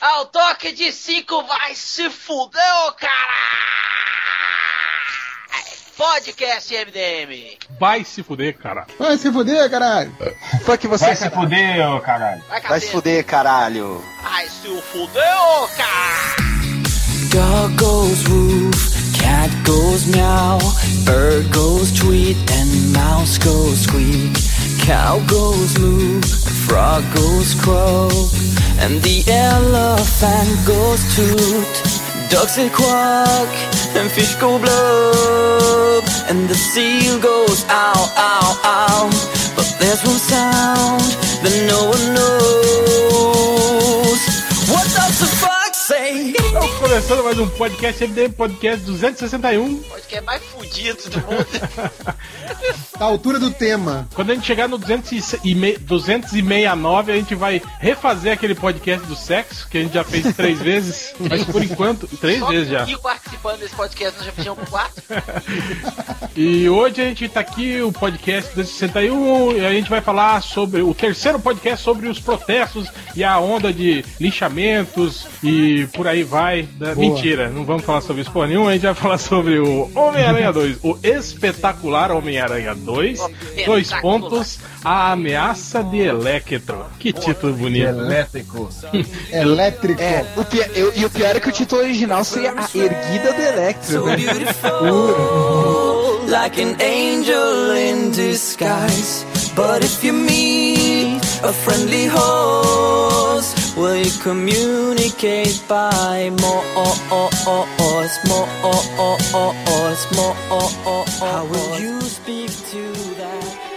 Ao toque de cinco vai se fuder, cara! Podcast MDM. Vai se fuder, cara. Vai se fuder, caralho. Fuck você. Vai se fuder, ô caralho. Vai, Vai se fuder, caralho. Vai se fuder, cara! Dog goes woof, cat goes meow, bird goes tweet, and mouse goes squeak. Cow goes moo, frog goes croak, and the elephant goes toot. Ducks say quack, and fish go blub, and the seal goes ow, ow, ow. But there's one sound that no one knows. What does the fox say? Estamos começando mais um podcast MDM Podcast 261. Podcast mais fudido do mundo. Tá à altura do tema. Quando a gente chegar no 206 269, a gente vai refazer aquele podcast do sexo, que a gente já fez três vezes, mas por enquanto, três Só vezes já. comigo participando desse podcast, nós já fizemos quatro. E hoje a gente tá aqui, o podcast 261, e a gente vai falar sobre o terceiro podcast sobre os protestos e a onda de linchamentos e por aí vai. Da- Mentira, não vamos falar sobre isso por nenhum, a gente vai falar sobre o Homem-Aranha 2, o espetacular Homem-Aranha 2, dois pontos, a ameaça de Electro. Que título bonito. Elétrico. Elétrico. É, o pi- eu- e o pior é que o título original seria A Erguida do Electro, So né? beautiful, like an angel in disguise. But if you meet a friendly host, will you communicate by more, more, more? How will you speak to that?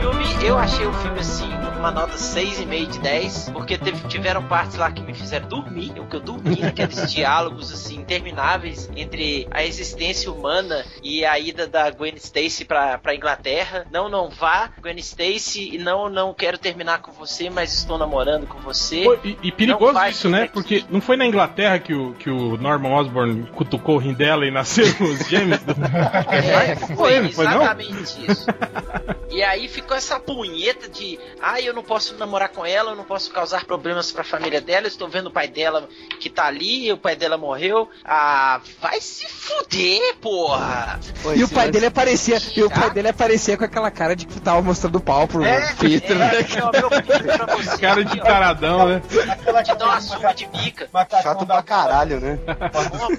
filme, eu achei o filme assim, uma nota 6,5 de 10, porque teve- tiveram partes lá que me fizeram dormir, eu que eu dormi naqueles diálogos assim intermináveis entre a existência humana e a ida da Gwen Stacy pra, pra Inglaterra. Não, não vá, Gwen Stacy, e não, não quero terminar com você, mas estou namorando com você. Pô, e, e perigoso isso, né? Porque não foi na Inglaterra que o, que o Norman Osborn cutucou o rim dela e nasceram os gêmeos? do- É, Foi, foi foi, não? exatamente isso. E aí ficou essa punheta de, ah, eu não posso namorar com ela, eu não posso causar problemas pra família dela, estou vendo o pai dela que tá ali, o pai dela morreu. Ah, vai se fuder, porra! E o pai dele aparecia, e o pai dele aparecia com aquela cara de que tava mostrando o pau pro Peter, né? É, filho pra você. Cara de taradão, né? Aquela Te dá uma surra de bica. Chato pra caralho, né?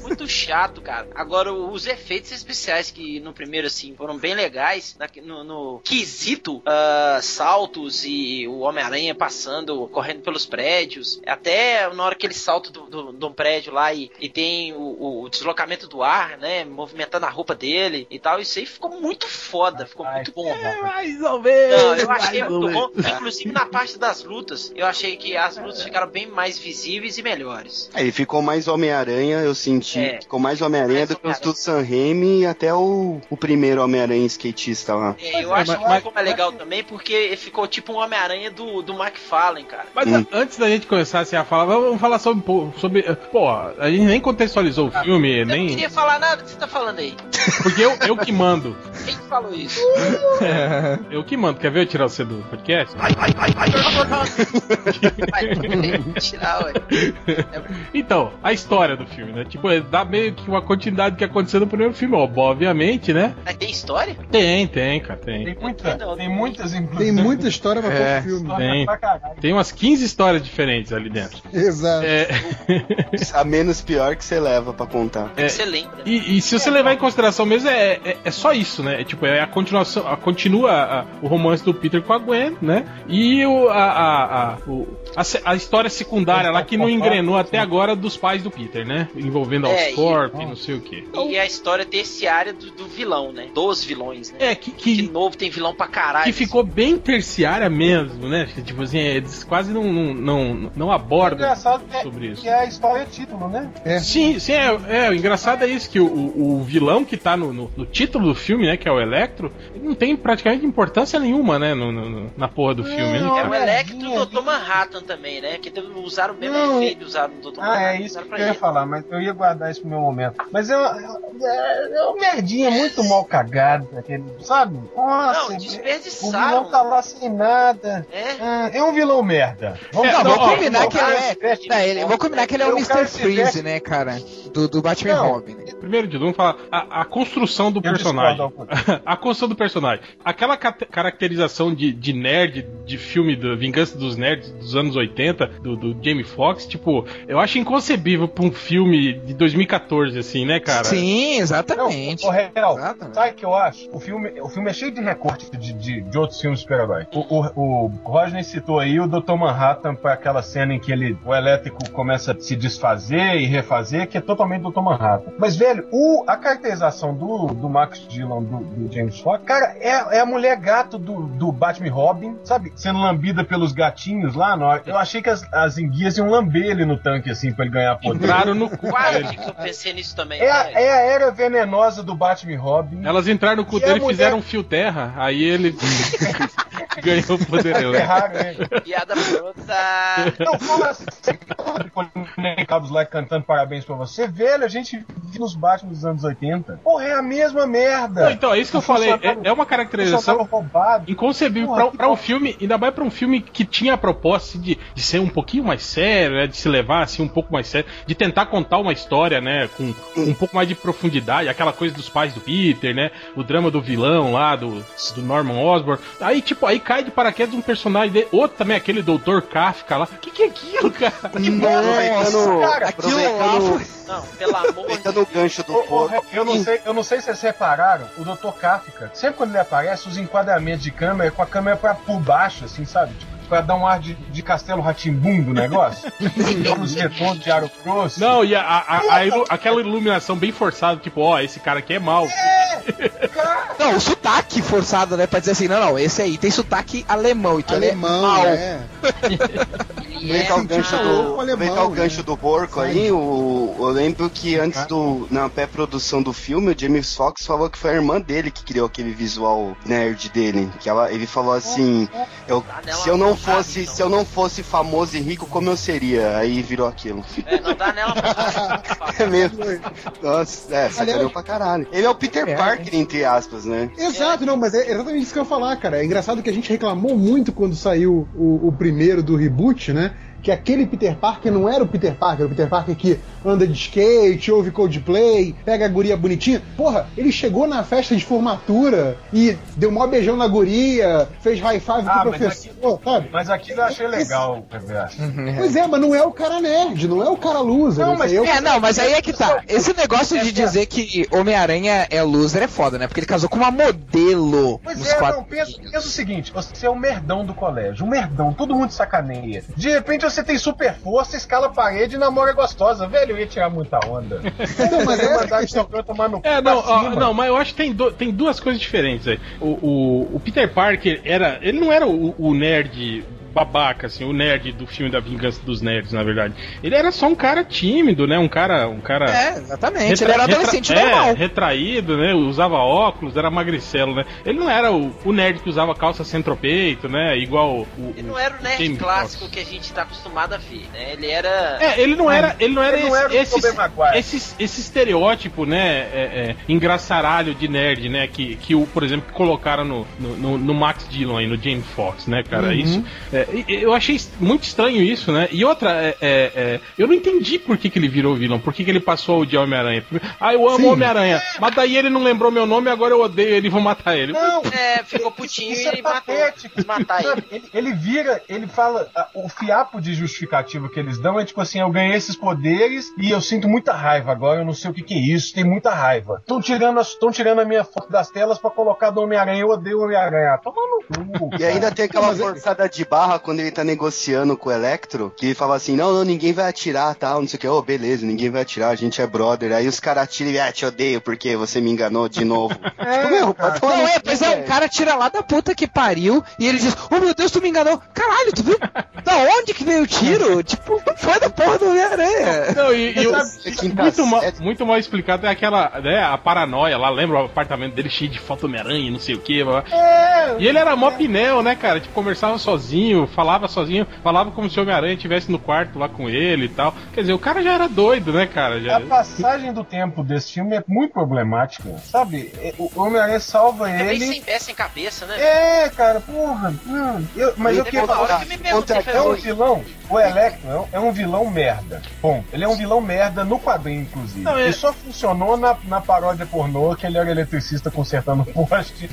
Muito chato, cara. Agora, os efeitos especiais que no primeiro, assim, foram bem legais, no, no quesito, ah, saltos e o Homem-Aranha passando, correndo pelos prédios, até na hora que ele salta do, do, de um prédio lá e, e tem o, o deslocamento do ar, né, movimentando a roupa dele e tal, isso aí ficou muito foda, ficou muito bom. Mais ou menos. Não, eu achei muito bom. Inclusive na parte das lutas, eu achei que as lutas ficaram bem mais visíveis e melhores. Aí ficou mais Homem-Aranha, eu senti. É. Ficou mais Homem-Aranha Mais do que os do Sam Raimi e até o, o primeiro Homem-Aranha skatista lá. É, eu é, acho mas- que mas- como é legal também porque ficou tipo um Homem-Aranha do, do McFarlane, cara. Mas Hum. a- antes da gente começar assim, a falar, vamos falar sobre, pô, sobre. Pô, a gente nem contextualizou o filme, Eu não nem. queria falar nada que você tá falando aí. Porque eu, eu que mando. Quem que falou isso? Eu que mando. Quer ver eu tirar você do podcast? Vai tirar, ué. Então, a história do filme, né? Tipo, é, dá meio que uma continuidade do que aconteceu no primeiro filme, ó, obviamente, né? Mas tem história? Tem, tem, cara, tem. Tem, muita, tem muitas Tem muita história pra É. pouco filme. Tem. pra caralho. Tem umas 15 histórias diferentes ali dentro. Exato. É, A menos pior que você leva pra contar. É. Lembra? e, e se você levar em consideração mesmo, é, é, é só isso, né? É, tipo, é a continuação, a, continua a- o romance do Peter com a Gwen, né? E o, a, a, a, o- a, a história secundária lá que não engrenou até agora dos pais do Peter, né? Envolvendo a É, e- Oscorp e não sei o quê. E a história terciária do, do vilão, né? Dos vilões, né? É, que, De que, novo tem vilão pra caralho. que ficou bem terciária mesmo, mesmo, né? Tipo assim, eles quase não, não, não, não abordam Engraçado que é, sobre isso. que é a história título, né? Sim, sim, é, é, o engraçado é isso, que o, o, o vilão que tá no, no, no título do filme, né, que é o Electro, ele não tem praticamente importância nenhuma, né, no, no- na porra do filme. Não, né, É o? Electro e o Dr. Manhattan também, né? Que teve- usaram o mesmo Não, efeito, usaram no Dr. Ah, Manhattan. é isso que eu ia ele. falar, mas eu ia guardar isso pro meu momento. Mas é uma, é, é uma merdinha muito mal cagada, aquele, sabe? Nossa, Não, o vilão desperdiçaram. tá lá sem nada. É. Ah, é um vilão merda. Vamos É, Não, não, vou combinar ó, que ele é. veste- Não, ele, vou combinar que ele é o quero Mr. Freeze, veste- né, cara? Do, do Batman Não. Robin. né? Primeiro de tudo, vamos falar a, a construção do Eu personagem. discordo, a construção do personagem. Aquela ca- caracterização de, de nerd de filme da Vingança dos Nerds dos anos 80, do, do Jamie Foxx, tipo, eu acho inconcebível pra um filme de 2014, assim, né, cara? Sim, Não, exatamente. o real, Exatamente. sabe o que eu acho? O filme, o filme é cheio de recorte de, de, de outros filmes de super-herói. O, o, o Rodney citou aí o Dr. Manhattan para aquela cena em que ele, o elétrico começa a se desfazer e refazer, que é totalmente Dr. Manhattan. Mas, velho, o, a caracterização do, do Max Dillon, do, do James Fox, cara, é, é a mulher gato do, do Batman Robin, sabe? Sendo lambida pelos gatinhos lá. Na hora. Eu achei que as, as enguias iam lamber ele no tanque, assim, pra ele ganhar poder. Entraram no cu Quase dele. que eu pensei nisso também. É a, é a era venenosa do Batman Robin. Elas entraram no cu E dele e mulher- fizeram um fio terra, aí ele ganhou poder elétrico. Ferraram ele. Piada pronta. Não, fala assim, quando o Cabos lá cantando parabéns pra você, velho, a gente viu nos Batman dos anos 80. Porra, é a mesma merda. Não, então, é isso que eu falei. É, é uma caracterização tava inconcebível Porra, pra, pra um filme, ainda mais pra um filme que tinha a proposta de, de ser um pouquinho mais sério, né, de se levar assim um pouco mais sério, de tentar contar uma história, né, com, com um pouco mais de profundidade, aquela coisa dos pais do Peter, né, o drama do vilão lá, do, do Norman Osborn. Aí, tipo, aí cai de paraquedas um personagem dele, outro também, aquele Doutor Kafka lá. O que, que é aquilo, cara? Aproveitando, cara, aquilo lá aproveitando, Não, pelo amor de gancho do porco. eu, não sei, eu não sei se vocês repararam, o Dr. Kafka, sempre quando ele aparece, os enquadramentos de câmera é com a câmera pra, por baixo, assim, sabe? Tipo, pra dar um ar de, de castelo ratimbum do negócio. Os retons de aro grosso. Não, e a, a- a- a ilu- aquela iluminação bem forçada, tipo, ó, esse cara aqui é mau. Não, o sotaque forçado, né? Pra dizer assim, não, não, esse aí tem sotaque alemão, então Alemão, ele é é. Aproveitar o gancho do, alemão, o né? gancho do porco aí, o, eu lembro que antes do. Na pré-produção do filme, o James Fox falou que foi a irmã dele que criou aquele visual nerd dele. Que ela, ele falou assim, eu, se eu não fosse. Se eu não fosse famoso e rico, como eu seria? Aí virou aquilo. É, não dá nela É mesmo. Nossa, é, sacaneou pra caralho. Ele é o Peter É, Parker, entre aspas, né? Exato, não, mas é exatamente isso que eu ia falar, cara. É engraçado que a gente reclamou muito quando saiu o, o primeiro do reboot, né? Que aquele Peter Parker não era o Peter Parker, o Peter Parker que anda de skate, ouve Coldplay, pega a guria bonitinha. Porra, ele chegou na festa de formatura e deu mó beijão na guria, fez high five Ah, com o mas professor, sabe? Mas aquilo eu achei legal, Perverso. Pois é, mas não é o cara nerd, não é o cara loser. Não, mas aí é É, não, mas aí é que tá. Esse negócio de dizer que Homem-Aranha é loser é foda, né? Porque ele casou com uma modelo Pois é, não, quadrinhos. pensa, pensa o seguinte, você é o merdão do colégio, um merdão, todo mundo sacaneia. De repente você tem super força, escala a parede e namora gostosa. Velho, eu ia tirar muita onda. Não, mas é mandar esse tomar no É, não, ó, não, mas eu acho que tem, do- tem duas coisas diferentes aí. O, o, o Peter Parker era. Ele não era o, o nerd babaca, assim, o nerd do filme da Vingança dos Nerds, na verdade. Ele era só um cara tímido, né? Um cara. Um cara É, exatamente. retra- ele era retra- adolescente é, normal. retraído, né? Usava óculos, era magricelo, né? Ele não era o, o nerd que usava calça centropeito, né? Igual o. Ele não era o nerd Jamie clássico Foxx. que a gente tá acostumado a ver, né? Ele era. É, ele não era, ele não era, Ele não esse, era o esse, esse, esse estereótipo, né, é, é, engraçaralho de nerd, né, que, que o, por exemplo, colocaram no, no, no- no Max Dillon aí, no James Fox, né, cara, isso, é, eu achei muito estranho isso, né, e outra, é, é, é, eu não entendi por que, que ele virou vilão, por que, que ele passou a odiar Homem-Aranha, ah, eu amo Homem-Aranha, mas daí ele não lembrou meu nome, agora eu odeio ele e vou matar ele. Não, É, ficou putinho isso e é matou. Quis matar ele. Ele, ele vira, ele fala, o fiapo de justificativa que eles dão é tipo assim, eu ganhei esses poderes e eu sinto muita raiva agora, eu não sei o que, que é isso, tem muita raiva. Estão tirando, as- tirando a minha foto das telas pra colocar do Homem-Aranha, eu odeio o Homem-Aranha. Toma no cu. E ainda tem aquela forçada de barra quando ele tá negociando com o Electro, que ele fala assim, não, não, ninguém vai atirar, tal, não sei o que. Ô, beleza, ninguém vai atirar, a gente é brother. Aí os caras atiram e, ah, te odeio porque você me enganou de novo. tipo, meu, falar Não, isso, é, pois é, o cara tira lá da puta que pariu e ele diz: Oh meu Deus, tu me enganou. Caralho, tu viu? Da onde que veio o tiro? tipo, foi da porra do Homem-Aranha. Não, e, e o- É muito, mal, muito mal explicado é aquela, né, a paranoia lá, lembra o apartamento dele cheio de foto Homem-Aranha, não sei o que. E ele era mó pinel, né, cara? Tipo, conversava sozinho, falava sozinho, falava como se o Homem-Aranha estivesse no quarto lá com ele e tal. Quer dizer, o cara já era doido, né, cara? Já... A passagem do tempo desse filme é muito problemática, sabe? É, O Homem-Aranha salva É meio ele. sem pé, sem cabeça, né? É, cara, porra. hum, eu- mas eu Teve queria falar. que É um vilão. O Electro é um- é um vilão merda. Bom, ele é um vilão merda no quadrinho, inclusive. Não, é- Ele só funcionou na, na paródia pornô que ele era eletricista consertando poste.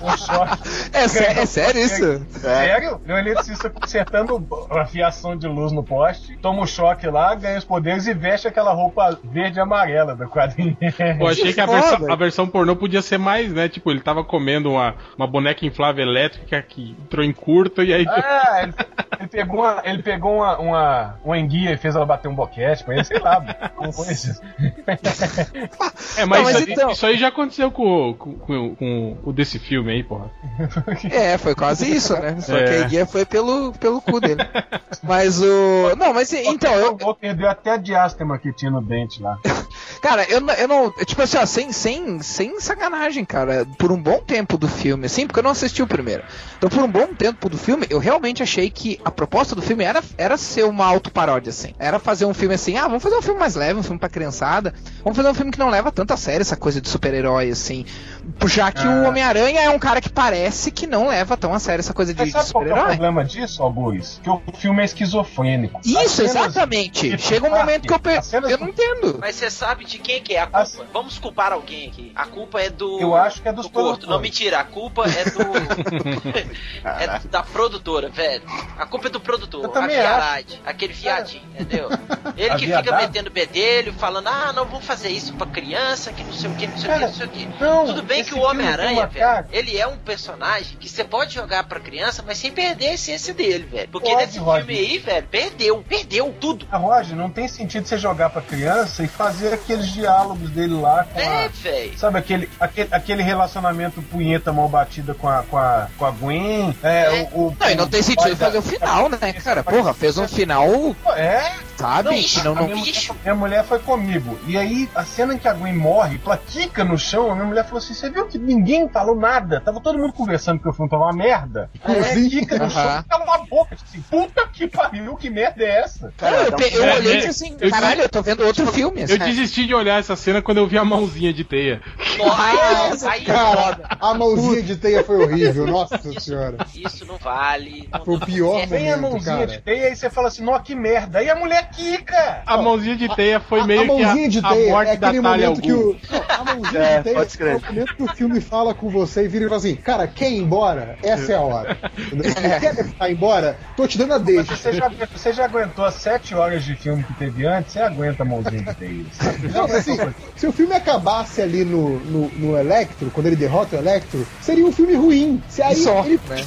com choque. É, é sério isso? Sério? Ele é um eletricista consertando a fiação de luz no poste, toma um choque lá, ganha os poderes e veste aquela roupa verde e amarela do quadrinho. Eu achei que a versão, a versão pornô podia ser mais, né? Tipo, ele tava comendo uma, uma boneca inflável elétrica que entrou em curto e aí. Ah, ele, ele pegou, uma, ele pegou uma, uma, uma enguia e fez ela bater um boquete com ele, sei lá. Como foi isso? É, mas, Não, mas isso, então- isso aí já aconteceu com, com, com- com o desse filme aí, porra. É, foi quase isso, né? Só É. que a foi pelo, pelo cu dele. Mas o. Não, mas então, eu. O perdeu até a diástema que tinha no dente lá. Cara, eu, não- eu não. Tipo assim, ó, sem, sem, sem sacanagem, cara. Por um bom tempo do filme, assim, porque eu não assisti o primeiro. Então, por um bom tempo do filme, eu realmente achei que a proposta do filme era, era ser uma autoparódia, assim. Era fazer um filme assim, ah, vamos fazer um filme mais leve, um filme pra criançada. Vamos fazer um filme que não leva tanto a sério essa coisa de super-herói, assim. Já que o Ah. Homem-Aranha é um cara que parece que não leva tão a sério essa coisa de, de sabe qual que é o super-herói. problema disso, Augusto? Que o filme é esquizofrênico. Isso, cenas exatamente. Chega um momento que eu, per... as cenas eu não entendo. Mas você sabe de quem que é a culpa? As- Vamos culpar alguém aqui. A culpa é do. Eu acho que é dos do Corto. produtores. Não, mentira. A culpa é do. é da produtora, velho. A culpa é do produtor. Eu A também viarade. Aquele viadinho, entendeu? Ele A que fica viadada? metendo bedelho, falando, ah, não vamos fazer isso pra criança, que não sei o que, não sei o que, não sei o que. Tudo bem esse que o Homem-Aranha, velho, ele é um personagem que você pode jogar pra criança, mas sem perder a essência dele, velho. Porque Pode, nesse Roger. filme aí, velho, perdeu, perdeu tudo. A Roger, não tem sentido você jogar pra criança e fazer aqueles diálogos dele lá com É, a. velho. Sabe aquele, aquele, aquele relacionamento punheta mal batida com a, com a, com a Gwen? É, o, o- Não, e não tem sentido fazer o final, né, cara? Porra, fez um final, É, sabe? Não, não, a não... minha, bicho. mulher, minha mulher foi comigo. E aí, a cena em que a Gwen morre, platica no chão, a minha mulher falou assim: Você viu que ninguém falou nada? Tava todo mundo conversando que o filme tava uma merda. É, quica no chão, a boca. Tipo assim, puta que pariu, que merda é essa? Não, eu, pe- eu É, olhei e é, disse assim, eu- caralho, eu tô vendo outro filme. Eu desisti de olhar essa cena quando eu vi a mãozinha de teia. Nossa, aí, Cara, a mãozinha de teia foi horrível, nossa senhora. isso não vale. Não, Foi o pior É, Vem a momento, mãozinha cara. de teia e você fala assim, nó, que merda. Aí a mulher quica. A mãozinha de teia foi A- meio a mãozinha que de a, a teia morte é da Talia momento que o. A mãozinha É, de teia pode escrever. é o momento o filme fala com você e vira e fala assim: Cara, quer ir embora? Essa é a hora. Entendeu? Quer ficar embora? Tô te dando a deixa. Você já, você já aguentou as sete horas de filme que teve antes, você aguenta a mãozinha de sabe? Não, assim, se o filme acabasse ali no, no, no Electro, quando ele derrota o Electro, seria um filme ruim. Se aí Só, ele né?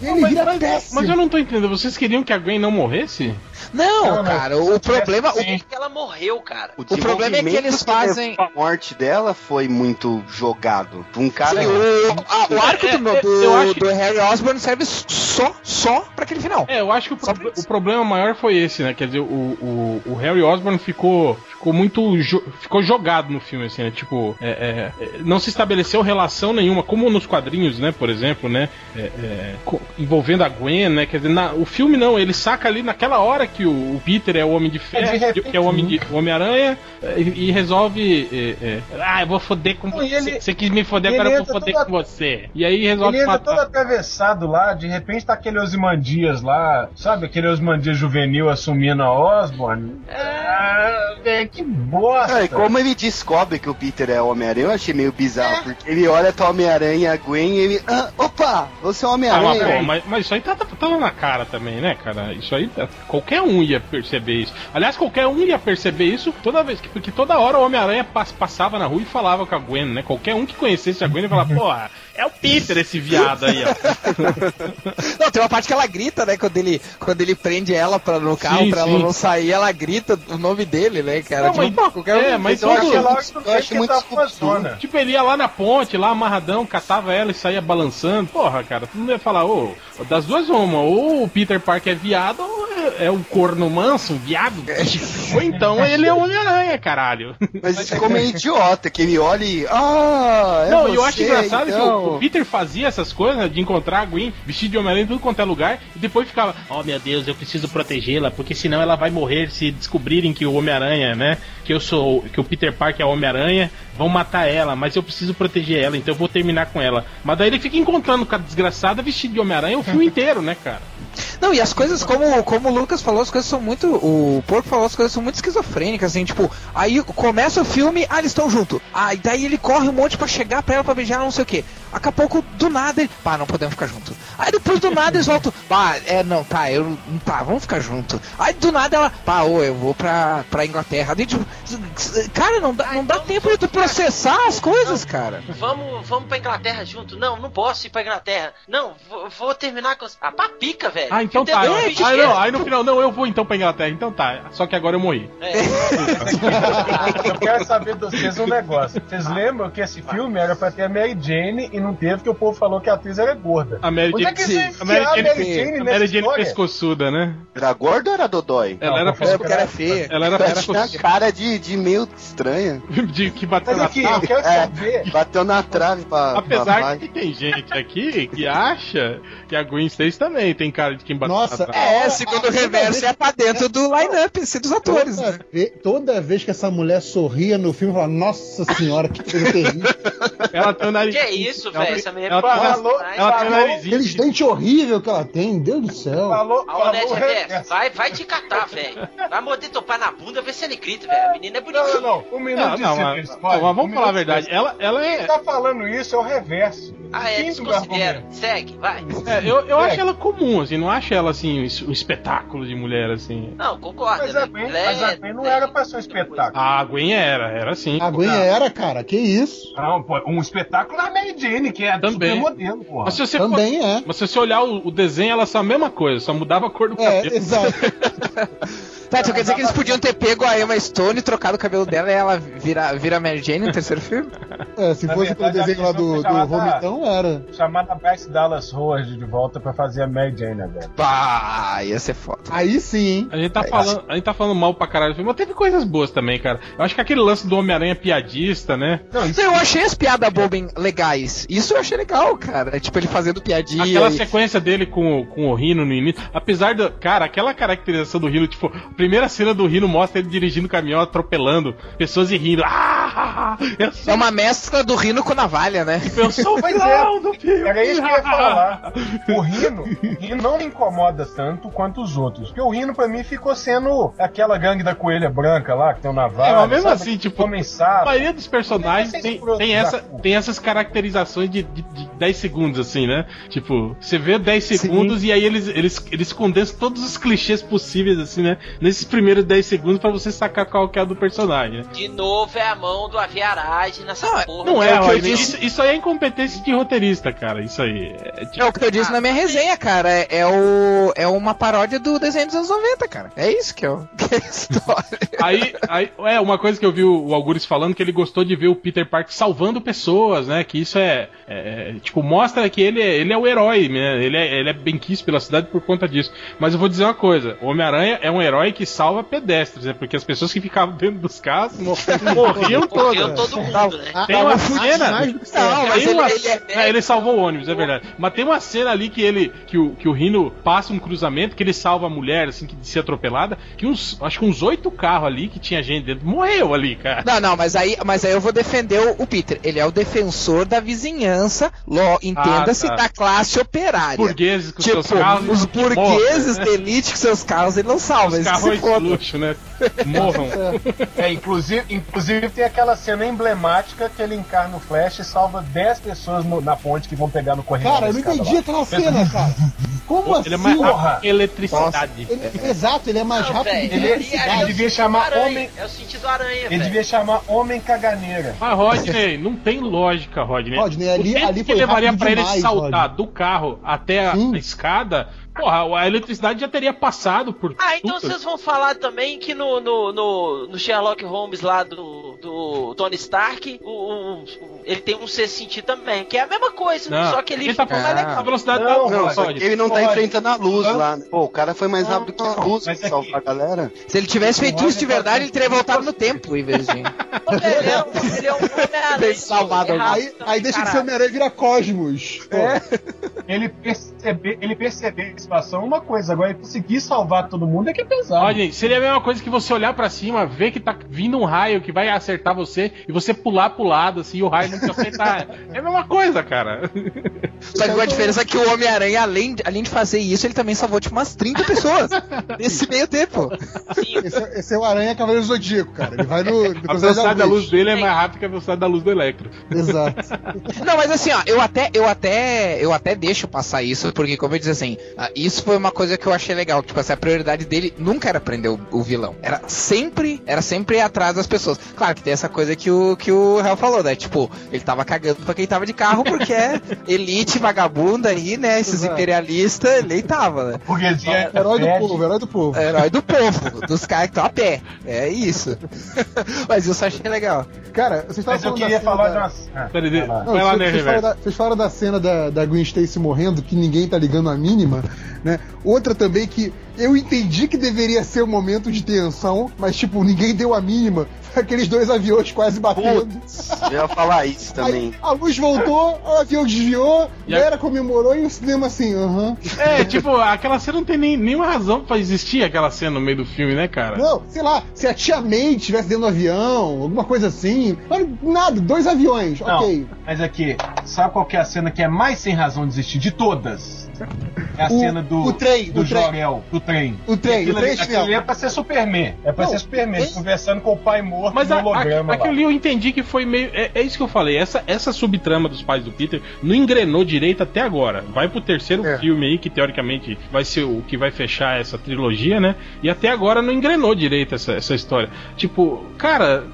e ele mas, vira mas- péssimo. mas eu não tô entendendo. Vocês queriam que a Gwen não morresse? Não, Não, cara, o problema... sim. O, que ela morreu, cara. O, problema é que eles fazem- A morte dela foi muito jogado. Um cara. Sim, o, a- o arco do, É, é, do, eu acho- do Harry Osborn serve só, só pra aquele final. É, eu acho que o, pro- o problema maior foi esse, né? Quer dizer, o, o, o Harry Osborn ficou, ficou muito. jo- ficou jogado no filme, assim, né? Tipo, é, é, é, não se estabeleceu relação nenhuma, como nos quadrinhos, né? Por exemplo, né? É, é, envolvendo a Gwen, né? Quer dizer, na- o filme não, ele saca ali naquela hora que o, o Peter é o Homem de Ferro, É, de que é o Homem de- o Homem-Aranha, é, e, e resolve. é, é, ah, eu vou foder com Não, você. ele- você quis me foder, agora eu vou foder com você. E aí resolve Ele entra todo atravessado lá, de repente tá aquele Osimandias lá, sabe? Aquele Osimandias juvenil assumindo a Osborne. Ah, velho, que bosta! E como ele descobre que o Peter é o Homem-Aranha, eu achei meio bizarro, porque ele olha pra Homem-Aranha e a Gwen e ele. Ah, opa! Você é o Ah, mas, Homem-Aranha. mas, mas isso aí tá, tá, tá na cara também, né, cara? Isso aí, qualquer qualquer um ia perceber isso. Aliás, qualquer um ia perceber isso toda vez, que- porque toda hora o Homem-Aranha pas- passava na rua e falava com a Gwen, né? Qualquer um que conhecesse a Gwen falar, porra, é o Peter esse viado aí, ó. Não, tem uma parte que ela grita, né? Quando ele, quando ele prende ela pra, no carro Sim, pra sim. ela não sair, ela grita o nome dele, né, cara? Não, mas- pô, qualquer um- é, mas Eu acho todo- que lá eu acho muito tá zona. Tipo, ele ia lá na ponte, lá amarradão, catava ela e saía balançando. Porra, cara, tu não ia falar, ô, das duas uma, ou o Peter Parker é viado, ou é, é um corno manso, um viado. ou então ele é o Homem-Aranha, caralho. Mas ficou meio idiota, que ele olha e. Ah, é Não, você, eu acho engraçado então. que o, o Peter fazia essas coisas, né, de encontrar a Gwen vestido de Homem-Aranha em tudo quanto é lugar, e depois ficava, oh meu Deus, eu preciso protegê-la, porque senão ela vai morrer se descobrirem que o Homem-Aranha, né, que eu sou, que o Peter Parker é o Homem-Aranha, vão matar ela, mas eu preciso proteger ela, então eu vou terminar com ela. Mas daí ele fica encontrando com a desgraçada vestido de Homem-Aranha o filme inteiro, né, cara? Não, e as coisas, como, como o Lucas falou, as coisas são muito. O Porco falou, as coisas são muito esquizofrênicas, assim, tipo, aí começa o filme, ah, eles estão juntos. Ah, e daí ele corre um monte pra chegar pra ela pra beijar, não sei o que. Daqui a pouco, do nada, ele, pá, não podemos ficar juntos. Aí depois do nada eles voltam, pá, é, não, tá, eu, tá, vamos ficar juntos. Aí do nada ela, pá, ô, eu vou pra, pra Inglaterra. Daí, tipo, cara, não dá, não dá tempo de tu processar as coisas, cara. Vamos, vamos pra Inglaterra junto. Não, não posso ir pra Inglaterra. Não, vou, vou terminar com. Ah, pra pica, velho. Ah, então tá. Não, aí no final, não, eu vou então pra Inglaterra, então tá. Só que agora eu morri. é. Eu quero saber de vocês um negócio. Vocês lembram que esse filme era pra ter a Mary Jane e não teve porque o povo falou que a atriz era gorda. A Mary Onde Jane, é que a Mary enfiar a Jane, a Jane Mary Jane história? pescoçuda, né? Era gordo ou era dodói? Ela era Não, pescoçuda. Porque era feia. Ela era Ela tinha pescoçuda. cara de, de meio estranha. De que bateu na aqui, eu trave. quero É. saber. Bateu na trave pra. Apesar pra que tem gente aqui que acha que a Gwen Stacy também tem cara de quem bateu Nossa, na trave. É, Ora, segundo o reverso, vez- é pra dentro do line-up, assim, dos atores, né? Toda, ve- toda vez que essa mulher sorria no filme, eu falava, nossa senhora, que coisa terrível. Ela tem o nariz. Que isso, velho? Essa menina ela, falou- ela tem o falou- narizinho. Aqueles dentes horríveis que ela tem, Deus do céu. Falou, A falou o reverso. vai, vai te catar, velho. Vai morder teu pai na bunda, ver se ele grita, velho. A menina é Não, não, não. Não, de não, silêncio, mas- pode? não, mas vamos falar a verdade. Ela, ela Quem é. tá falando isso é o reverso. Ah, é, argumento. Segue, vai. é, eu, eu É. acho ela comum, assim, não acho ela assim, um espetáculo de mulher, assim. Não, concorda, Mas né? a Gwen, Ela mas a é- Gwen não era pra ser um espetáculo. A Gwen era, era assim. A Gwen era, cara, que isso. Não, pô, um espetáculo da Mary Jane, que é Também. super modelo, porra. Mas se você Também é. Mas se você olhar o, o desenho, ela são a mesma coisa, só mudava a cor do É, cabelo. exato. Tá, então quer dizer que eles podiam ter pego a Emma Stone, trocado o cabelo dela e ela vira, vira Mary Jane no terceiro filme? É, se Na fosse pelo verdade, a desenho lá do, do Vomitão, era. Chamada Bryce Dallas Howard de volta pra fazer a Mary Jane agora. Pá, ia ser foda. Aí sim, hein? A gente, tá falando, a gente tá falando mal pra caralho do filme, mas teve coisas boas também, cara. Eu acho que aquele lance do Homem-Aranha piadista, né? Não, isso eu achei as piadas bobem legais. Isso eu achei legal, cara. Tipo, ele fazendo piadinha. Aquela e- sequência dele com, o- com o Rino no início. Apesar da. Cara, aquela caracterização do Rino, tipo, a primeira cena do Rino mostra ele dirigindo o caminhão, atropelando pessoas e rindo. Ah! Sou, É uma mescla do Rino com navalha, né? eu sou o Pois vilão é, do filme. Era isso que eu ia falar. O Rino, o Rino não me incomoda tanto quanto os outros. Porque o Rino, pra mim, ficou sendo aquela gangue da coelha branca lá, que tem o navalha. É, mas mesmo sabe? assim, tipo, comem A maioria dos personagens Não, tem, tem, essa, tem essas caracterizações de, de, de 10 segundos, assim, né? Tipo, você vê 10 segundos e aí eles, eles, eles condensam todos os clichês possíveis, assim, né? Nesses primeiros 10 segundos pra você sacar qual que é o do personagem. né? De novo é a mão do aviaragem nessa Não, porra. Não É é, o que eu disse. isso, isso aí é incompetência de roteirista, cara. Isso aí. É, tipo, É o que eu disse na minha resenha, cara. É, é o, é uma paródia do desenho dos anos 90, cara. É isso que, eu, que é a história. Aí, aí, é uma coisa que eu vi o Algures falando que ele gostou de ver o Peter Parker salvando pessoas, né? Que isso é, é, tipo mostra que ele é, ele é o herói, né? Ele é, ele é bem quisto pela cidade por conta disso. Mas eu vou dizer uma coisa: o Homem-Aranha é um herói que salva pedestres, né? Porque as pessoas que ficavam dentro dos carros mor- morriam Morreu todo mundo, né? Ah, Tem uma ah, cena- mais do que Não, certo. mas Tem uma- ele- é- É, salvou o ônibus, é verdade. Mas tem uma cena ali que ele. que o, que o Rino passa um cruzamento, que ele salva a mulher, assim, que de ser atropelada, que uns. acho que uns oito carros ali que tinha gente dentro. Morreu ali, cara. Não, não, mas aí, mas aí eu vou defender o, o Peter. Ele é o defensor da vizinhança, lo- entenda-se, Ah, tá. da classe operária. Burgueses com Tipo, seus carros. os que morram, burgueses né? de elite com seus carros, ele não salva. Os carros de fodam. luxo, né? Morram. É, inclusive, inclusive tem aquela cena emblemática que ele encarna o Flash e salva 10 pessoas no- na ponte que vão pegar no corredor. Cara, eu não entendi lá. aquela cena, cara. Como assim? Ele é mais porra. rápido que eletricidade. Ele- exato, ele é mais Não, rápido que ele- eletricidade. ele é o devia chamar aranha, homem- É o sentido aranha, Ele velho. devia chamar Homem Caganeira. Mas, Rodney, não tem lógica, Rodney. Rodney, ali- o tempo ali que foi levaria pra ele demais, saltar Rodney. do carro até a, a escada, porra, a eletricidade já teria passado por Ah, então tudo. vocês vão falar também que no, no, no, no Sherlock Holmes lá do, do Tony Stark, o, o- ele tem um sexto sentido também, que é a mesma coisa, Não, só que ele ele tá falando mais Ah. a legal. velocidade Não, da não, luz, Não, só Rodney. que ele não tá Pode. enfrentando a luz Não. lá. né? Pô, o cara foi mais rápido que a luz pra aqui- salvar a galera. Se ele tivesse feito isso de verdade, ele teria voltado no tempo em vez de. Ele é um, ele é um. Bem salvado. é Aí, aí deixa de ser. Homem-Aranha vira Cosmos. Pô. Ele perceber, ele perceber a situação é uma coisa, agora ele conseguir salvar todo mundo é que é pesado. Rodney, seria a mesma coisa que você olhar pra cima, ver que tá vindo um raio que vai acertar você e você pular pro lado, assim, e o raio não te acertar. É a mesma coisa, cara. Só que a diferença é que o Homem-Aranha, além, além de fazer isso, ele também salvou tipo umas 30 pessoas nesse meio tempo. Sim, Esse, é- esse é o Aranha Cavaleiro Zodíaco, cara. Ele vai no. A velocidade da luz dele é mais rápida que a velocidade da luz do Electro. Exato. Não, mas assim, ó, eu até, eu até, eu até deixo passar isso, porque como eu disse assim, ah, isso foi uma coisa que eu achei legal, tipo assim, a prioridade dele nunca era prender o, o vilão, era sempre, era sempre atrás das pessoas. Claro que tem essa coisa que o que o Hell falou, né? Tipo, ele tava cagando pra quem tava de carro porque é elite vagabunda aí, né? Esses imperialistas, ele tava, né? Burguesia Herói do povo, herói do povo. Herói do povo, dos caras que estão a pé. É isso. Mas isso eu achei legal. Cara, vocês estavam eu falando da queria cena falar da- de umas. Ah, Peraí. Não, vai lá, vocês, né, vocês, falaram da, vocês falaram da cena da, da Gwen Stacy morrendo, que ninguém tá ligando a mínima, né? Outra também que eu entendi que deveria ser um momento de tensão, mas tipo, ninguém deu a mínima. Aqueles dois aviões quase batendo. Putz, eu ia falar isso também. Aí a luz voltou, o avião desviou, a E a- galera comemorou e o cinema assim, aham. É, tipo, aquela cena não tem nem, nenhuma razão pra existir aquela cena no meio do filme, né, cara? Não, sei lá, se a tia May estivesse dentro do avião, alguma coisa assim. Mas nada, dois aviões, Não, ok. mas aqui, sabe qual que é a cena que é mais sem razão de existir de todas? É a O- cena do, o trem, do o trem. Jorel, do trem. O trem, Aquilo o trem é aquilo ali é pra ser Superman. É pra Não, ser Superman, conversando com o pai morto Mas no a, a, holograma aquilo ali eu entendi que foi meio. É, é isso que eu falei. Essa, essa subtrama dos pais do Peter não engrenou direito até agora. Vai pro terceiro É. filme aí, que teoricamente vai ser o que vai fechar essa trilogia, né? E até agora não engrenou direito essa, essa história. Tipo, cara,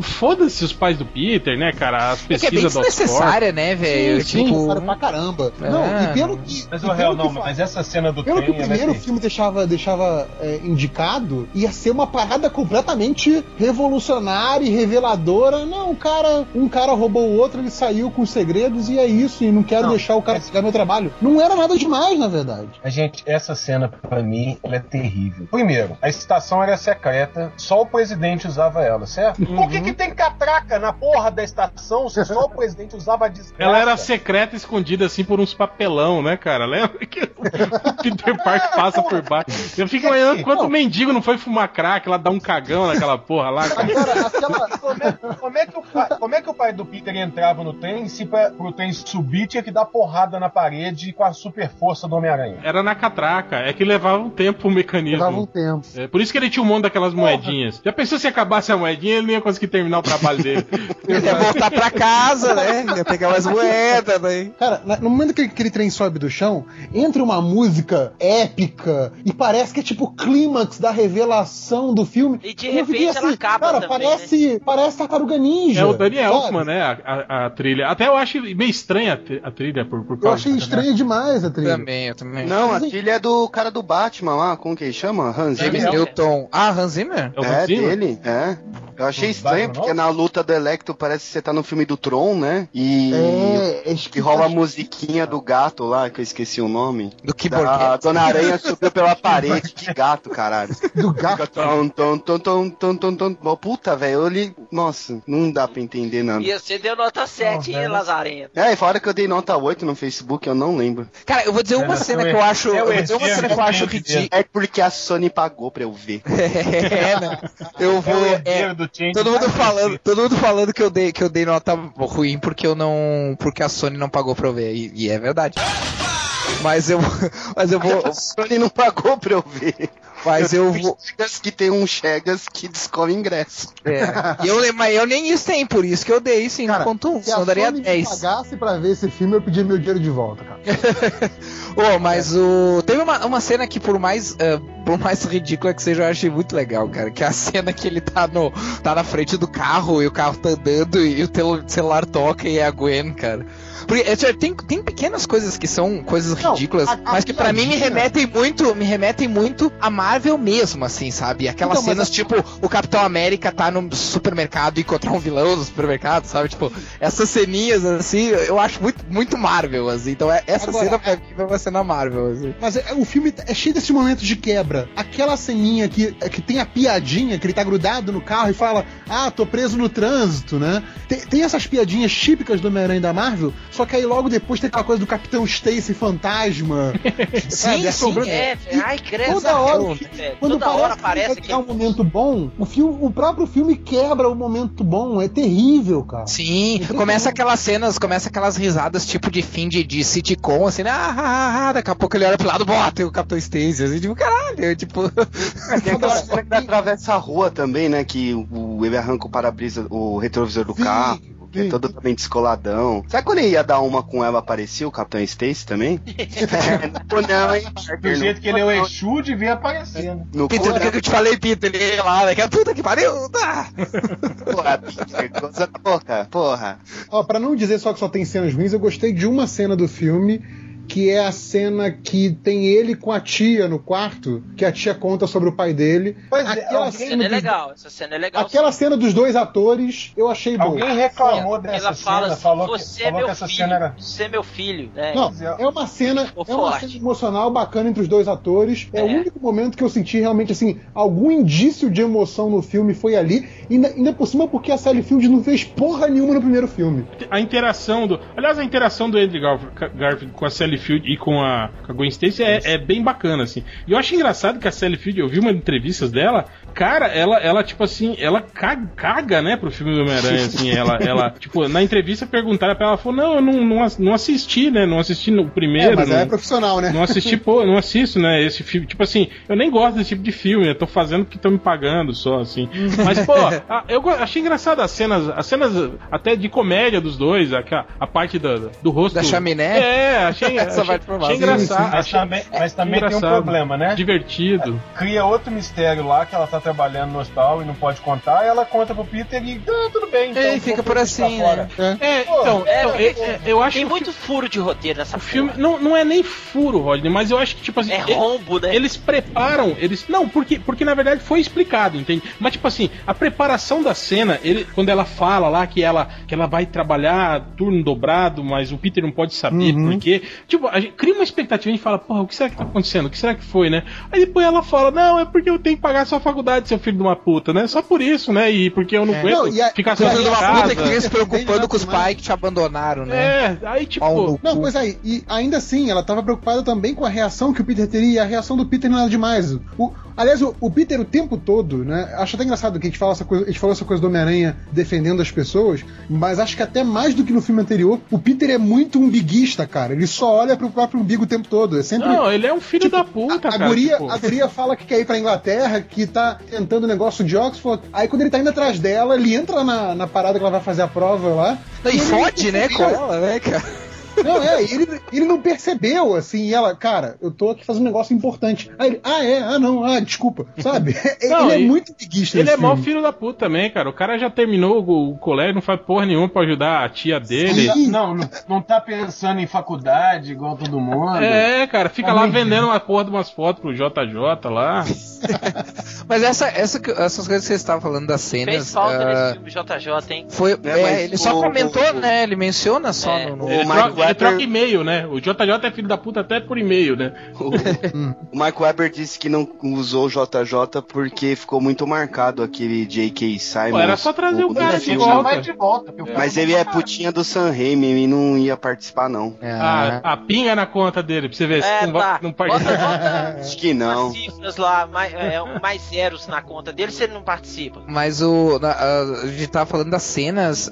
foda-se os pais do Peter, né, cara? As É que é bem pesquisas desnecessária, né, velho? Sim, Tipo. pra caramba. É. Não, e pelo que. Mas o pelo réu, que não, fa- mas essa cena do Pelo que o trem. ela é primeiro terrível. filme deixava, deixava é, indicado, ia ser uma parada completamente revolucionária e reveladora. Não, o cara, um cara roubou o outro, ele saiu com os segredos e é isso, e não quero Não, deixar o cara mas- pegar meu trabalho. Não era nada demais, na verdade. A gente, essa cena, pra mim, ela é terrível. Primeiro, a estação era secreta, só o presidente usava ela, certo? Por Uhum. que, que tem catraca na porra da estação se só o presidente usava a desgraça? Ela era secreta escondida assim por uns papelão, né, cara? Lembra que o Peter Parker passa por baixo? Eu fico imaginando quanto Não. mendigo não foi fumar crack, lá dar um cagão naquela porra lá, cara. Agora, aquela. Como é, como é que o pai, como é que o pai do Peter entrava no trem se pra, pro trem subir tinha que dar porrada na parede com a super força do Homem-Aranha? Era na catraca, é que levava um tempo o mecanismo. Levava um tempo. É, por isso que ele tinha um monte daquelas moedinhas. Já pensou se acabasse a moedinha, ele não ia conseguir terminar o trabalho dele. Ele ia voltar pra casa, né? Ia pegar umas moedas, né? Cara, no momento que aquele trem sobe do chão, entra uma música épica e parece que é tipo o clímax da revelação do filme. E de repente ela acaba Cara, também, parece, parece Tartaruga Ninja. É o Danny sabe? Elfman, né? A, a- a trilha. Até eu acho meio estranha a, tri- a trilha por, por Eu achei estranho demais a trilha. Também, eu também. Não, a trilha é do cara do Batman lá, como que ele chama? Hans James Zimmer? Newton. Ah, Hans Zimmer? É o É, Hans Zimmer? dele, é. Eu achei estranho, Batman porque na luta do Electro parece que você tá no filme do Tron, né? E. É, é Que rola a musiquinha do gato lá, que eu esqueci o nome. Do Da Keyboard. Dona Aranha subiu pela parede. Que gato, caralho. do gato. tom, tom, tom, tom, tom, tom, tom. Ó, Puta, velho, eu li. Nossa, não dá pra entender nada. E você deu nota 7, hein, velho. Lazarento? É, e fora que eu dei nota 8 no Facebook, eu não lembro. Cara, eu vou dizer uma É, cena que eu acho. eu Eu vou dizer uma cena que eu acho ridícula. É porque a Sony pagou pra eu ver. É, né? Eu É vou. é. Todo mundo falando, todo mundo falando que eu dei, que eu dei nota ruim porque eu não, porque a Sony não pagou pra eu ver e, e é verdade. Mas eu, mas eu vou, A Sony não pagou pra eu ver. Mas eu vou. Chegas que tem um Chegas que descobre ingresso. É. E eu, mas eu nem isso tem, por isso que eu dei 5.1, Se eu daria Sony me 10. pagasse pra ver esse filme, eu pedia meu dinheiro de volta, cara. Ô, mas o. Teve uma, uma cena que, por mais, eh, por mais ridícula que seja, eu achei muito legal, cara. Que é a cena que ele tá, no, tá na frente do carro e o carro tá andando e o celular toca e é a Gwen, cara. Porque, é, tem, tem pequenas coisas que são coisas Não, ridículas, a- a mas que pra mim me remetem muito, me remetem muito a Marvel mesmo, assim, sabe? Aquelas Então, cenas a- tipo o Capitão América tá no supermercado e encontrar um vilão no supermercado, sabe? Tipo, essas ceninhas assim, eu acho muito, muito Marvel, assim. Então é- essa Agora, cena pra mim é uma cena Marvel, assim. Mas é- o filme é cheio desses momentos de quebra. Aquela ceninha que, é que tem a piadinha, que ele tá grudado no carro e fala: Ah, tô preso no trânsito, né? Tem, tem essas piadinhas típicas do Homem-Aranha da Marvel, só que aí logo depois tem aquela coisa do Capitão Stacy fantasma. sabe? sim, Assombrando. É, velho. Ai, credo. Toda hora, velho. quando Toda hora parece aparece que é um momento bom, o, filme, o próprio filme quebra o momento bom. É terrível, cara. Sim, começa aquelas cenas, começa aquelas risadas tipo de fim de, de sitcom, assim, né? Ah, ah, ah, daqui a pouco ele olha pro lado, bota tem o Capitão Stacy, assim, tipo, caralho, tipo. Tem aquela cena que atravessa a rua também, né? Que o, ele arranca o para-brisa, o retrovisor do Sim, carro. É todo também descoladão. Sabe quando ele ia dar uma com ela, aparecia o Capitão Stacy também? Não, não, hein, Do jeito não. que ele é o Exu, devia aparecer, né? No Peter, do que que eu te falei, Peter? Ele ia lá, daqui a puta que pariu, tá. Porra, Peter, coisa da boca, porra. Ó, pra não dizer só que só tem cenas ruins, eu gostei de uma cena do filme, que é a cena que tem ele com a tia no quarto, que a tia conta sobre o pai dele. Pois é, Aquela Essa cena é dos- legal. Essa cena é legal. Aquela cena dos dois atores, eu achei boa. Alguém reclamou Ela dessa fala cena, assim, falou, que, você é falou meu que essa filho, cena era. você é meu filho. né? Não, é uma cena, é uma cena emocional bacana entre os dois atores. É, o É. único momento que eu senti realmente assim algum indício de emoção no filme foi ali. E ainda, ainda por cima porque a Sally Field não fez porra nenhuma no primeiro filme. A interação do. Aliás, a interação do Andrew Garf- Garfield com a Sally Field e com a, com a Gwen Stacy é, é bem bacana, assim. E eu acho engraçado que a Sally Field, eu vi uma entrevistas dela, cara, ela, ela tipo assim, ela caga, caga né, pro filme do Homem-Aranha, assim. Ela, ela, tipo, na entrevista perguntaram pra ela, ela falou: Não, eu não, não, não assisti, né? Não assisti no primeiro. é, mas não, é profissional, né? não assisti, pô, não assisto, né? Esse filme. Tipo assim, eu nem gosto desse tipo de filme, eu tô fazendo porque estão me pagando só, assim. Mas, pô, a- eu achei engraçado as cenas, as cenas até de comédia dos dois, a, a parte do, do rosto. Da chaminé? É, achei, Essa foi massa. achei engraçado. Mas também, mas também tem um problema, né? Divertido. Cria outro mistério lá que ela tá trabalhando no hospital e não pode contar, e ela conta pro Peter e ah, tudo bem. Então, E fica por assim, fora. É, Pô, então, É, então, é- é- eu acho Tem muito furo de roteiro nessa O filme não, não é nem furo, Rodney, mas eu acho que, tipo assim. É rombo, né? Eles preparam, eles. Não, porque, porque na verdade foi explicado, entende? Mas, tipo assim, a preparação da cena, ele, quando ela fala lá que ela, que ela vai trabalhar turno dobrado, mas o Peter não pode saber Uhum. por quê. Tipo, a gente cria uma expectativa e a gente fala, porra, o que será que tá acontecendo? O que será que foi, né? Aí depois ela fala, não, é porque eu tenho que pagar sua faculdade, seu filho de uma puta, né? Só por isso, né? E porque eu não aguento Não, e a- ficar Filho de sozinho em uma a- puta que se preocupando com os pais que te abandonaram, né? É, aí tipo. Não, pois aí, e ainda assim, ela tava preocupada também com a reação que o Peter teria, e a reação do Peter não era demais. O, aliás, o, o Peter o tempo todo, né? Acho até engraçado que a gente fala essa coisa, a gente falou essa coisa do Homem-Aranha defendendo as pessoas, mas acho que até mais do que no filme anterior, o Peter é muito umbiguista, cara. Ele só olha pro próprio umbigo o tempo todo. É sempre. Não, ele é um filho da puta, a, a cara. guria, tipo. a guria fala que quer ir pra Inglaterra, que tá tentando o negócio de Oxford. Aí quando ele tá indo atrás dela, ele entra na, na parada que ela vai fazer a prova lá. E ele fode, né, com ela, né, cara? Não, é, ele, ele não percebeu, assim, e ela, cara, eu tô aqui fazendo um negócio importante. Aí ele, ah, é, ah, não, ah, desculpa, sabe? Não, ele é muito preguiça Ele é filme. filho da puta também, cara. O cara já terminou o, o colégio, não faz porra nenhuma pra ajudar a tia dele. Sim. Não, não, não tá pensando em faculdade igual todo mundo. É, cara, fica lá vendendo uma porra de umas fotos pro JJ lá. Mas essa, essa, essas coisas que vocês estavam falando das Fez cenas. falta ah, nesse filme JJ, hein? foi, É, é, ele só o- comentou, o- né? Ele menciona só É. no. no- Mike Webber- troca e-mail, né? O JJ é filho da puta até por e-mail, né? O, o Mike Webber disse que não usou o JJ porque ficou muito marcado aquele J.K. Simon. Pô, era só trazer o cara de volta. de volta. o Mas não ele é tá- putinha do Sam Raimi e não ia participar, não. A, Ah, a pinga na conta dele, pra você ver se É, não, vai- tá. não Bota, participa. bota Acho que não. cifras lá, mais, é, mais zeros na conta dele se ele não participa. Mas o. na- a, a gente tava falando das cenas.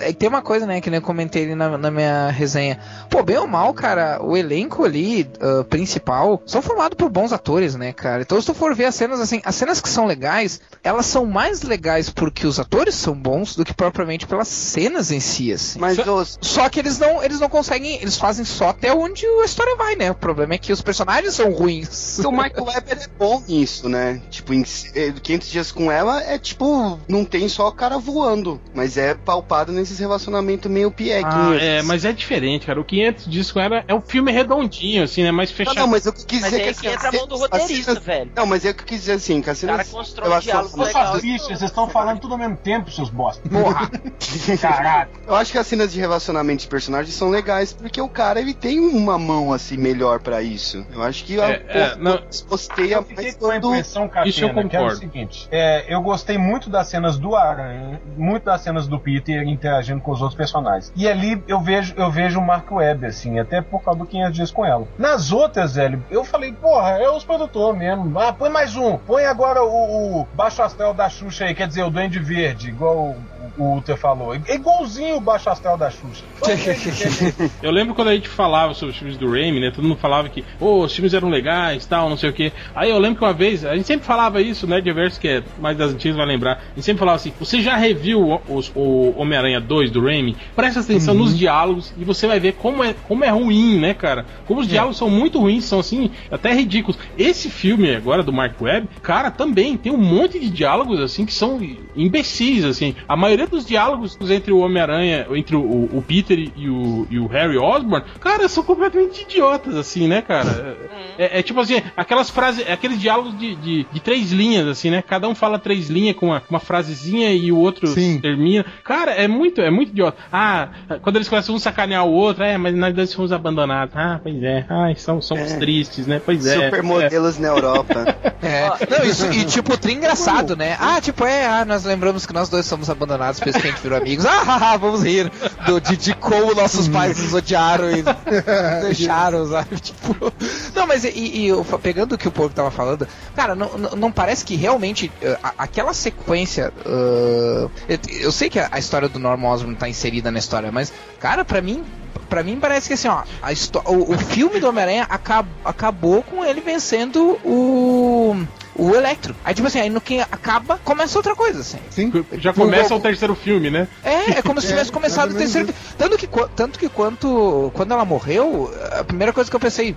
é que tem uma coisa, né, que nem eu comentei ali na, na minha resenha Homem-Aranha. Pô, bem ou mal, cara, o elenco ali ah, principal são formados por bons atores, né, cara? Então, se tu for ver as cenas assim, as cenas que são legais, elas são mais legais porque os atores são bons do que propriamente pelas cenas em si, assim. Mas ô, Só que eles não, eles não conseguem, eles fazem só até onde a história vai, né? O problema é que os personagens são ruins. o Michael Webber é bom nisso, né? Tipo, em eh, 500 dias com ela é tipo, não tem só o cara voando, mas é palpado nesses relacionamentos meio Ah, pieguinhos. é, mas é diferente, cara. O 500 disco era é um filme redondinho, assim, né? Mais Não, fechado. não, mas eu quis Mas dizer aí que que assim, entra a mão do roteirista, cenas- velho. Não, mas eu que quis dizer assim, que as O cenas cara constrói diálogo legal. vocês estão falando tudo ao mesmo tempo, seus bosta. Porra. Caralho. Eu acho que as cenas de relacionamento de personagens são legais porque o cara ele tem uma mão assim melhor pra isso. Eu acho que É, a- é, não. gosteia Eu fiquei com a quando impressão, Isso eu Catena, que era o concordo. seguinte: é, eu gostei muito das cenas do Aranha, muito das cenas do Peter interagindo com os outros personagens. E ali eu vejo eu vejo Mark Webb, assim, até por causa do 500 dias com ela. Nas outras, velho, eu falei, porra, é os produtores mesmo. Ah, põe mais um. Põe agora o, o Baixo Astral da Xuxa aí, quer dizer, o Duende Verde, igual o, Uther falou. É igualzinho o Baixo Astral da Xuxa. Eu lembro quando a gente falava sobre os filmes do Raimi, né? Todo mundo falava que, oh, os filmes eram legais, tal, não sei o quê. Aí eu lembro que uma vez, a gente sempre falava isso, né? Diverso que é mais das antigas vai lembrar. A gente sempre falava assim: você já reviu o, os- o Homem-Aranha 2 do Raimi? Presta atenção nos diálogos e você vai ver como é, como é ruim, né, cara? Como os diálogos são muito ruins, são assim, até ridículos. Esse filme agora do Mark Webb, cara, também tem um monte de diálogos assim que são imbecis, assim. A maioria dos diálogos entre o Homem-Aranha, entre o, o Peter e o, e o Harry Osborn, cara, são completamente idiotas, assim, né, cara? É, é tipo assim, aquelas frases, aqueles diálogos de, de, de três linhas, assim, né? Cada um fala três linhas com uma, uma frasezinha e o outro Sim. termina. Cara, é muito, é muito idiota. Ah, quando eles começam um sacanear o outro, é, mas nós dois fomos abandonados. Ah, pois é. Ai, são, somos É. tristes, né? Pois é. supermodelos na Europa. É. Não, isso, e tipo, tri engraçado, né? Ah, tipo, é, ah, nós lembramos que nós dois somos abandonados, por isso que a gente virou amigos. Ah, haha, vamos rir do, de, de como nossos pais nos odiaram e deixaram, sabe? Tipo. Não, mas e, e pegando o que o Porco tava falando, cara, não, não, parece que realmente a- aquela sequência. ah, eu, eu sei que a, a história do Norman Osborn tá inserida na história, mas, cara, pra mim. Pra mim parece que assim, ó, a o, o filme do Homem-Aranha acab- acabou com ele vencendo o. O Electro. Aí, tipo assim, aí no que acaba, começa outra coisa, assim. Sim. Já começa o terceiro filme, né? É, é como se É, tivesse começado o terceiro. fi- Tanto que, tanto que quanto, quando ela morreu, a primeira coisa que eu pensei,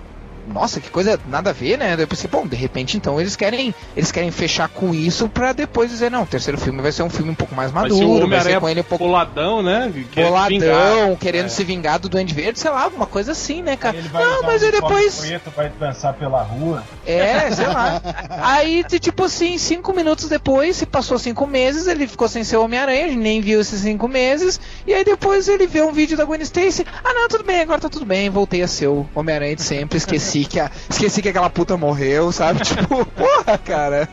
nossa, que coisa nada a ver, né? Daí Eu pensei, bom, de repente então eles querem, eles querem fechar com isso pra depois dizer, não, o terceiro filme vai ser um filme um pouco mais Vai ser o maduro, vai ser com ele um pouco boladão, né? que quer se vingar. boladão, querendo É. se vingar do Duende Verde, sei lá, alguma coisa assim, né, cara? Ele vai Não, mas aí depois. preto, vai dançar pela rua. É, sei lá. Aí, tipo assim, cinco minutos depois, se passou cinco meses, ele ficou sem ser Homem-Aranha, a gente nem viu esses cinco meses. E aí depois ele vê um vídeo da Gwen Stacy. Ah, não, tudo bem, agora tá tudo bem, voltei a ser o Homem-Aranha de sempre. Esqueci que, a, esqueci que aquela puta morreu, sabe? Tipo, porra, cara.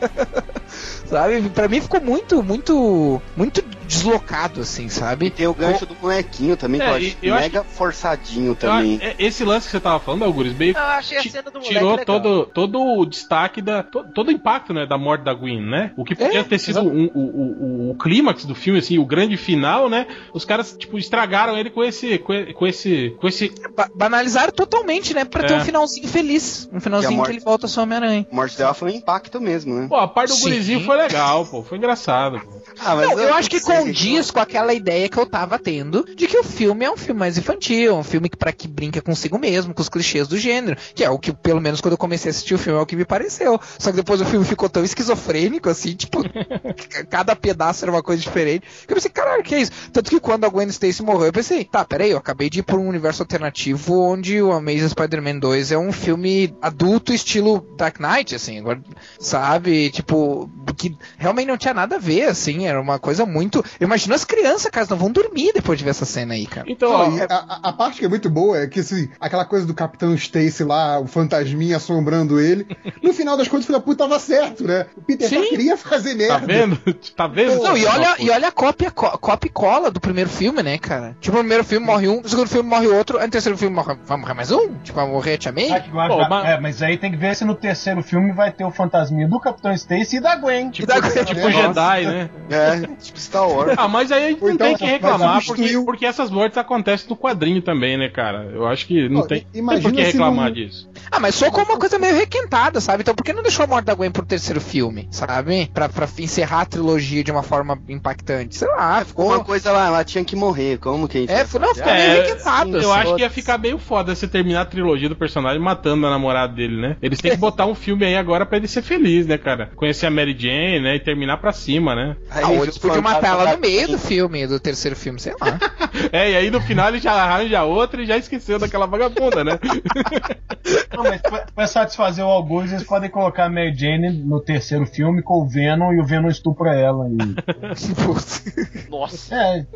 sabe? Pra mim ficou muito, muito, muito deslocado, assim, sabe? Tem o gancho do molequinho também, que É, eu e- acho eu acho mega forçadinho Eu também. acho- é, Esse lance que você tava falando, Algures, meio Eu achei a ti- cena do moleque tirou legal. todo, todo o destaque da. to- todo o impacto né, da morte da Gwen, né? O que podia É, ter sido um- o, o, o, o clímax do filme, assim, o grande final, né? Os caras, tipo, estragaram ele com esse. com, e- esse. com esse. Ba- banalizaram totalmente, né? Pra ter É. um finalzinho feliz. Um E finalzinho que ele volta a ser Homem-Aranha. A morte dela foi um impacto mesmo, né? Pô, a parte do Sim. gurizinho foi legal, pô. Foi engraçado, pô. Ah, mas Não, eu acho que condiz com aquela ideia que eu tava tendo de que o filme é um filme mais infantil, um filme que para que brinca consigo mesmo, com os clichês do gênero, que é o que pelo menos quando eu comecei a assistir o filme é o que me pareceu. Só que depois o filme ficou tão esquizofrênico assim, tipo, cada pedaço era uma coisa diferente. Que eu pensei, caralho, que é isso? Tanto que quando a Gwen Stacy morreu, eu pensei, tá, peraí, eu acabei de ir por um universo alternativo onde o Amazing Spider-Man 2 é um filme adulto estilo Dark Knight, assim, agora, sabe? Tipo, que realmente não tinha nada a ver, assim, era uma coisa muito. Eu imagino as crianças, cara, não vão dormir depois de ver essa cena aí, cara. Então, ó, e a, a- parte que é muito boa é que assim, aquela coisa do Capitão Stacy lá, o fantasminha assombrando ele, no final das contas o filho da puta tava certo, né? O Peter só Sim. queria fazer merda. tá vendo? Tá vendo? Não, e olha, e olha a cópia, cópia e cola do primeiro filme, né, cara? Tipo, no primeiro filme morre um, no segundo filme morre outro, aí no terceiro filme morre, vai morrer mais um? Tipo, vai morrer a Tia May? Ah, agora Pô, mas- É, mas aí tem que ver se no terceiro filme vai ter o fantasminha do Capitão Stacy e da Gwen. E da Gwen. Tipo. Jedi, né? É, É, tipo Star Wars. Ah, mas aí a gente não então, tem que reclamar, porque, substituiu- porque essas mortes acontecem no quadrinho também, né, cara? Eu acho que não Pô, tem, tem por que se reclamar não- disso. Ah, mas só como uma coisa meio requentada, sabe? Então por que não deixou a morte da Gwen pro terceiro filme, sabe? Pra, pra encerrar a trilogia de uma forma impactante. Sei lá, ficou. Uma coisa lá, ela tinha que morrer. Como que a gente É, não, ficou É, meio requentado. Eu assim. acho que ia ficar meio foda você terminar a trilogia do personagem matando a namorada dele, né? Eles têm que botar um filme aí agora pra ele ser feliz, né, cara? Conhecer a Mary Jane, né? E terminar pra cima, né? Aí Ah, ou eles podiam matar ela no meio do filme, do terceiro filme, sei lá. É, e aí no final ele já arranja outra e já esqueceu daquela vagabunda, né? Não, mas pra, pra satisfazer o Augusto, eles podem colocar a Mary Jane no terceiro filme com o Venom e o Venom estupra ela. E... Nossa. É,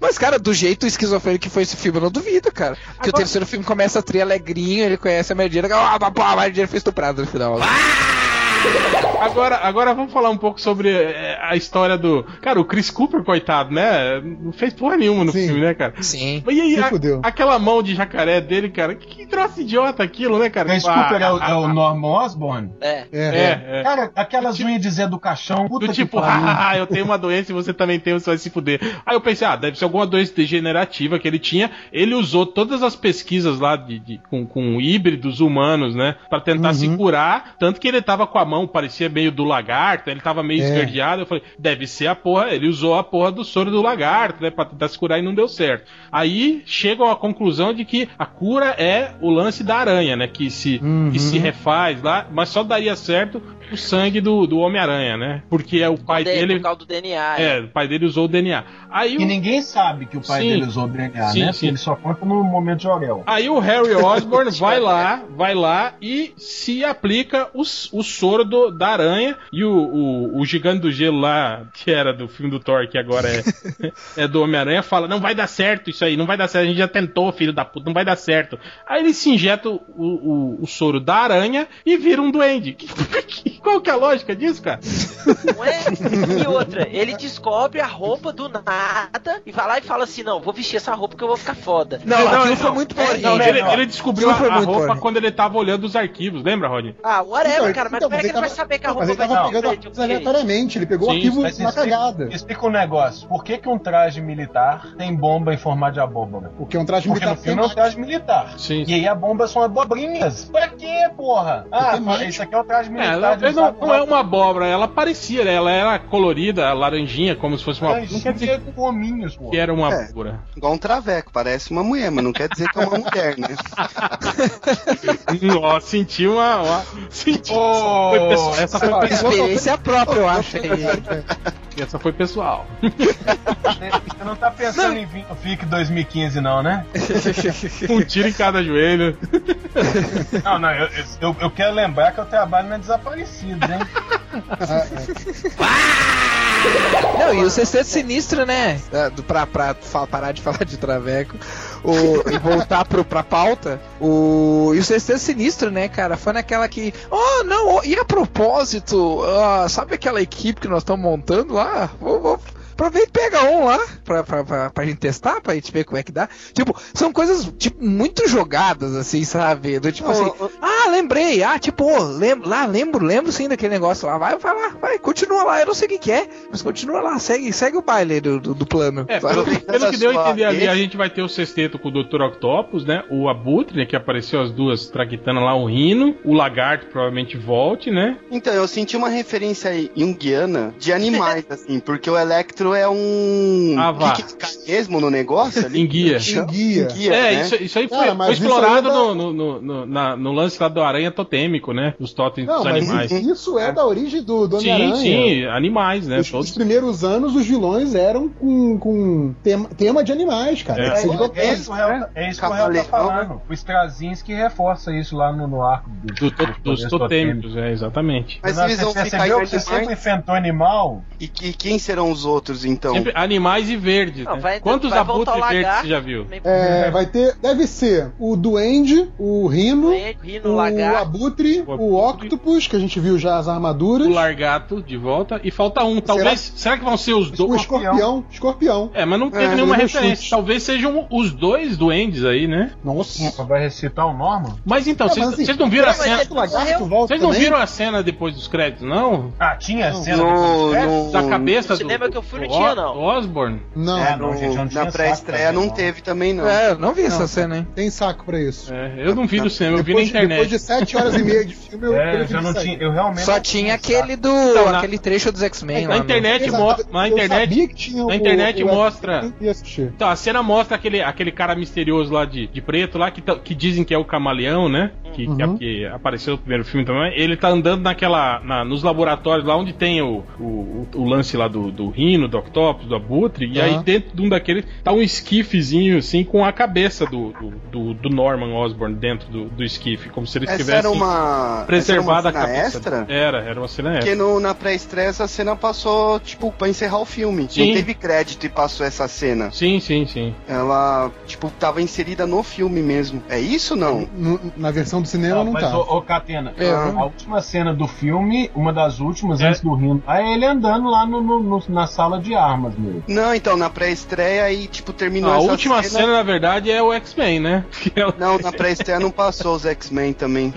Mas, cara, do jeito esquizofrênico que foi esse filme, eu não duvido, cara. Que o terceiro filme começa a tri alegrinho, ele conhece a Merdina, ah, pá, pá, a Merdina foi estuprada no final. Agora, agora vamos falar um pouco sobre é, a história do. Cara, o Chris Cooper, coitado, né? Não fez porra nenhuma no Sim. filme, né, cara? Sim. E aí, Se a- fudeu. aquela mão de jacaré dele, cara, que, que troço idiota aquilo, né, cara? Chris Ah, Cooper é o, ah, é o ah, Norman Osborn. É. É, É, é. Cara, aquelas unhas de Zé do Caixão, puta Do tipo, ah, eu tenho uma doença e você também tem, você vai se fuder. Aí eu pensei, ah, deve ser alguma doença degenerativa que ele tinha. Ele usou todas as pesquisas lá de, de- com, com híbridos humanos, né? Pra tentar se curar. Tanto que ele tava com a mão, parecia meio do lagarto, ele tava meio É. esverdeado. Eu falei, deve ser a porra. Ele usou a porra do soro do lagarto, né? Pra tentar se curar e não deu certo. Aí chegam à conclusão de que a cura é o lance da aranha, né? Que se, que se refaz lá, mas só daria certo o sangue do, do Homem-Aranha, né? Porque é o pai De- dele. Por causa do DNA. É, o pai dele usou o DNA. Aí E o, ninguém sabe que o pai Sim. dele usou o DNA, Sim, né? sim. Porque ele só conta no momento de Orel. aí o Harry Osborn vai lá, vai lá e se aplica o, o soro do- da aranha e o, o, o gigante do gelo lá, que era do filme do Thor, que agora é, é do Homem-Aranha, fala: Não vai dar certo isso aí, não vai dar certo, a gente já tentou, filho da puta, não vai dar certo. Aí ele se injeta o, o, o soro da aranha e vira um duende. Qual que é a lógica disso, cara? Não é? E outra, ele descobre a roupa do nada e vai lá e fala assim: não, vou vestir essa roupa que eu vou ficar foda. Não, Não, não, foi muito Power Não, Ranger. ele, ele descobriu a, a muito roupa quando ele tava olhando os arquivos, lembra, Rodney? Ah, whatever, Então, cara, mas então, como é que ele tava- vai saber que a Não, mas roupa ele vai tava pegando aleatoriamente, ele pegou o Sim, arquivo Mas na explica, cagada. explica um negócio. Por que, que um traje militar tem bomba em formato de abóbora? Porque é um traje Porque militar no filme é um traje militar. Sim. E aí a bomba são abobrinhas. Pra quê, porra? Ah, Porque isso aqui é o traje É, militar. Ela não, não é uma abóbora, ela parecia, né? ela era colorida, laranjinha, como se fosse uma. Não Não quer dizer com gominhos, pô. que era uma É. abóbora. Igual um traveco, parece uma mulher, mas não quer dizer que é uma mulher, né? Ó, senti uma. uma senti. Ô, Foi pessoal, essa, foi, pessoal, Experiência própria, eu acho. essa foi pessoal. Você não tá pensando em vir no FIC 2015, não, né? Um tiro em cada joelho. Não, não, eu, eu, eu quero lembrar que eu trabalho na Desaparecidos, hein? Não, e o Sexteto Sinistro, né? Do- Pra, pra fa- parar de falar de Traveco o, e voltar pro, pra pauta, o, e o Sexteto Sinistro, né, cara? Foi naquela que. Oh, não, oh, e a propósito, ah, sabe aquela equipe que nós estamos montando lá? Vou, vou, Aproveita e pega um lá pra, pra, pra, pra gente testar, pra gente ver como é que dá. Tipo, são coisas tipo, muito jogadas, assim, sabe? Do tipo assim, ah, lembrei, ah, tipo, lembro, lá, lembro, lembro sim daquele negócio lá. Vai, vai lá, vai, continua lá, eu não sei o que, que é, mas continua lá, segue, segue o baile do, do, do plano. É, pelo, pelo que deu a entender ali, a gente vai ter o sexteto com o Dr. Octopus, né? O Abutre, né, que apareceu as duas traquitanas lá, o Rino. O Lagarto provavelmente volte, né? Então, eu senti uma referência junguiana de animais, assim, porque o Electro é um. Ah, vá. que, que cai mesmo no negócio ali? Enguia. Enguia. Enguia, É, né? isso, isso aí foi, Cara, foi mas explorado aí é da- no, no, no, no- na- no lance lá do aranha totêmico, né? Dos totens Não, dos mas animais. isso é da origem do, do Sim, Homem-Aranha. sim, animais, né? Os, os Todos. primeiros anos, os vilões eram com, com tema, tema de animais, cara. É. É, qualquer- isso, que o réu- é isso que o réu tá Camaleão, falando. O Strazinski reforça isso lá no, no arco do, Do to- dos totêmicos, é, exatamente. Mas Não, eles vão você ficar em percebeu que você animais. sempre enfrentou animal? E, que- quem serão os outros, então? Sempre animais e verdes. Não, né? vai- Quantos vai abutres o verdes lagarto. você já viu? É, vai ter. Deve ser o Duende, o Rino, Rino, o lagarto. Abutre, O o. Octopus, que a gente viu já as armaduras. O Largato de volta e falta um. Talvez. Será, que vão ser os O dois? escorpião. Escorpião. É, mas não teve É, nenhuma é referência. chute. Talvez sejam os dois duendes aí, né? Nossa. Vai recitar o Norman? Mas então, É, vocês mas assim, não viram a mas cena. O volta Vocês não também? viram a cena depois dos créditos, não? Ah, tinha a cena No, depois dos no, Da cabeça No do. cinema que eu fui não do tinha, não. do Osborne? Não, É, no- gente, não na pré-estreia não teve também, não. É, eu não vi essa Não. cena, hein? tem saco pra isso. É, eu não vi no cinema, eu vi na internet. depois de sete horas e meia de filme, eu É, eu não tinha. Eu realmente. Só não tinha saco. aquele do. Então, na- aquele trecho dos X-Men na lá. no- internet Exato, mo- eu na internet- sabia que tinha na o- internet o- mostra-. Então, a cena mostra aquele, aquele cara misterioso lá de, de preto lá, que, tá- que dizem que é o camaleão, né? Que, que- Uhum. que apareceu no primeiro filme também. Ele tá andando naquela. na- nos laboratórios lá onde tem o, o, o- o lance lá do, do rino, do octopus, do abutre. E aí dentro de um daqueles tá um esquifezinho assim com a cabeça do, do, do- Norman Osborn dentro do, do esquife. Como se ele Essa estivesse era uma. preservada essa era a uma cena cabeça. extra? Era, era uma cena Porque extra. no, na pré-estreia essa cena passou, tipo, pra encerrar o filme. Sim. Não teve crédito e passou essa cena. Sim, sim, sim. Ela, tipo, tava inserida no filme mesmo. É isso não? No- na versão do cinema Não, não, mas, tá. ô, ô Catena, É, a, a última cena do filme, uma das últimas, É. antes do Rino, aí ele andando lá no, no- no- na sala de armas mesmo. Não, então, na pré-estreia aí, tipo, terminou a essa última cena... cena. na verdade, é o X-Men, né? É o- Não, na pré-estreia não passou os X-Men também.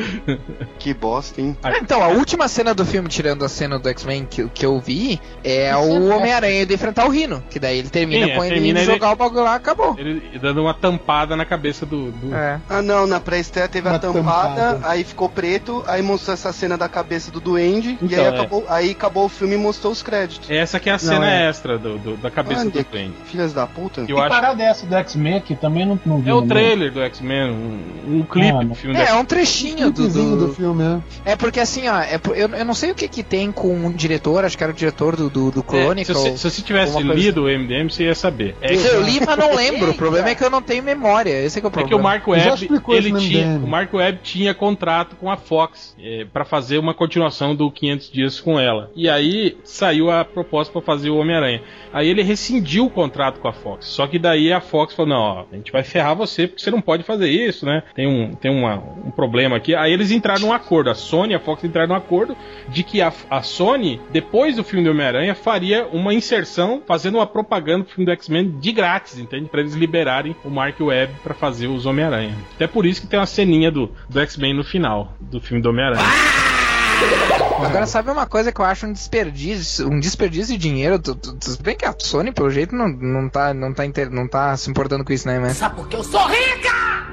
Que bosta, hein? Ah, Então, a última cena do filme, tirando a cena do X-Men que, que eu vi, é o Homem-Aranha de enfrentar o Rino. Que daí ele termina Sim, é, com ele termina indo ele- jogar o bagulho lá acabou. Ele dando uma tampada na cabeça do. do- É. Ah, não, na pré-estreia teve a Uma tampada, tampada. aí ficou preto, aí mostrou essa cena da cabeça do Duende, e Então, aí é. acabou, aí acabou o filme e mostrou os créditos. Essa que é a cena é. Extra do, do- da cabeça Olha, do Duende. Filhas da puta. Que eu Que acho parada é essa do X-Men aqui? Também não, não vi. é o né? trailer do X-Men, um, um clipe Ah, do filme É, do é um trechinho do, Clipezinho do, do filme, é. É porque assim, ó, é eu, eu não sei o que que tem com o diretor, acho que era o diretor do, do, do É, Chronicle. se, você, se você tivesse lido o MDM, você ia saber. É, Eu li, mas não lembro. O problema é que eu não tenho memória. Esse é que é o é problema. que o Mark Já Webb, ele tinha, MDM. o Mark Webb tinha contrato com a Fox é, para fazer uma continuação do 500 dias com ela. E aí saiu a proposta para fazer o Homem-Aranha. Aí ele rescindiu o contrato com a Fox. Só que daí a Fox falou: "Não, ó, a gente vai ferrar você porque você não pode fazer isso, né? Tem um tem uma, um problema aqui". Aí eles entraram num acordo, a Sony e a Fox entraram num acordo de que a, a Sony, depois do filme do Homem-Aranha, faria uma inserção fazendo uma propaganda pro filme do X-Men de grátis, entende? Pra eles liberarem o Mark Webb pra fazer os Homem-Aranha. Até por isso que tem uma ceninha do, do X-Men no final do filme do Homem-Aranha. Agora, sabe uma coisa que eu acho um desperdício, um desperdício de dinheiro? Tu, tu, tu, bem que a Sony, pelo jeito, não, não, tá, não, tá inter- não tá se importando com isso, né, mas... Sabe porque eu sou rica?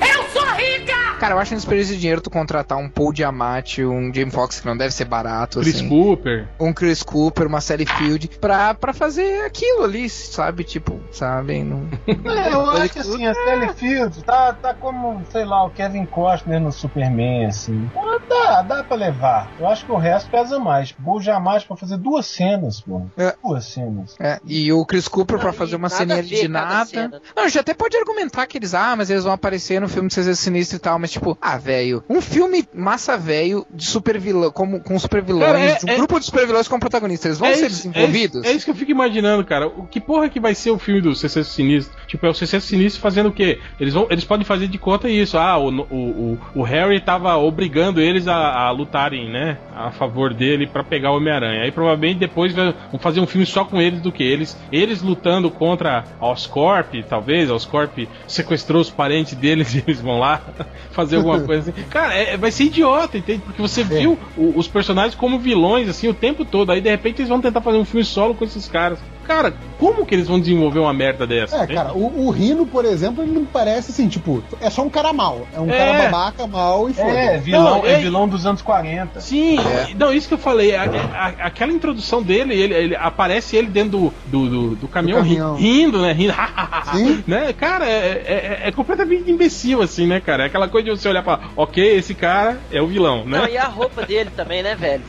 Eu sou rica! Cara, eu acho um desperdício de dinheiro tu contratar um Paul Diamante, um Jamie Foxx, que não deve ser barato, Chris assim. Cooper. Um Chris Cooper, uma Sally Field, pra, pra fazer aquilo ali, sabe? Tipo, sabe? Não... É, eu acho que assim, a Sally Field tá, tá como, sei lá, o Kevin Costner no Superman, assim. Dá, dá pra levar. Eu acho que o resto pesa mais. Vou jamais pra fazer duas cenas, pô. É. Duas cenas. É, e o Chris Cooper pra Não, fazer e uma ceninha de nada. cena. Não, a gente até pode argumentar que eles, ah, mas eles vão aparecer no filme de CZ Sinistro e tal, mas tipo, ah, velho, um filme massa velho de super vilão, como, com super vilões, Cara, é- de um é- grupo de super vilões como protagonistas, eles vão É ser isso, desenvolvidos? É isso, é que eu fico imaginando, cara. O que porra que vai ser o filme do CC Sinistro? Tipo, é o CC Sinistro fazendo o quê? Eles, vão, eles podem fazer de conta isso. Ah, o, o, o, o Harry tava obrigando eles a, a lutarem, né? A favor dele pra pegar o Homem-Aranha. Aí provavelmente depois vão fazer um filme só com eles do que eles. Eles lutando contra a Oscorp, talvez. A Oscorp sequestrou os parentes deles e eles vão lá fazer alguma coisa assim. Cara, é- vai ser idiota, entende? Porque você viu o- os personagens como vilões, assim, o tempo todo. Aí de repente eles vão tentar fazer um filme solo com esses caras. Cara, como que eles vão desenvolver uma merda dessa? É, entende? cara, o, o Rino, por exemplo, ele não parece assim, tipo, é só um cara mal. É um É. cara babaca, mal e É, foda. vilão, Não, é é- vilão dos anos 40. Sim, não, isso que eu falei. a- a- aquela introdução dele, ele, ele- aparece ele dentro do, do, do- do caminhão, Do ri- caminhão. rindo, né? Rindo. Sim. né? Cara, é, é- é completamente imbecil, assim, né, cara? É aquela coisa de você olhar e falar, ok, esse cara é o vilão, né? Não, e a roupa dele também, né, velho?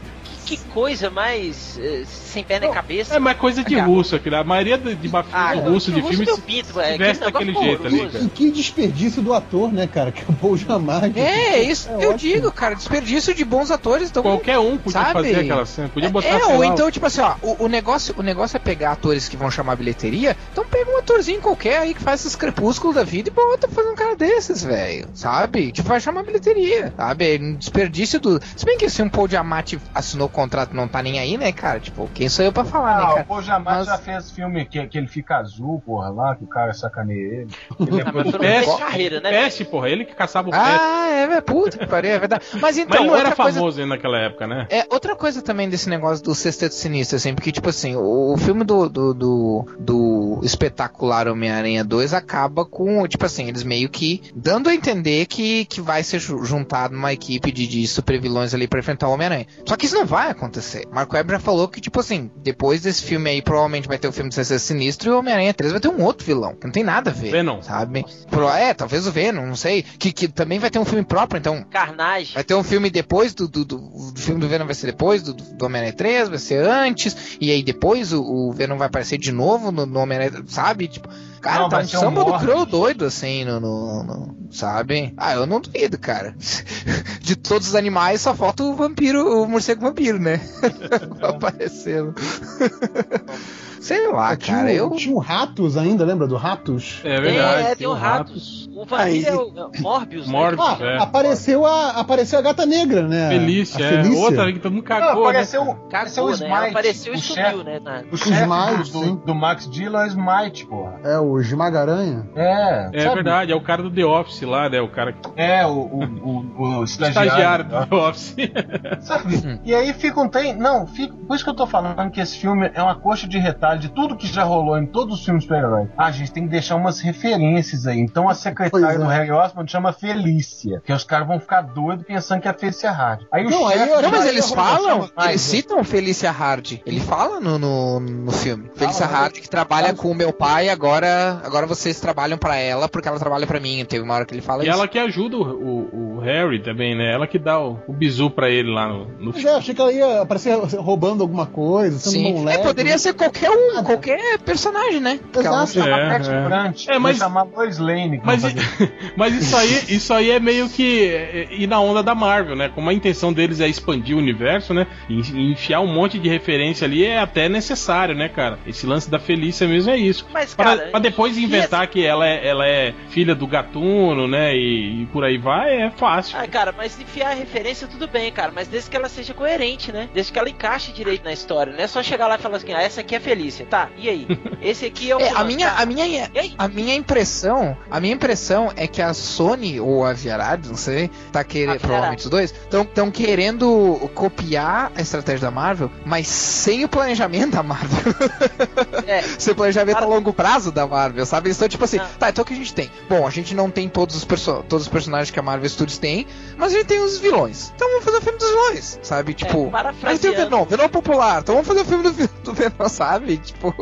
Que coisa mais eh, sem pé nem cabeça. É mais coisa de russo, aquilo. A maioria de, de mafioso Ah, russo de filmes deu pinto, é, se veste aquele daquele jeito ali, cara. E que desperdício do ator, né, cara? Que é o Paul Giamatti. É, isso É eu ótimo. digo, cara. Desperdício de bons atores. Então, Qualquer um podia Sabe? fazer aquela cena. Podia botar, é, ou lá, então, tipo assim, ó, o, o negócio, o negócio é pegar atores que vão chamar bilheteria, então pega um atorzinho qualquer aí que faz esses crepúsculos da vida e bota pra fazer um cara desses, velho. Sabe? Tipo, vai chamar bilheteria, sabe? É um desperdício do. Se bem que se um Paul Diamante assinou contrato não tá nem aí, né, cara? Tipo, quem sou eu pra falar, né, Ah, o cara? Paul Giamatti Mas- já fez filme que, que ele fica azul, porra, lá, que o cara sacaneia ele. Ele é Ah, mas Peste, carreira, né? Peste, porra. Ele que caçava o peste. Ah, é, velho. Puta que pariu, é verdade. Mas então, Mas ele não era coisa- famoso ainda naquela época, né? É, outra coisa também desse negócio do Sexteto Sinistro, assim, porque, tipo assim, o, o filme do, do, do, do espetacular Homem-Aranha 2 acaba com, tipo assim, eles meio que dando a entender que, que vai ser ju- juntado uma equipe de, de supervilões ali pra enfrentar o Homem-Aranha. Só que isso não vai acontecer. Marco Webb já falou que, tipo assim, depois desse filme aí, provavelmente vai ter o filme do Sexteto Sinistro e o Homem-Aranha 3 vai ter um outro vilão, que não tem nada a ver. Venom. Sabe? Pro- É, talvez o Venom, não sei. Que, que também vai ter um filme próprio, então Carnage. Vai ter um filme depois do, do, do, do filme do Venom vai ser depois do, do Homem-Aranha 3, vai ser antes, e aí depois o, o Venom vai aparecer de novo no, no Homem-Aranha, sabe? Tipo, cara, Não, tá vai um ser um samba do crow doido assim, no, no, no- sabe? Ah, eu não duvido, cara. De todos os animais só falta o vampiro, o morcego vampiro, né? Aparecendo. Sei lá, tinha, cara, o- eu... tinha o Ratos ainda, lembra do Ratos? É verdade. É, tem o Ratos. O vampiro é o é Morbius. né? Morbius. Ah, é. apareceu, a, apareceu a gata negra, né? Felícia, a é. Felícia. Outra que todo mundo Não, cagou, né? apareceu, apareceu Cagou, o né? Smite. Apareceu e o sumiu, chefe, né? na- o Smite, do, do, Max Dillon é o Smite, porra. É, o Esmaga-Aranha. É, É sabe? verdade, é o cara do The Office lá, né? O cara que. É, o, o, o, o estagiário. Estagiário do The Office. Sabe? E aí fica um trem. Não, fica. Por isso que eu tô falando que esse filme é uma coxa de retalho de tudo que já rolou em todos os filmes super-heróis. Ah, a gente tem que deixar umas referências aí. Então a secretária é. do Harry Osborn chama Felícia. Que os caras vão ficar doidos pensando que é a Felícia Hard. Aí o Não, aí chefe. eu- Não, mas eles falam, eles citam Felícia Hard. Ele fala no, no, no filme. Felícia Hard que trabalha Fala. com o meu pai, agora agora vocês trabalham pra ela porque ela trabalha pra mim. Teve uma hora que ele fala E isso. ela que ajuda o, o- o Harry também, né? Ela que dá o, o bizu pra ele lá no, no Mas é, achei que ela ia aparecer roubando alguma coisa, sendo Sim. um É, poderia ser qualquer um, qualquer personagem, né? Porque Exato. É, Cat é. É, mas- chamar Lois Lane. Mas, mas isso aí, isso aí é meio que é, ir na onda da Marvel, né? Como a intenção deles é expandir o universo, né? E enfiar um monte de referência ali é até necessário, né, cara? Esse lance da Felícia mesmo é isso. Mas, Pra, cara, pra depois e inventar que ela é, ela é filha do gatuno, né? E, e por aí vai, é fácil. Ah, cara, mas enfiar a referência tudo bem, cara, mas desde que ela seja coerente, né? Desde que ela encaixe direito na história, não é só chegar lá e falar assim, ah, essa aqui é Felícia, tá? E aí? Esse aqui é o É, a minha, tá? a minha, aí? a minha impressão, a minha impressão é que a Sony ou a Viarad, não sei, tá querendo, provavelmente os dois, estão querendo copiar a estratégia da Marvel, mas sem o planejamento da Marvel. É, Seu planejamento Cara- a longo prazo da Marvel, sabe? Eles estão tipo assim, Não. tá, então o que a gente tem? Bom, a gente não tem todos os, perso todos os personagens que a Marvel Studios tem, mas a gente tem os vilões. Então vamos fazer o filme dos vilões, sabe? Tipo, a gente tem o. Venom, Venom popular, então vamos fazer o filme do, do Venom, sabe? Tipo,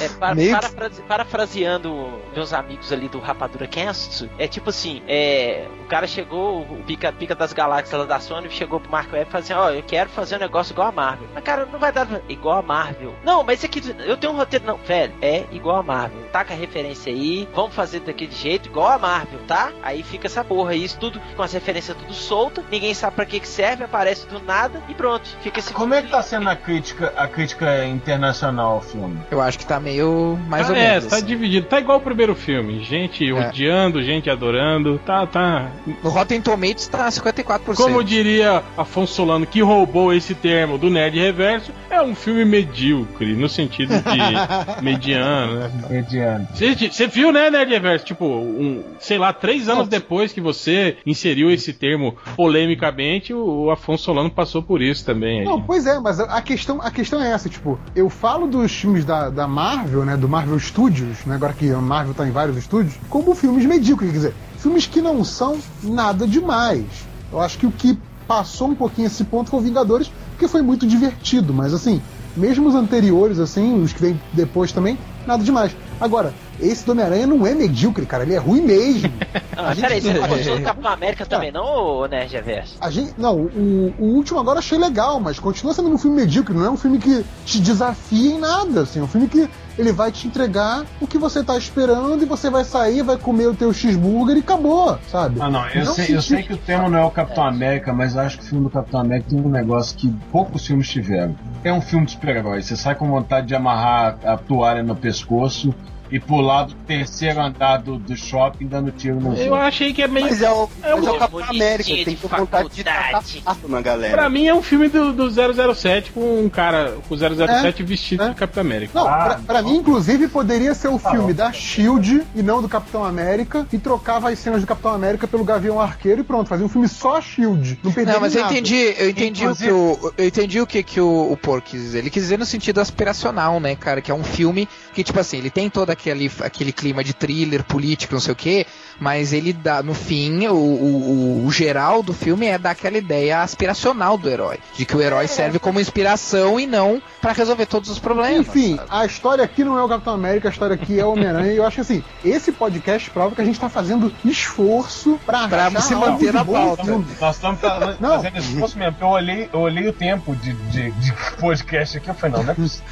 É, para, parafrase- parafraseando meus amigos ali do Rapadura Cast, é tipo assim, é, o cara chegou, o pica, pica das galáxias lá da Sony, chegou pro Marco Webb e falou assim, ó, eu quero fazer um negócio igual a Marvel. Mas cara, não vai dar igual a Marvel. Não, mas isso aqui, eu tenho um roteiro, não, velho, é igual a Marvel. Taca a referência aí, vamos fazer daquele jeito, igual a Marvel, tá? Aí fica essa porra aí, isso tudo, com as referências tudo solta, ninguém sabe pra que que serve, aparece do nada e pronto, fica esse Como é que tá sendo a crítica, a crítica internacional ao filme? eu acho que tá meio mais Tá- ou é, menos. tá assim. dividido. Tá igual o primeiro filme. Gente É. odiando, gente adorando. Tá, tá. No Rotten Tomatoes tá 54%. Como diria Afonso Solano, que roubou esse termo do Nerd Reverso, é um filme medíocre, no sentido de mediano, né? Mediano. Você viu, né, Nerd Reverso? Tipo, um, sei lá, três anos depois que você inseriu esse termo polemicamente, o, o Afonso Solano passou por isso também. aí. Não, pois é, mas a questão, a questão é essa, tipo, eu falo dos filmes da, da Marvel, né, do Marvel Studios, né, agora que a Marvel tá em vários estúdios, como filmes medíocres, quer dizer, filmes que não são nada demais. Eu acho que o que passou um pouquinho esse ponto foi o Vingadores, porque foi muito divertido, mas assim, mesmo os anteriores, assim, os que vêm depois também, nada demais. Agora, esse do Homem-Aranha não é medíocre, cara, ele é ruim mesmo. Ah, peraí, você não gostou do Capitão América também, não, ô Nerd Reverso? A gente, não, o, o último agora eu achei legal, mas continua sendo um filme medíocre, não é um filme que te desafia em nada, assim, é um filme que ele vai te entregar o que você tá esperando e você vai sair, vai comer o teu cheeseburger e acabou, sabe? Ah, não, eu, sei, eu sei que o tema não é o Capitão América, mas eu acho que o filme do Capitão América tem um negócio que poucos filmes tiveram. É um filme de super-herói. Você sai com vontade de amarrar a toalha no pescoço e pular do terceiro andar do, do shopping dando tiro no Eu achei que é meio. Mas é o, É mas é o Capitão América, tem que vontade de tacar faculdade. fato na galera. Pra mim é um filme do, do 007 com um cara com o 007 vestido é. de Capitão América. Não, Ah, pra, pra mim, inclusive, poderia ser o filme bom. da Shield e não do Capitão América e trocava as cenas do Capitão América pelo Gavião Arqueiro e pronto, fazia um filme só Shield. Não perderia Não, mas eu entendi, eu entendi Inclusive- o que o, eu entendi o que, que o, o Por quis dizer. Ele quis dizer no sentido aspiracional, né, cara? Que é um filme que, tipo assim, ele tem todo aquele, aquele clima de thriller político, não sei o quê, mas ele dá, no fim, o, o, o- geral do filme é dar aquela ideia aspiracional do herói. De que o herói serve como inspiração e não pra resolver todos os problemas. Enfim, sabe? a história aqui não é o Capitão América, a história aqui é o Homem-Aranha. E eu acho que assim, esse podcast prova que a gente tá fazendo esforço pra, Pra achar se manter na pauta. Nós estamos fazendo Não. fazendo esforço mesmo, porque eu olhei, eu olhei o tempo de, de, de podcast aqui, eu falei, não, não é possível.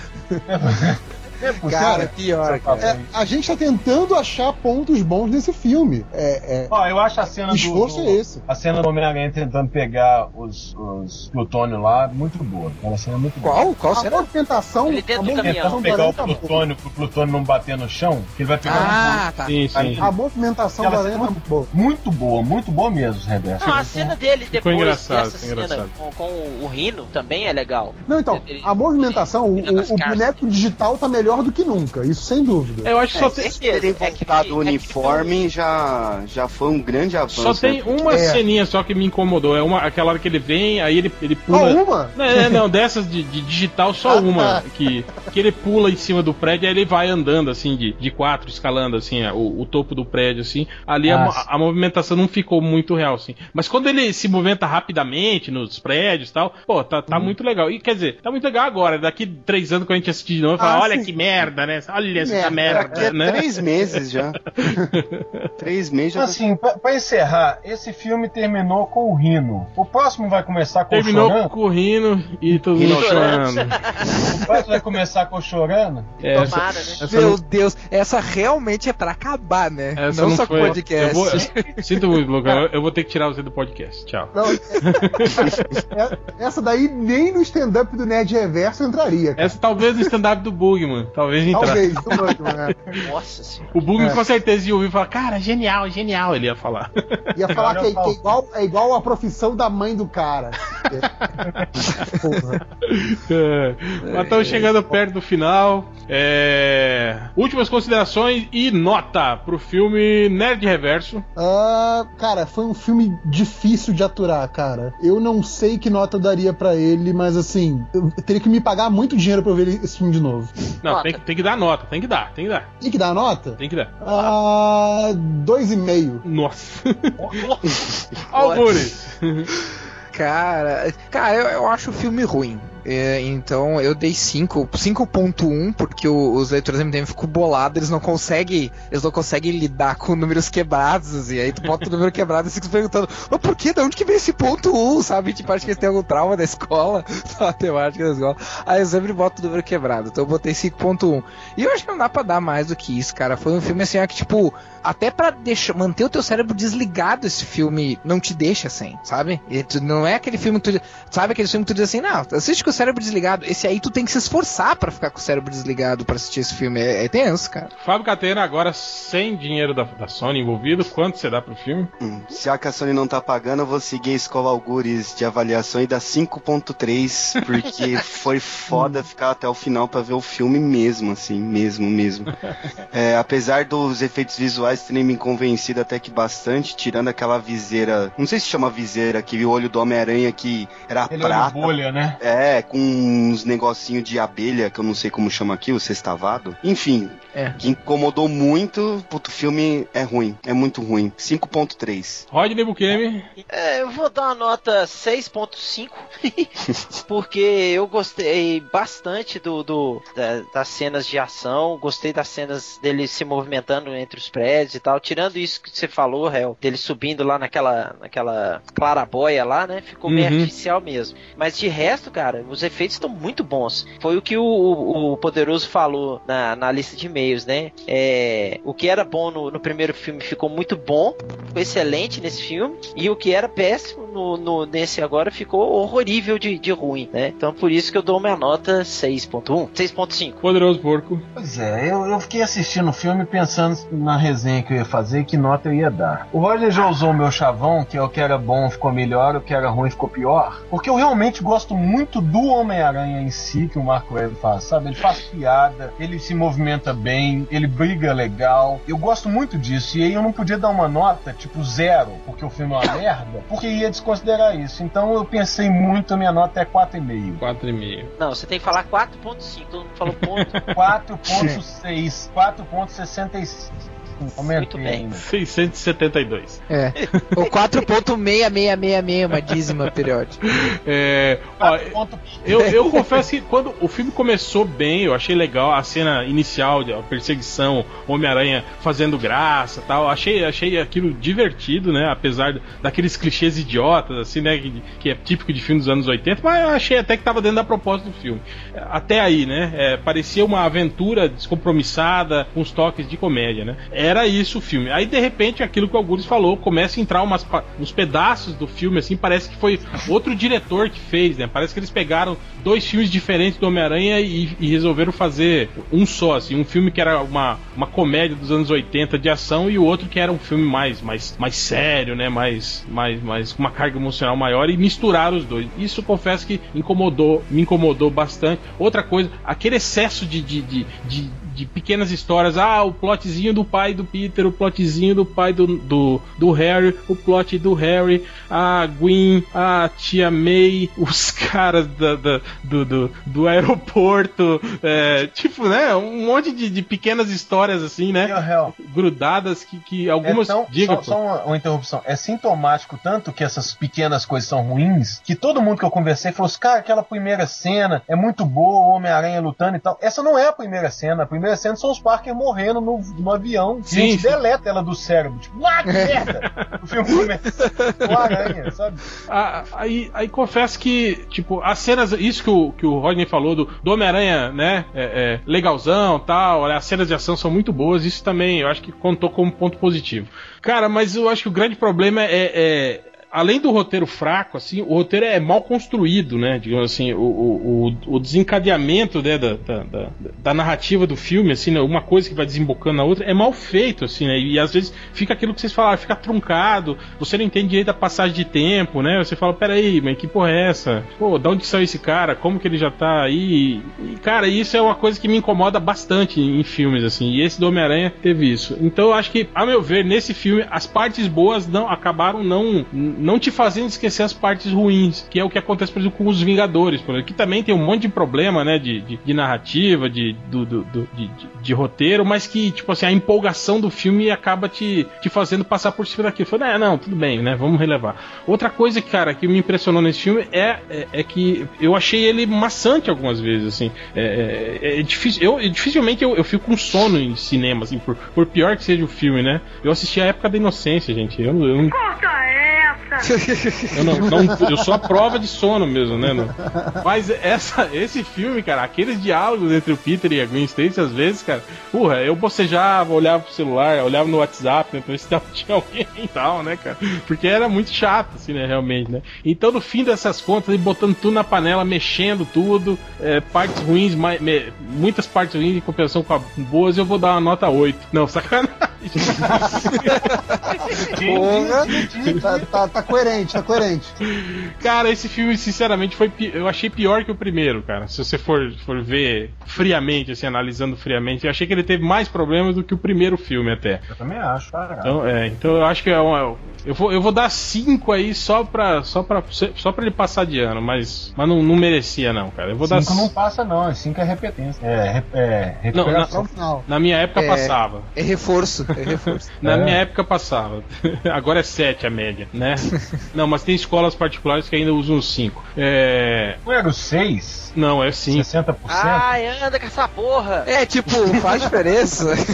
É. Cara, pior, cara. É, a gente tá tentando achar pontos bons nesse filme. É, é, Ó, eu acho a cena o do, esforço do- é esse. A cena do Homem-Aranha tentando pegar os, os plutônio lá, muito boa. Aquela cena é muito boa. Qual? Qual A cena? movimentação, Ele dentro a movimentação do pegar o tá plutônio pro plutônio não bater no chão, que ele vai pegar Ah, tá. Sim, sim. A movimentação Aquela da Aranha cena tá muito boa. muito boa, muito boa mesmo, Rebeca. Não, a cena dele depois engraçado, dessa ficou cena engraçado. com, com o Rino também é legal. Não, então, Ele- a movimentação, o, ele o, o boneco digital tá melhor do que nunca, isso sem dúvida. Eu acho que só tem, certeza. Terem É voltado é o uniforme já, já foi um grande avanço. só tem né? uma É. ceninha só que me incomodou. É uma, aquela hora que ele vem, aí ele, ele Só pula. uma? Não, é, não, dessas de, de digital, só Ah, uma. tá. Que, que ele pula em cima do prédio, aí ele vai andando assim, de, de quatro, escalando assim, é, o, o topo do prédio, assim. Ali a, Ah, a movimentação não ficou muito real, assim. Mas quando ele se movimenta rapidamente nos prédios e tal, pô, tá, tá muito legal. E quer dizer, tá muito legal agora. Daqui três anos, quando a gente assistir de novo, Ah, fala, olha sim. que merda, né? Olha essa merda. merda, a né? três meses já. três meses já. Assim, pra, pra encerrar, esse filme terminou com o Rino. O próximo vai começar com Terminou o Chorando? correndo e todo Rino mundo chorando. O próximo vai começar com o Chorando? É, essa- Tomara, né? Meu não- Deus, essa realmente é pra acabar, né? essa não, não só com foi- o podcast. Eu vou, sinto muito, Lucas. eu- Eu vou ter que tirar você do podcast. Tchau. Não, é- essa daí nem no stand-up do Nerd Reverso entraria. cara. Essa talvez no stand-up do Bugman. Talvez entrar. Talvez, do Bugman, né? Nossa senhora. O Bugman É. com certeza ia ouvir e falar, cara, genial, genial, ele ia falar. Ia falar que, é, que é igual, é igual a profissão da mãe do cara. É. Porra. É, Mas estamos chegando perto do final. É, Últimas considerações e nota pro filme Nerd Reverso. Ah, cara, foi um filme difícil de aturar, cara. Eu não sei que nota eu daria pra ele, mas assim, eu teria que me pagar muito dinheiro pra eu ver esse filme de novo. Não, Nota. tem, que- tem que dar nota, tem que dar, tem que dar, Tem que dar nota? tem que dar. Ah, dois e meio. Nossa. Algures. Cara, cara, eu, eu acho o filme ruim. É, então eu dei 5, 5.1, porque o- os leitores MDM ficam bolados, eles não conseguem. Eles não conseguem lidar com números quebrados. E aí tu bota o número quebrado e fica se perguntando, mas por que? De onde que vem esse ponto 1? Sabe? Tipo, acho que eles têm algum trauma da escola, da matemática da escola. Aí eu sempre boto o número quebrado. Então eu botei 5.1. E eu acho que não dá pra dar mais do que isso, cara. Foi um filme assim, ó, que, tipo, até pra deixar, manter o teu cérebro desligado, esse filme não te deixa assim, sabe? E tu- não é aquele filme que tu. Sabe aquele filme que tu diz assim, não, assiste com cérebro desligado. Esse aí tu tem que se esforçar pra ficar com o cérebro desligado pra assistir esse filme. É, é tenso, cara. Fábio Catena, agora sem dinheiro da, da Sony envolvido, quanto você dá pro filme? Hum, Se a Sony não tá pagando, eu vou seguir a escola Algures de avaliação e dar 5.3, porque foi foda ficar até o final pra ver o filme mesmo, assim, mesmo, mesmo. É, apesar dos efeitos visuais terem me convencido até que bastante, tirando aquela viseira, não sei se chama viseira, aquele olho do Homem-Aranha que era Ele olha prata. bolha, né? É, com uns negocinho de abelha, que eu não sei como chama aqui, o sextavado. Enfim, É. que incomodou muito. Puto, o filme é ruim, é muito ruim. 5.3. Rodney Bukemi. É, eu vou dar uma nota 6.5 porque eu gostei bastante do, do- da- das cenas de ação, gostei das cenas dele se movimentando entre os prédios e tal. Tirando isso que você falou, Hel, dele subindo lá naquela, naquela clarabóia lá, né? Ficou meio Uhum. artificial mesmo. Mas de resto, cara, os efeitos estão muito bons. Foi o que o, o- o Poderoso falou na, na lista de e-mails, né? É, o que era bom no, no primeiro filme ficou muito bom, ficou excelente nesse filme. E o que era péssimo no, no- nesse agora ficou horrorível de, de ruim, né? Então por isso que eu dou minha nota 6.1, 6.5. Poderoso Porco. Pois é, eu, eu fiquei assistindo o filme pensando na resenha que eu ia fazer e que nota eu ia dar. O Roger já usou o meu chavão, que é o que era bom ficou melhor, o que era ruim ficou pior, porque eu realmente gosto muito do Homem-Aranha em si, que o Marco Webb faz, sabe? Ele faz piada, ele se movimenta bem, ele briga legal. Eu gosto muito disso, e aí eu não podia dar uma nota, tipo, zero, porque o filme é uma merda, porque ia desconsiderar isso. Então eu pensei muito, a minha nota é 4,5. 4,5. Não, você tem que falar 4.5, todo mundo falou ponto. 4.6, 4.65. Muito bem. ainda. 672. É. O 4.6666, uma dízima periódica. É, ó, 4. eu, eu confesso que quando o filme começou bem, eu achei legal a cena inicial, de- a perseguição, Homem-Aranha fazendo graça tal. Achei, achei aquilo divertido, né? Apesar daqueles clichês idiotas, assim, né? Que, que é típico de filme dos anos 80, mas eu achei até que tava dentro da proposta do filme. Até aí, né? É, parecia uma aventura descompromissada, com os toques de comédia, né? Era isso o filme. Aí, de repente, aquilo que o Augusto falou, começa a entrar umas, uns pedaços do filme, assim, parece que foi outro diretor que fez, né? Parece que eles pegaram dois filmes diferentes do Homem-Aranha e, e resolveram fazer um só, assim, um filme que era uma, uma comédia dos anos 80 de ação e o outro que era um filme mais, mais, mais sério, né? Mais, mais, mais com uma carga emocional maior e misturaram os dois. Isso confesso que incomodou, me incomodou bastante. Outra coisa, aquele excesso de, de, de, de de pequenas histórias. Ah, o plotzinho do pai do Peter, o plotzinho do pai do, do, do Harry, o plot do Harry, a Gwen, a tia May, os caras da, da- do, do, do aeroporto. é, tipo, né? Um monte de, de pequenas histórias assim, né? Grudadas que, que algumas. é tão- diga, só, só uma, uma interrupção. É sintomático tanto que essas pequenas coisas são ruins que todo mundo que eu conversei falou assim: cara, aquela primeira cena é muito boa, o Homem-Aranha lutando e tal. Essa não é a primeira cena. A primeira cena são os Parker morrendo no, no avião. Sim, a gente sim. deleta ela do cérebro. Tipo, ah, que merda! o filme começa com a aranha, sabe? Ah, aí, aí confesso que, tipo, as cenas, isso que o, que o Rodney falou do, do Homem-Aranha, né? É, é, legalzão tal, as cenas de ação são muito boas, isso também eu acho que contou como ponto positivo. Cara, mas eu acho que o grande problema é. é- Além do roteiro fraco, assim, o roteiro é mal construído, né? Digamos assim, o, o, o- desencadeamento né, da, da, da- narrativa do filme, assim, né, uma coisa que vai desembocando na outra, é mal feito, assim, né? E às vezes fica aquilo que vocês falaram, fica truncado, você não entende direito a passagem de tempo, né? Você fala, peraí, mas que porra é essa? Pô, onde saiu esse cara? Como que ele já tá aí? E, cara, isso é uma coisa que me incomoda bastante em filmes, assim, e esse do Homem-Aranha teve isso. Então eu acho que, a meu ver, nesse filme, as partes boas não acabaram não, não te fazendo esquecer as partes ruins, que é o que acontece, por exemplo, com os Vingadores, por exemplo, que também tem um monte de problema, né, de, de, de narrativa, de, do, do- do- de, de- de roteiro, mas que, tipo assim, a empolgação do filme acaba te, te fazendo passar por cima daquilo. Falei, é, não, tudo bem, né, vamos relevar. Outra coisa, cara, que me impressionou nesse filme é, é, é que eu achei ele maçante algumas vezes, assim. É, é- é difícil, eu, dificilmente eu, eu fico com sono em cinema, assim, por, por pior que seja o filme, né. Eu assisti a época da inocência, gente. Eu, eu Corta essa! eu, não, não- eu sou a prova de sono mesmo, né? não. Mas essa, esse filme, cara, aqueles diálogos entre o Peter e a Gwen Stacy, às vezes, cara, porra, eu bocejava, olhava pro celular, olhava no WhatsApp, né, pra ver se tinha alguém e tal, né, cara? Porque era muito chato, assim, né, realmente, né? Então, no fim dessas contas, ele botando tudo na panela, mexendo tudo, é, partes ruins, mai- me- muitas partes ruins em compensação com a boas, eu vou dar uma nota 8. Não, sacanagem. Porra, tá, tá, tá coerente, tá coerente. Cara, esse filme, sinceramente, foi pi- eu achei pior que o primeiro, cara. Se você for, for ver friamente, assim, analisando friamente, eu achei que ele teve mais problemas do que o primeiro filme até. Eu também acho, cara. Então, é, então eu acho que é uma- Eu vou, eu vou dar 5 aí só pra, só, pra, só pra ele passar de ano, mas, mas não, não merecia, não, cara. Eu vou dar. Cinco não passa, não. Cinco é repetência. É, é Não, na. Final. na minha época É. passava. É reforço, é reforço. Na É. minha época passava. Agora é 7 a média, né? não, mas tem escolas particulares que ainda usam 5. É. Não era o 6? Não, é 5. 60%? Ai, anda com essa porra! É, tipo, faz diferença.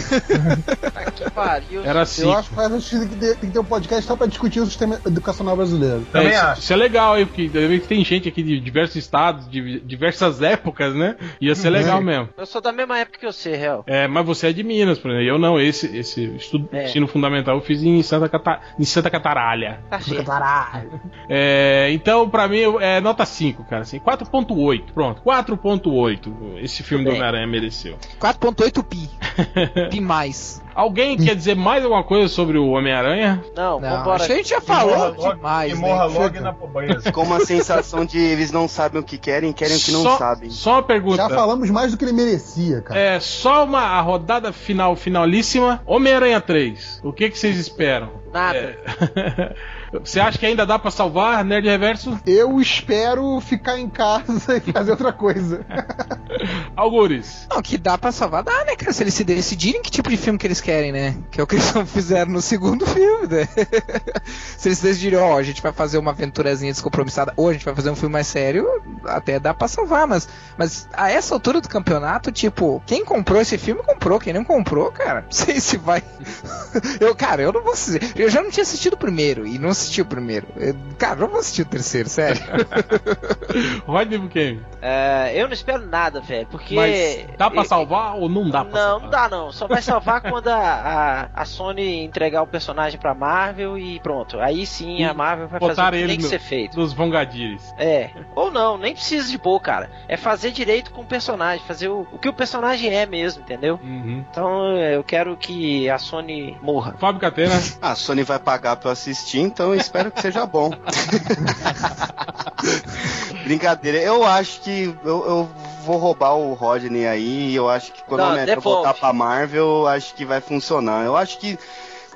Tá que pariu. Era Eu 5. acho que faz sentido que tem que ter um podcast só pra discutir o sistema educacional brasileiro. Também isso, acho. isso é legal aí, porque tem gente aqui de diversos estados, de diversas épocas, né? Ia ser legal mesmo. Eu sou da mesma época que você, real. É, mas você é de Minas, por exemplo. Eu não, esse, esse estudo, É. ensino fundamental eu fiz em Santa, Cata, em Santa Cataralha. Tá certo. É, então, pra mim, é nota 5, cara. Assim, 4.8. Pronto, 4.8. Esse filme do bem. Homem-Aranha mereceu. 4.8 pi. Pi mais. Alguém quer dizer mais alguma coisa sobre o Homem-Aranha? Não, Não, vambora. acho que a gente já morra falou logo- demais, que né? morra logo na pobreza. Ficou uma sensação de eles não sabem o que querem, querem o que não só, sabem. Só uma pergunta. Já falamos mais do que ele merecia, cara. É, só uma a rodada final, finalíssima. Homem-Aranha 3. O que, que vocês esperam? Nada. É. Você acha que ainda dá pra salvar Nerd Reverso? Eu espero ficar em casa e fazer outra coisa. Algures. Não, que dá pra salvar, dá, né, cara? Se eles se decidirem que tipo de filme que eles querem, né? Que é o que eles fizeram no segundo filme, né? se eles decidirem, ó, a gente vai fazer uma aventurazinha descompromissada, ou a gente vai fazer um filme mais sério, até dá pra salvar, mas, mas a essa altura do campeonato, tipo, quem comprou esse filme comprou, quem não comprou, cara, não sei se vai. eu, cara, eu não vou dizer. Eu já não tinha assistido o primeiro, e não assisti o primeiro. Eu- cara, não vou assistir o terceiro, sério. Rodney Buchanan. É, eu não espero nada, velho, porque. Mas dá pra e- salvar ou não dá pra Não, salvar? não dá não. Só vai salvar quando a, a, a Sony entregar o personagem pra Marvel e pronto. Aí sim a Marvel vai fazer o que ele tem que no- ser feito. Dos Vongadires. É. Ou não, nem precisa de pôr, cara. É fazer direito com o personagem, fazer o, o que o personagem é mesmo, entendeu? Uhum. Então eu quero que a Sony morra. Fábio Catena. A Sony vai pagar pra eu assistir, então eu espero que seja bom. Brincadeira, eu acho que eu, eu vou roubar o Rodney aí eu acho que quando Não, o devolve. voltar pra Marvel, eu acho que vai funcionar. Eu acho que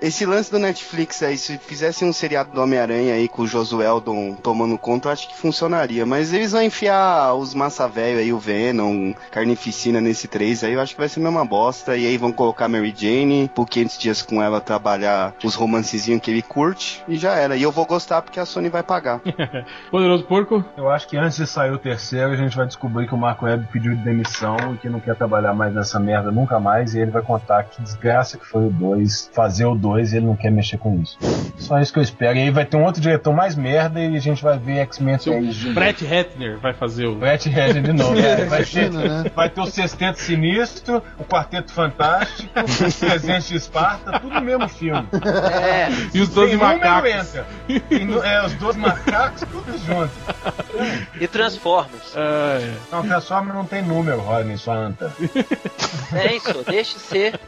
esse lance do Netflix aí, se fizesse um seriado do Homem-Aranha aí com o Josueldon tomando conta, eu acho que funcionaria. Mas eles vão enfiar os massa velho aí, o Venom, Carnificina nesse 3 aí, eu acho que vai ser a mesma bosta. E aí vão colocar Mary Jane, por 500 dias com ela trabalhar os romancezinhos que ele curte, e já era. E eu vou gostar porque a Sony vai pagar. Poderoso Porco. Eu acho que antes de sair o terceiro, a gente vai descobrir que o Marco Webb pediu demissão e que não quer trabalhar mais nessa merda nunca mais. E ele vai contar que desgraça que foi o 2, fazer o 2 e ele não quer mexer com isso. Só isso que eu espero. E aí vai ter um outro diretor mais merda e a gente vai ver X-Men 3 de novo. Brett Ratner vai fazer o. Brett Ratner de novo. É, vai, ter, né? vai ter o Sexteto Sinistro, o Quarteto Fantástico, o Presente de Esparta, tudo no mesmo filme. É. E os 12 Tem número, macacos. nu- é, os dois macacos, tudo junto. E Transformers. Ah, é. Não, Transformer não tem número, Rodney, sua anta. É isso, deixa de ser.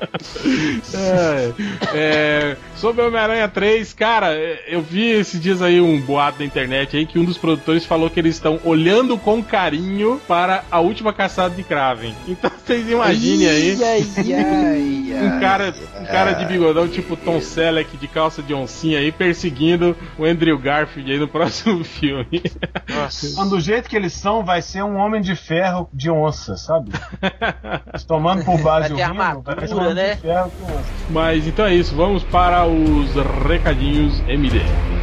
É, é, sobre Homem-Aranha 3, cara, é, eu vi esses dias aí um boato na internet aí que um dos produtores falou que eles estão olhando com carinho para a última caçada de Kraven. Então vocês imaginem aí. Ai, ai, ai, Um cara, um cara de bigodão tipo Tom Selleck de calça de oncinha aí perseguindo o Andrew Garfield aí no próximo filme. Nossa. Do jeito que eles são, vai ser um homem de ferro de onça, sabe? Tomando por base Vai o armadura, vai ser um homem né? de ferro com onça. Mas então é isso, vamos para os recadinhos MD.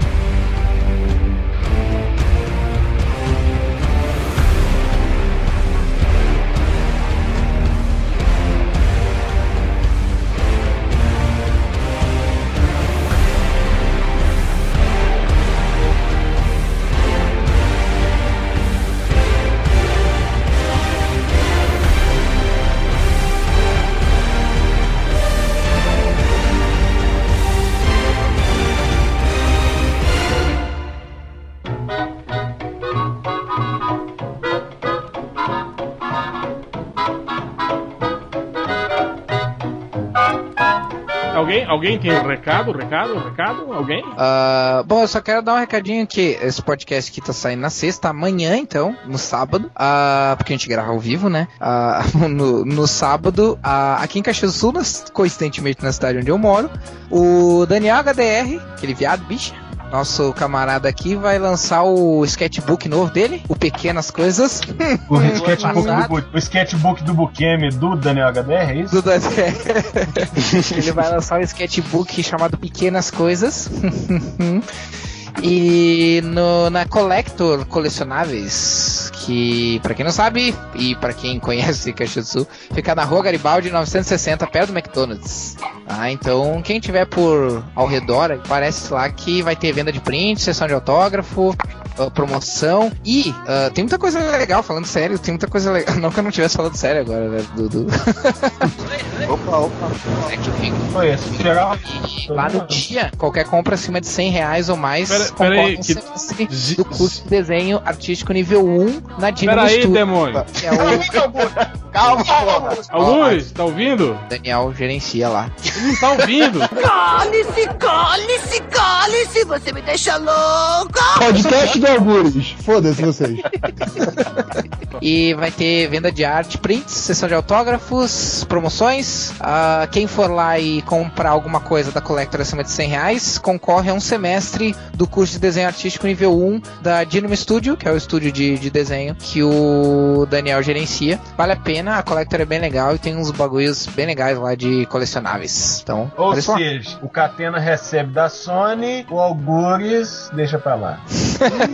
Alguém, tem um recado, recado, recado? Alguém? Ah, bom, eu só quero dar um recadinho que esse podcast aqui tá saindo na sexta, amanhã então, no sábado, ah, porque a gente grava ao vivo, né? Ah, no, no sábado, aqui em Caxias do Sul, nas- coincidentemente na cidade onde eu moro, o Daniel HDR, aquele viado bicha, nosso camarada aqui vai lançar o sketchbook novo dele, o Pequenas Coisas, O sketchbook, do, o sketchbook do Bukemi do Daniel HDR, é isso? do Daniel. Ele vai lançar um sketchbook chamado Pequenas Coisas. E no, na Collector Colecionáveis, que pra quem não sabe, e pra quem conhece Caxias fica na rua Garibaldi 960, perto do McDonald's. Ah, então quem tiver por ao redor, parece lá que vai ter venda de print, sessão de autógrafo, promoção e ah, tem muita coisa legal, falando sério, tem muita coisa legal. Não que eu não estivesse falando sério agora, né, Dudu? Opa, opa. É que eu fico Foi esse. Geral. e lá no dia, qualquer compra acima de 100 reais ou mais Pera- pera aí, que- do curso de desenho artístico nível 1 na Dynamo Peraí, demônio. que é o Calma, porra. Augusto, tá ouvindo? Daniel gerencia lá. Ele não tá ouvindo. Cale-se, cale-se, cale-se, você me deixa louca! Podcast do Algures. Foda-se vocês. E vai ter venda de arte, prints, sessão de autógrafos, promoções. Ah, quem for lá e comprar alguma coisa da Collector acima de 100 reais, concorre a um semestre do curso de desenho artístico nível 1 da Dynamo Studio, que é o estúdio de, de desenho que o Daniel gerencia. Vale a pena, a Collector é bem legal e tem uns bagulhos bem legais lá de colecionáveis. Então, Ou seja, o Catena recebe da Sony, o Algures deixa pra lá.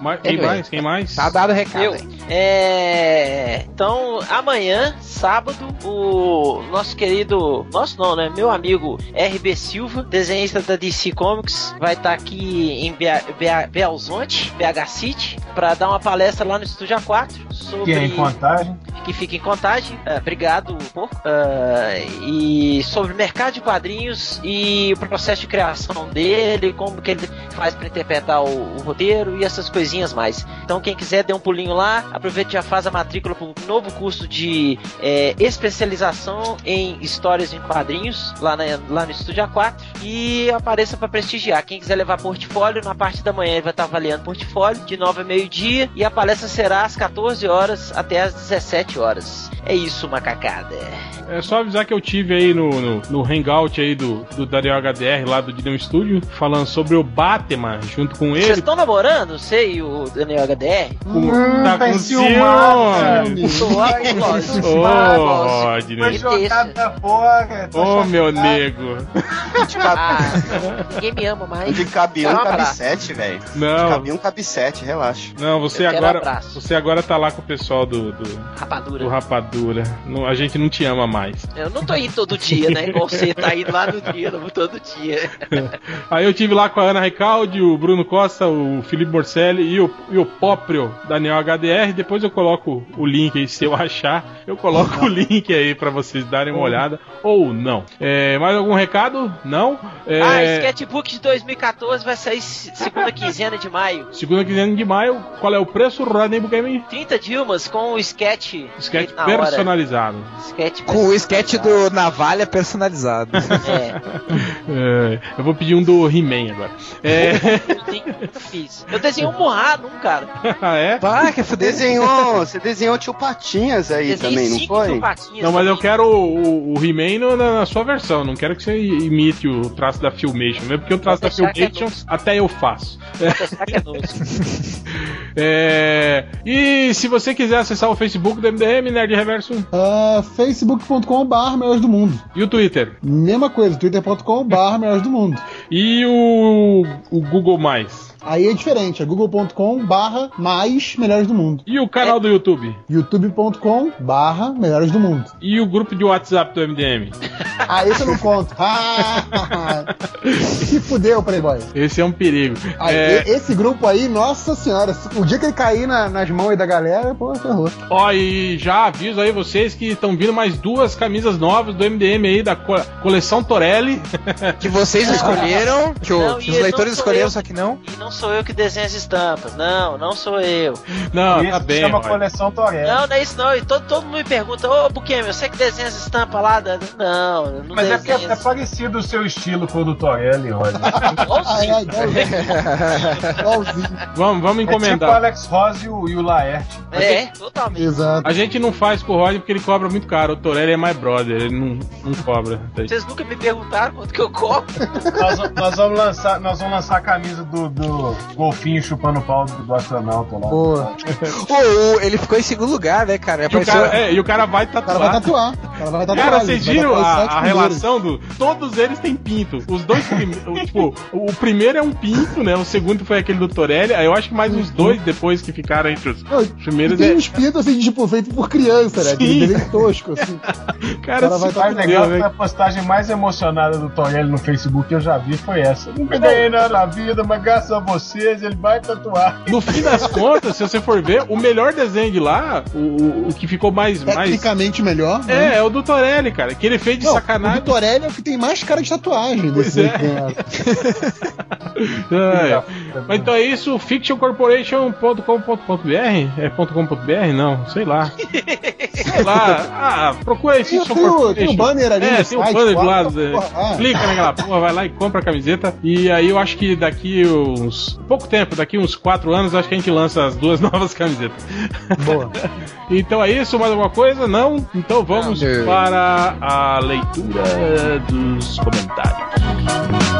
Ma- Quem mais? Quem mais? Tá dado o recado Eu. É. Então, amanhã, sábado, o nosso querido. Nosso não, né? Meu amigo RB Silva, desenhista da DC Comics, vai estar aqui em Bea- Belzonte, BH City, pra dar uma palestra lá no Estúdio A4 sobre. Que é em contagem. que fica em contagem. É, obrigado, por. É, e sobre o mercado de quadrinhos e o processo de criação dele, como que ele faz para interpretar o, o roteiro e essas coisinhas mais. Então, quem quiser, dê um pulinho lá, aproveite e já faz a matrícula para um novo curso de é, especialização em histórias em quadrinhos lá, na- lá no Estúdio A4 e apareça para prestigiar. Quem quiser levar portfólio, na parte da manhã ele vai estar avaliando portfólio de 9 a meio-dia e a palestra será às 14 horas até às 17 horas. É isso, macacada. É só avisar que eu tive aí no, no, no hangout aí do, do Daniel HDR lá do Dinamo Studio, falando sobre o Batman junto com Vocês ele. estão namorando, você e o Daniel HDR? Com, tá com. Tô lá, lógico. Ô, Rodney. Foi jogada fora. tô Ô, meu nego. Ah, ninguém me ama mais. De cabe um, Quero um cabe abraço. sete, velho. De Não, cabe um, cabe sete, relaxa. não, você Eu agora. Você agora tá lá com o pessoal do, do, Rapadura. do Rapadura. Não, a gente não te ama mais. Eu não tô indo todo dia, né? Igual você tá indo lá no dia, vou todo dia. Aí eu tive lá com a Ana Recalde, o Bruno Costa, o Felipe Morcelli e o, e o próprio Daniel HDR. Depois eu coloco o link aí, se eu achar, eu coloco o link aí pra vocês darem uma olhada. Ou não. É, mais algum recado? Não? É, Ah, Sketchbook de 2014 vai sair se- segunda quinzena de maio. Segunda quinzena de maio, qual é o preço, Rodney Bukemi? 30 Dilmas com o sketch. Sketch personalizado. Sketch Com o sketch do Navalha personalizado. É, É, eu vou pedir um do He-Man agora. É. Eu desenhei um Morrado, um cara. ah, é? Ah, que fuder. Desenhou, você desenhou tio Patinhas aí Desenhei também, não foi? tio Patinhas Não, mas eu quero o, o He-Man na, na sua versão. Não quero que você imite o traço da Filmation. Mesmo porque o traço da é Filmation até eu faço. É. É, e se você quiser acessar o Facebook do MDM, Nerd Reverso, Ah, facebook.com.br melhores do mundo. e o Twitter, Mesma coisa, twitter.com.br melhores do mundo. e o, o Google Mais, Aí é diferente, é google.com barra mais melhores do mundo. e o canal do YouTube, youtube.com barra melhores do mundo. e o grupo de WhatsApp do MDM. Ah, esse eu não conto. Se fudeu, Playboy. Esse é um perigo. Aí, É, Esse grupo aí, nossa senhora, o dia que ele cair na- nas mãos aí da galera, pô, ferrou. Ó, e já aviso aí vocês que estão vindo mais duas camisas novas do MDM aí da co- coleção Torelli. Que vocês escolheram que, o- Não, que os leitores escolheram, eu. só que não. E não sou eu que desenho as estampas. Não, não sou eu. Não, Isso tá bem. chama coleção Torelli. Não, não é isso não. E todo, todo mundo me pergunta, ô Buquemi, você que desenha as estampas lá? Da... Não, eu não Mas é porque desenho. é parecido o seu estilo com o do Torelli, Roger. Ah, é, igualzinho. igualzinho. Vamos, vamos É tipo o encomendar. Alex Ross e o, e o Laerte. É, totalmente. Exato. A gente não faz com o Roger porque ele cobra muito caro. O Torelli é mais brother, ele não, não cobra. Vocês nunca me perguntaram quanto que eu cobro. Nós, nós vamos lançar, nós vamos lançar a camisa do, do golfinho chupando o pau do, astronauta lá. Boa. Ô, ô, ele ficou em segundo lugar, né, cara? E o Apareceu... cara, é, e o cara vai O cara vai tatuar. Cara vai. Cara, vocês viram a, a relação do. Todos eles têm pinto. Os dois primeiros. tipo, o primeiro é um pinto, né? O segundo foi aquele do Torelli. Aí eu acho que mais uns dois depois que ficaram entre os Não, primeiros tem é. uns pintos assim, tipo, feito por criança, né? Sim. desenho tosco, assim. Cara, cara vai tá mais legal é né? a postagem mais emocionada do Torelli no Facebook que eu já vi foi essa. Nunca ganhei nada na vida, mas graças a vocês ele vai tatuar. No fim das contas, se você for ver, o melhor desenho de lá, o, o- o que ficou mais. mais Tecnicamente melhor. né? é, é o do Torelli, cara. Que ele fez de Não, sacanagem. O do Torelli é o que tem mais cara de tatuagem Pois desse é. É. Mas então é isso, fictioncorporation.com.br? É .com.br? Não, sei lá. sei lá. Ah, procura aí Tem, Fiction tem o, Corporation. tem o banner ali É, no tem o site. banner do lado. é. porra, ah. Clica naquela porra, vai lá e compra a camiseta. E aí eu acho que daqui uns. pouco tempo, daqui uns 4 anos, eu acho que a gente lança as duas novas camisetas. Boa. então é isso, mais alguma coisa? Não? Então vamos Não. Para a leitura dos comentários.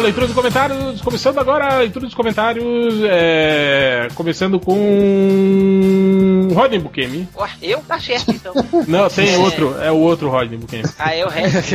Leitura dos comentários, começando agora a leitura dos comentários, é, começando com Rodney Bukemi. Ué, eu? Tá certo, então. Não, tem É. outro, é o outro Rodney Bukemi. Ah, eu resto.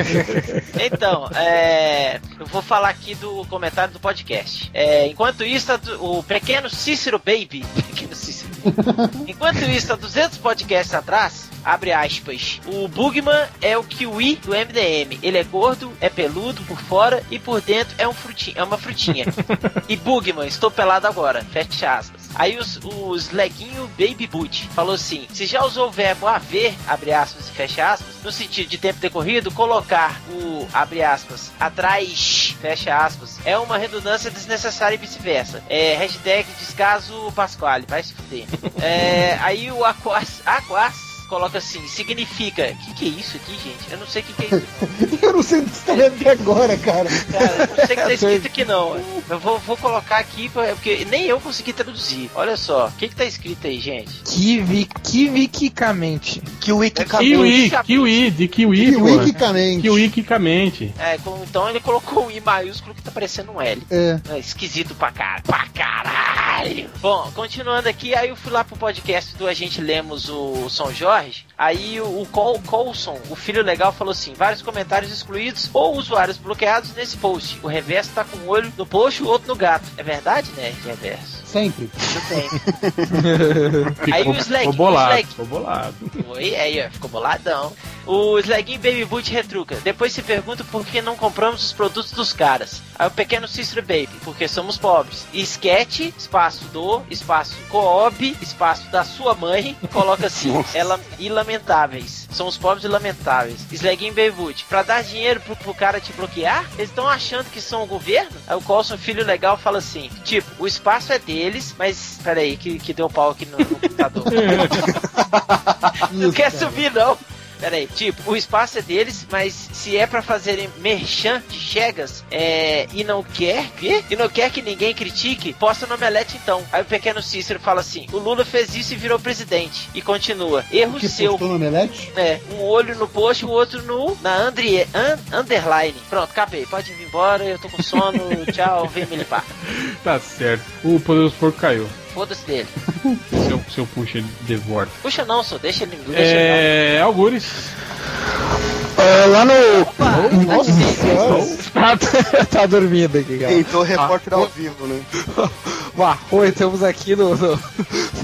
Então, é, eu vou falar aqui do comentário do podcast. É, enquanto isso, tá o pequeno Cícero Baby. Pequeno Cícero. Enquanto isso, há 200 podcasts atrás, abre aspas, o Bugman é o Kiwi do MDM. Ele é gordo, é peludo por fora e por dentro é, um frutinho, é uma frutinha. e Bugman, estou pelado agora, fecha aspas. Aí os, os Leguinho Baby Boot falou assim: se já usou o verbo haver, abre aspas e fecha aspas, no sentido de tempo decorrido, colocar o abre aspas atrás, fecha aspas, é uma redundância desnecessária e vice-versa. É hashtag descaso Pasquale, vai se fuder. É, aí o Aquas, Aquas coloca assim, significa. O que, que é isso aqui, gente? Eu não sei o que, que é isso. Eu não sei o que você tá lendo até agora, cara. Cara, eu não sei o que tá escrito aqui não. Eu vou, vou colocar aqui, pra- porque nem eu consegui traduzir. Olha só, o que, que tá escrito aí, gente? Kiwi, kiwikicamente. Kiwi que Kiwi, Kiwi, de Kiwi. Kiwikicamente. Kiwikicamente. É, com- então ele colocou um I maiúsculo que tá parecendo um L. É. É, esquisito pra caralho. Pra caralho. Bom, continuando aqui, aí eu fui lá pro podcast do A Gente Lemos o São Jorge. Aí o, o Col Colson, o filho legal, falou assim: vários comentários excluídos ou usuários bloqueados nesse post. O reverso tá com um olho no post e o outro no gato. É verdade, né, reverso? Sempre. Bem. Aí o Slag- Ficou bolado, Slag- ficou bolado. Foi, aí, ó, ficou boladão. O Slaguinho Baby Boot retruca. Depois se pergunta por que não compramos os produtos dos caras. Aí o pequeno Cícero Baby, porque somos pobres. E sketch, espaço do, espaço Coop, espaço da sua mãe, coloca assim, ela e lamentáveis. Somos pobres e lamentáveis. Baby Boot, pra dar dinheiro pro, pro cara te bloquear, eles estão achando que são o governo? Aí o Colson, filho legal, fala assim, tipo, o espaço é deles, mas, peraí, que, que deu pau aqui no, no computador. Não quer subir, não. Pera aí, tipo, o espaço é deles, mas se é pra fazerem merchan de chegas é, e não quer, quê? E não quer que ninguém critique, posta no Omelete então. Aí o pequeno Cícero fala assim: o Lula fez isso e virou presidente. E continua: erro Que seu. postou no Omelete? É, um olho no post e o outro no na Andrie, un, underline. Pronto, acabei. Pode ir embora, eu tô com sono. tchau, vem me limpar. Tá certo. O Poderoso Porco caiu. Foda-se dele. Se eu, se eu puxo ele de volta. Puxa não, só deixa ele. Deixa ele É. Algures. É, lá no. não. Nossa tá, tá dormindo aqui, cara. Tentou repórter ao vivo, né? Bah, oi, estamos aqui no, no,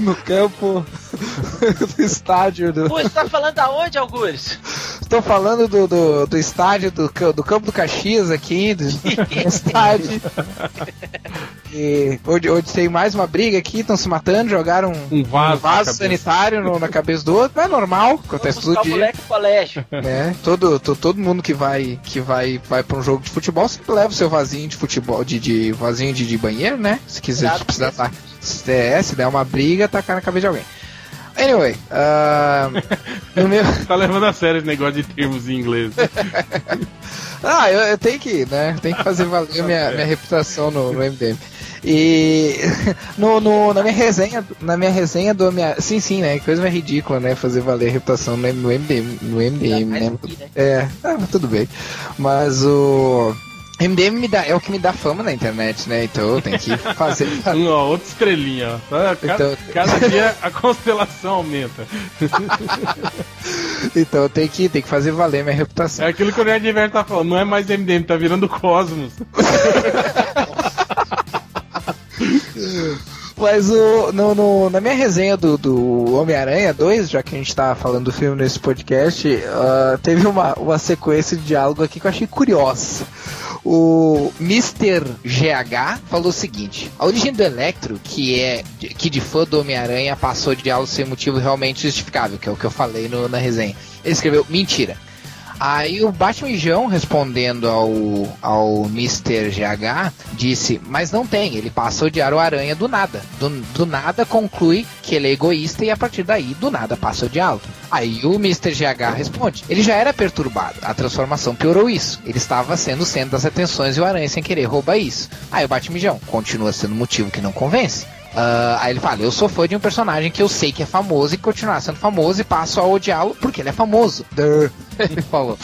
no campo do estádio do. Pô, você tá falando aonde, Algures? Estou falando do, do, do estádio do, do Campo do Caxias aqui, do estádio. E onde, onde tem mais uma briga aqui, estão se matando, jogaram um, Um vaso. na cabeça. sanitário no- na cabeça do outro, mas é normal, acontece Vamos buscar todo dia. moleque colégio. né? Todo, to- todo mundo que vai que vai vai para um jogo de futebol sempre leva o seu vasinho de futebol, de, de vasinho de, de banheiro, né? Se quiser se precisar tá, se, é, se der uma briga, tacar na cabeça de alguém. Anyway, no meu, Tá levando a sério esse negócio de termos em inglês. ah, eu, eu tenho que, né? Tenho que fazer valer a minha, minha reputação no, no MDM. E no, no- na minha resenha, na minha resenha do minha, sim, sim, né? Que coisa mais ridícula, né? Fazer valer a reputação no, no MDM, no MDM, né? aqui, né? É, ah, mas tudo bem. Mas o MDM me dá, é o que me dá fama na internet, né? Então eu tenho que fazer. Ó, outra estrelinha, ó. Tá? Cada, Então- cada dia a constelação aumenta. então eu tenho que, tenho que fazer valer minha reputação. É aquilo que o Nerd Inverno tá falando, não é mais MDM, tá virando Cosmos. Mas o, no, no- na minha resenha do, do Homem-Aranha 2, já que a gente tá falando do filme nesse podcast, ah, teve uma, uma sequência de diálogo aqui que eu achei curiosa. O Mr. GH falou o seguinte: a origem do Electro, que é que de fã do Homem-Aranha passou de algo sem motivo realmente justificável, que é o que eu falei no- na resenha. Ele escreveu mentira. Aí o Batmijão, respondendo ao, ao Mr. GH, disse: Mas não tem, ele passa a odiar o Aranha do nada. Do, do nada conclui que ele é egoísta e a partir daí, do nada, passa a odiá-lo. Aí o Mr. GH responde: Ele já era perturbado, a transformação piorou isso. Ele estava sendo centro das atenções e o Aranha, sem querer, rouba isso. Aí o Batmijão continua sendo motivo que não convence. Ah, aí ele fala: Eu sou fã de um personagem que eu sei que é famoso e continuar sendo famoso e passo a odiá-lo porque ele é famoso. Ele falou.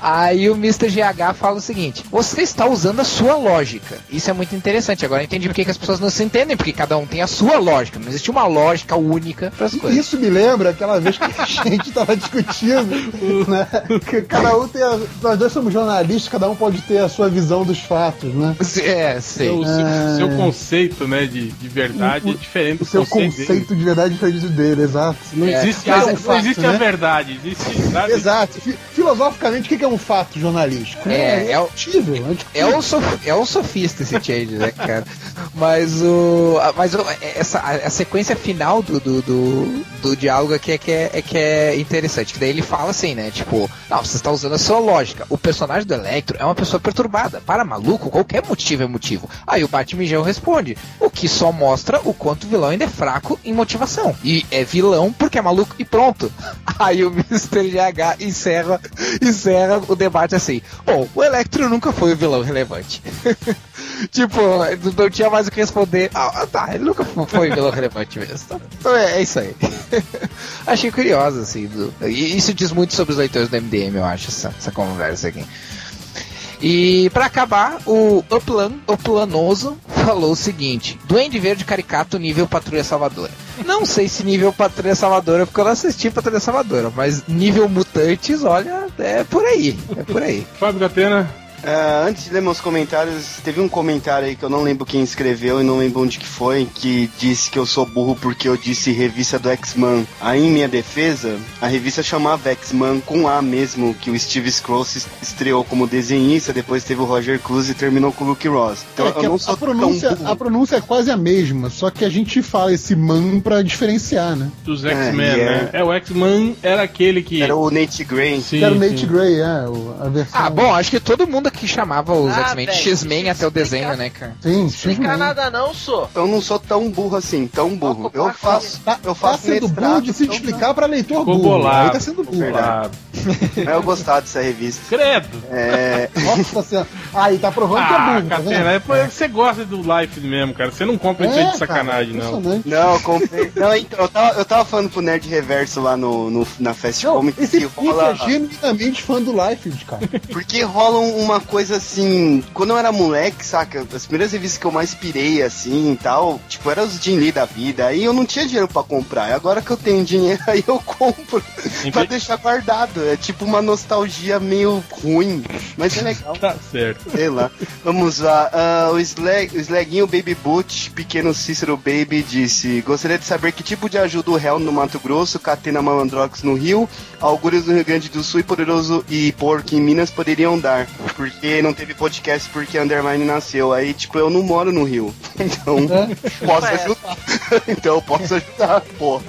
Aí o Mr. GH fala o seguinte: Você está usando a sua lógica. Isso é muito interessante. Agora eu entendi porque que as pessoas não se entendem, porque cada um tem a sua lógica. Não existe uma lógica única para as coisas. Isso me lembra aquela vez que a gente tava discutindo, né? Que cada um tem a, Nós dois somos jornalistas, cada um pode ter a sua visão dos fatos, né? É, sei. O seu, Ah. seu conceito, né, de, de verdade é diferente O do seu conceito, dele. conceito de verdade é diferente dele, exato. Não É, existe, mas a, é um não fato, existe a né? verdade, existe, sabe? Exato. Fi- Filosoficamente, o que é um fato jornalístico? É, é o- discutível, é É um, sof- é um sofista esse change, né, cara? Mas o. Mas o- essa, a, a sequência final do, do, do, do diálogo aqui é que é, é que é interessante. Que daí ele fala assim, né? Tipo, não, você está usando a sua lógica. O personagem do Electro é uma pessoa perturbada. Para maluco, qualquer motivo é motivo. Aí o Batmijão responde: o que só mostra o quanto o vilão ainda é fraco em motivação. E é vilão porque é maluco e pronto. Aí o Mr. GH encerra, encerra o debate assim: Bom, o Electro nunca foi o vilão relevante. tipo, não tinha mais o que responder. Ah, tá, ele nunca fo- foi vilão relevante mesmo. Então, Então é, é isso aí. Achei curioso, assim. do- e isso diz muito sobre os leitores do MDM, eu acho, essa, essa conversa aqui. E pra acabar, o Uplan, Uplanoso falou o seguinte: Duende Verde caricato nível Patrulha Salvadora. Não sei se nível Patrulha Salvadora, porque eu não assisti Patrulha Salvadora, mas nível Mutantes, olha, é por aí. É por aí. Fábio Catena, Ah, antes de ler meus comentários, teve um comentário aí que eu não lembro quem escreveu e não lembro onde que foi, que disse que eu sou burro porque eu disse revista do X-Man. Aí, em minha defesa, a revista chamava X-Man com A mesmo, que o Steve Scrooge se estreou como desenhista, depois teve o Roger Cruz e terminou com o Luke Ross. Então É eu não a, sou a pronúncia, tão burro. a pronúncia é quase a mesma, só que a gente fala esse man pra diferenciar, né? dos É, X-Men, é- né? É, o X-Men era aquele que. Era o Nate Gray. Sim, era o sim. Nate Gray, é, o- a versão. Ah, bom, acho que todo mundo aqui chamava os Ah, X-Men de X-Men até o desenho, né, cara? Sim, Explica sim. nada não, sou. Eu não sou tão burro assim, tão burro. Eu faço, Tá, eu tá faço sendo mestrado, burro de se então- explicar pra leitor Ficou burro. bolado. Aí tá sendo burro. bolado. Mas eu gostava dessa revista. Credo! É, Nossa senhora. Aí tá provando que é Ah, burro. tá Catena, vendo? é porque você gosta do Life mesmo, cara. Você não compra isso aí de sacanagem, cara, não. Não, eu comprei. Não, então, eu tava, eu tava falando pro Nerd Reverso lá no, no- na Fast Não, Comics esse que rola. é genuinamente fã do Life, cara. Porque rola uma, coisa assim. Quando eu era moleque, saca? As primeiras revistas que eu mais pirei assim e tal, tipo, eram os Jim Lee da vida. Aí eu não tinha dinheiro pra comprar. Agora que eu tenho dinheiro, aí eu compro pra deixar guardado. É tipo uma nostalgia meio ruim, mas é legal. Tá certo. Sei lá. Vamos lá. Ah, o, Slag, o Slaguinho Baby Boot, pequeno Cícero Baby, disse: Gostaria de saber que tipo de ajuda o réu no Mato Grosso, Catena Malandrox no Rio, Augúrios no Rio Grande do Sul e Poderoso e Porco em Minas poderiam dar. Porque não teve podcast porque Undermine nasceu. Aí, tipo, eu não moro no Rio. Então, posso É. ajudar. então eu posso ajudar, pô.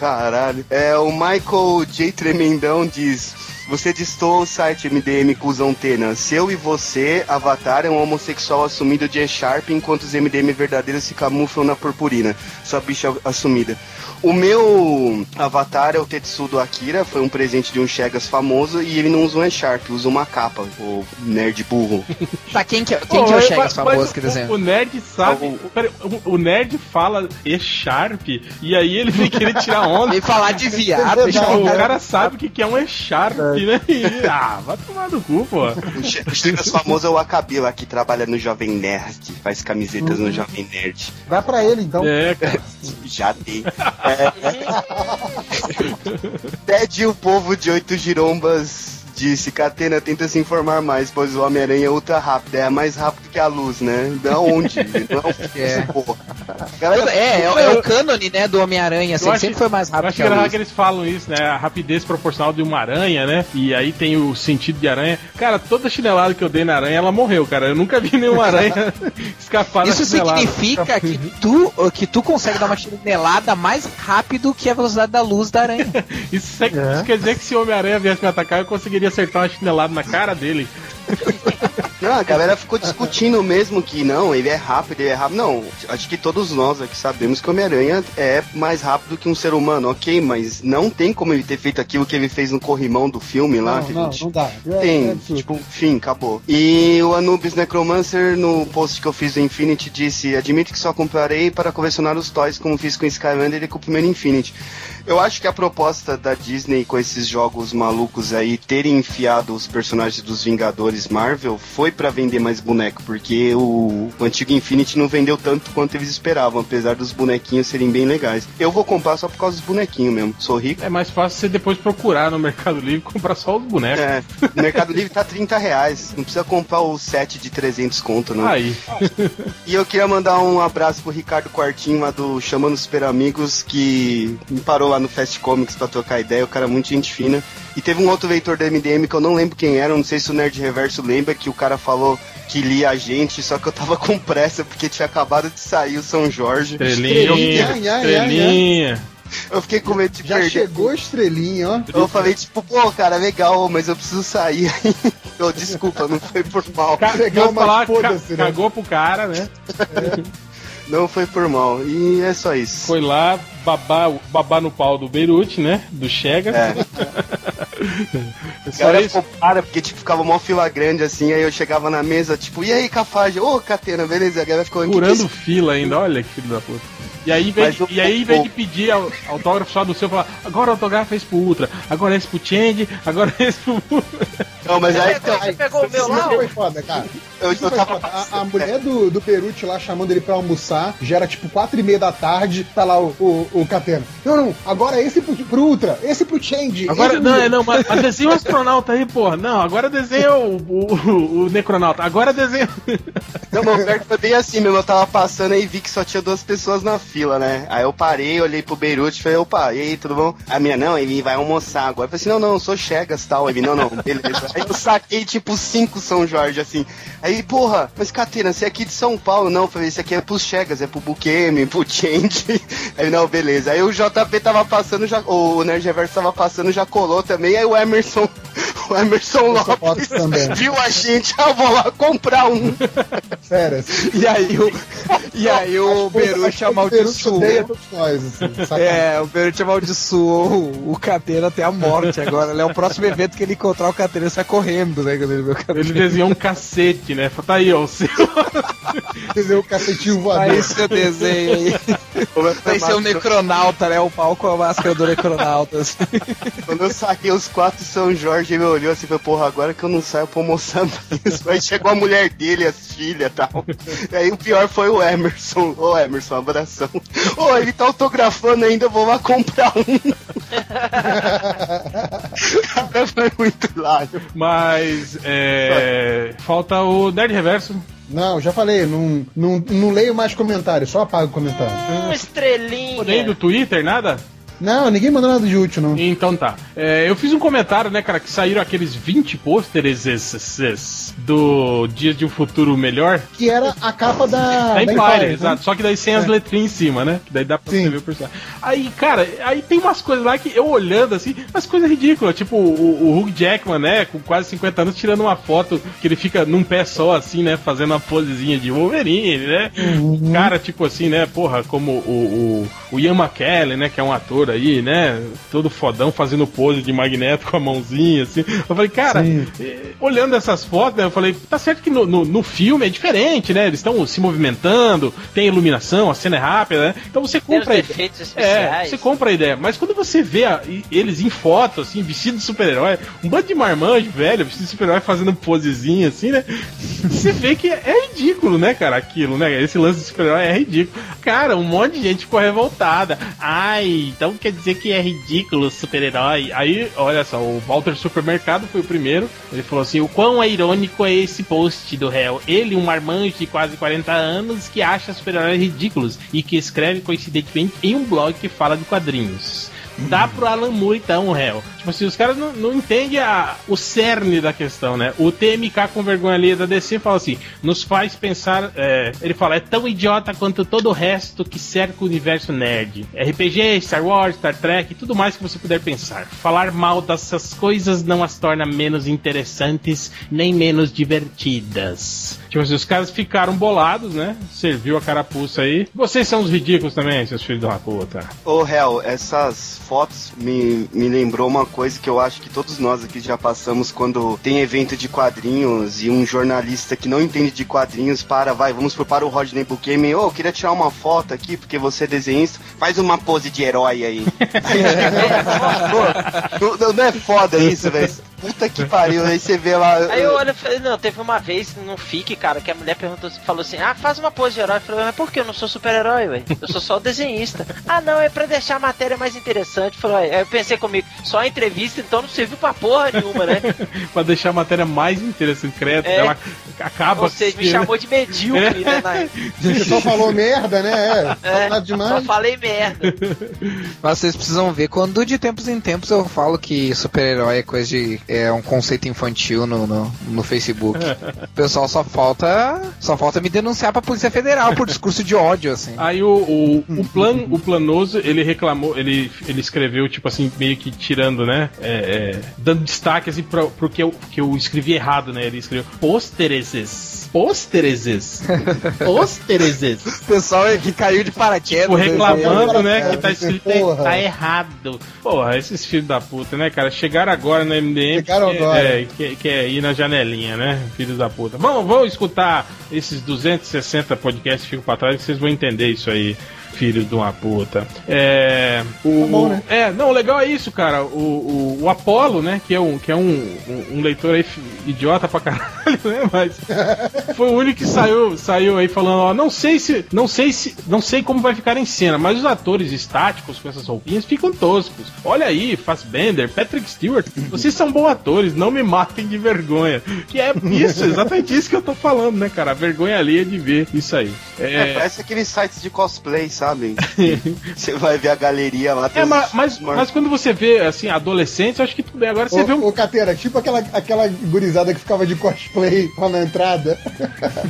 Caralho. É, o Michael J. Tremendão diz. Você distou o site MDM Cusão Tena. Seu e você, Avatar, é um homossexual assumido de E-Sharp, enquanto os MDM verdadeiros se camuflam na purpurina. Sua bicha assumida. O meu Avatar é o Tetsudo Akira, foi um presente de um Chegas famoso e ele não usa um E-Sharp, usa uma capa, o nerd burro. Tá, quem que é, quem que é o Chegas mas- famoso mas que o- desenha? O nerd sabe. o- pera, o, o nerd fala E-Sharp e aí ele vem querer tirar onda. Vem falar de viado, o cara sabe o que que é um E-Sharp, né? Ah, vai tomar no cu, pô. O Chegas famoso é o Akabi lá, que trabalha no Jovem Nerd, faz camisetas no Jovem Nerd. Dá pra ele, então. É, cara. Já dei. É... Ted, o povo de oito girombas, disse: Catena tenta se informar mais, pois o Homem-Aranha é ultra rápido, é mais rápido que a luz, né? Da onde? Não é um É. Galera, É, é, é o cânone, né, do Homem-Aranha, assim, sempre foi mais Eu rápido acho que a engraçado luz. que eles falam isso, né? A rapidez proporcional de uma aranha, né? E aí tem o sentido de aranha. Cara, toda chinelada que eu dei na aranha, ela morreu, cara. Eu nunca vi nenhuma aranha escapar Isso significa que tu, que tu consegue dar uma chinelada mais rápido que a velocidade da luz da aranha. Isso, se- isso quer dizer que se o Homem-Aranha viesse me atacar, eu conseguiria acertar uma chinelada na cara dele. Não, a galera ficou discutindo mesmo que não, ele é rápido, ele é rápido. Não, acho que todos nós aqui sabemos que o Homem-Aranha é mais rápido que um ser humano, ok, mas não tem como ele ter feito aquilo que ele fez no corrimão do filme lá. Não, não, gente- não dá. É- é Tem, absurdo. tipo, fim, acabou. E o Anubis Necromancer, no post que eu fiz do Infinity, disse: Admito que só comprarei para colecionar os toys, como fiz com Skylander e com o primeiro Infinity. Eu acho que a proposta da Disney com esses jogos malucos aí, terem enfiado os personagens dos Vingadores Marvel, foi pra vender mais boneco, porque o, o antigo Infinity não vendeu tanto quanto eles esperavam, apesar dos bonequinhos serem bem legais. Eu vou comprar só por causa dos bonequinhos mesmo. Sou rico. É mais fácil você depois procurar no Mercado Livre e comprar só os bonecos. É, no Mercado Livre tá 30 reais. Não precisa comprar o set de 300 conto, não. Aí. E eu queria mandar um abraço pro Ricardo Quartinho lá do Chamando Super Amigos, que me parou lá no Fast Comics pra trocar ideia. O cara é muito gente fina. E teve um outro leitor da MDM que eu não lembro quem era, não sei se o Nerd Reverso lembra, que o cara falou que lia a gente, só que eu tava com pressa porque tinha acabado de sair o São Jorge. Estrelinha, Ai, ai, ai, estrelinha. Eu fiquei com medo de Já perder. chegou a estrelinha, ó. Eu falei, tipo, pô, cara, legal, mas eu preciso sair. Ô, desculpa, não foi por mal. Ca Legal, mas falar, ca foda-se, né? cagou pro cara, né? Não foi por mal. E é só isso. Foi lá babar, babar no pau do Beirute, né? Do Chega. É. A Só galera isso. para, porque tipo, ficava uma fila grande assim, aí eu chegava na mesa, tipo, e aí, Cafage? Ô, Catena, beleza? A galera ficou "Que que é Furando isso?" fila ainda, olha que filho da puta. E aí, em vez, Mas de, e aí, em vez o- de pedir au- autógrafo só do seu, falar, agora autografa esse pro Ultra, agora esse pro Change, agora esse pro. Não, mas aí Você então, pegou, você pegou o meu lá? foi foda, cara. eu, eu tava. A, a mulher do, do Perucci lá chamando ele pra almoçar, já era tipo quatro e meia da tarde, tá lá o, o, o Catena. Não, não, agora esse pro, pro Ultra, esse pro Change. Agora, não, é não, mas, mas desenha o astronauta aí, porra. Não, agora desenha o, o, o necronauta. Agora desenha. Não, meu pior que foi bem assim mesmo. Eu tava passando e vi que só tinha duas pessoas na fila, né? Aí eu parei, olhei pro Beirute e falei, opa, e aí, tudo bom? A minha, não, ele vai almoçar agora. Eu falei assim, não, não, eu sou Chegas tal. Ele, não, não, beleza. Aí eu saquei tipo cinco São Jorge, assim. Aí, porra, mas Catena, você é aqui de São Paulo? Não, eu falei, isso aqui é pros Chegas, é pro Bukemi, pro Change. Aí, não, beleza. Aí o JP tava passando, já, o Nerd Reverso tava passando, já colou também. Aí o Emerson, o Emerson Lopes também. viu a gente, ah, vou lá comprar um. Férias. E aí o, e aí o Beruti amaldiçoou. Odeia todos nós, assim. É, o Beruti amaldiçoou o, o Catena até a morte agora. Ele é o próximo evento que ele encontrar o Catena, ele sai correndo, né? Quando ele vê o Catena. Ele desenhou um cacete, né? Tá aí, ó, o seu. Entendeu? O cacetinho Aí voador. seu desenho aí. Vai ser um necronauta, né? O palco com a máscara do necronauta. assim. Quando eu saquei os quatro São Jorge, ele me olhou assim e falou, porra, agora que eu não saio pra almoçar mais. Aí chegou a mulher dele, as filhas e tal. E aí o pior foi o Emerson. Ô Emerson, um abração. Ô, ele tá autografando ainda, eu vou lá comprar um. Cara, foi muito hilário. Mas é, falta o Nerd Reverso. Não, já falei, não, não, não leio mais comentários, só apago o comentário. Hum, estrelinha. Nem do Twitter, nada? Não, ninguém mandou nada de útil, não. Então tá. É, eu fiz um comentário, né, cara, que saíram aqueles 20 pôsteres esses- esses do Dias de um Futuro Melhor. Que era a capa da. Da da Empire, Empire, né? exato. Só que daí sem as É. letrinhas em cima, né? Que daí dá pra Sim. você ver o personagem. Aí, cara, aí tem umas coisas lá que eu olhando assim, umas coisas ridículas. Tipo o, o Hugh Jackman, né? Com quase 50 anos, tirando uma foto que ele fica num pé só, assim, né? Fazendo uma posezinha de Wolverine, né? Uhum. Cara, tipo assim, né? Porra, como o, o, o Ian McKellen, né? Que é um ator aí, né? Todo fodão fazendo pose de magneto com a mãozinha, assim. Eu falei, cara, Sim. eh, olhando essas fotos, né, eu falei, tá certo que no, no, no filme é diferente, né? Eles estão se movimentando, tem iluminação, a cena é rápida, né? Então você Tem os compra a ideia. efeitos É, especiais. você compra a ideia. Mas quando você vê a- eles em foto, assim, vestido de super-herói, um bando de marmanjo, velho, vestido de super-herói fazendo posezinha, assim, né? Você vê que é ridículo, né, cara, aquilo, né? Esse lance de super-herói é ridículo. Cara, um monte de gente ficou revoltada. Ai, então quer dizer que é ridículo super-herói. Aí, olha só, o Walter Supermercado foi o primeiro. Ele falou assim: o quão é irônico é esse post do réu. Ele, um marmanjo de quase 40 anos, que acha super-heróis ridículos e que escreve coincidentemente em um blog que fala de quadrinhos. Dá pro Alan Moore então, réu. Tipo assim, os caras não, não entendem a, o cerne da questão, né? O TMK com vergonha ali da DC fala assim: nos faz pensar. é, ele fala, é tão idiota quanto todo o resto que cerca o universo nerd. RPG, Star Wars, Star Trek, tudo mais que você puder pensar. Falar mal dessas coisas não as torna menos interessantes nem menos divertidas. Tipo assim, os caras ficaram bolados, né? Serviu a carapuça aí. Vocês são os ridículos também, seus filhos uma puta. Ô, Hel, essas fotos me, me lembrou uma coisa que eu acho que todos nós aqui já passamos quando tem evento de quadrinhos e um jornalista que não entende de quadrinhos para, vai, vamos supor, para o Rodney Buchanan, ô, eu queria tirar uma foto aqui porque você é desenhista, faz uma pose de herói aí. Pô, não, não é foda isso, velho? Puta que pariu, aí você vê lá... Aí eu olho e falei, não, teve uma vez no FIC, cara, que a mulher perguntou, falou assim, ah, faz uma pose de herói. Eu falei, mas por que? Eu não sou super-herói, velho. Eu sou só o desenhista. ah, não, é pra deixar a matéria mais interessante. Falei, aí eu pensei comigo, só a entrevista, então não serviu pra porra nenhuma, né? pra deixar a matéria mais interessante, credo. É. Ela acaba Ou seja, me né? chamou de medíocre, né? na- Você só falou merda, né? É, É, falou nada só demais. falei merda. Mas vocês precisam ver quando de tempos em tempos eu falo que super-herói é coisa de. É um conceito infantil no, no, no Facebook. Pessoal só falta. Só falta me denunciar pra Polícia Federal por discurso de ódio, assim. Aí o, o, o, plan, o Planoso, ele reclamou, ele, ele escreveu, tipo assim, meio que tirando, né? é, é, dando destaque, assim, pro, que eu, que eu escrevi errado, né? Ele escreveu póstereses. Póstereses. Póstereses. O pessoal é que caiu de paraquedas. Tipo, reclamando, né? cara, Que tá escrito aí, porra. tá errado. Porra, esses filhos da puta, né, cara? Chegaram agora no MDM. Chegaram que, agora. É, que, que é ir na janelinha, né? Filhos da puta. Vamos, vamos escutar esses 260 podcasts que ficam pra trás que vocês vão entender isso aí. Filhos de uma puta. É. O, Tá bom, né? É, não, o legal é isso, cara. O, o, o Apollo, né? Que é um, que é um, um, um leitor aí idiota pra caralho, né? Mas foi o único que saiu, saiu aí falando, ó, não sei se, não sei se, não sei como vai ficar em cena, mas os atores estáticos com essas roupinhas ficam toscos. Olha aí, Fassbender, Patrick Stewart, vocês são bons atores, não me matem de vergonha. Que é isso, exatamente isso que eu tô falando, né, cara? A vergonha ali é de ver isso aí. É, É, parece aqueles sites de cosplay, sabe? Você vai ver a galeria lá. é mas, mas, mas quando você vê, assim, adolescentes, eu acho que tudo bem. Agora você vê um Ô, Catera, tipo aquela, aquela gurizada que ficava de cosplay lá na entrada.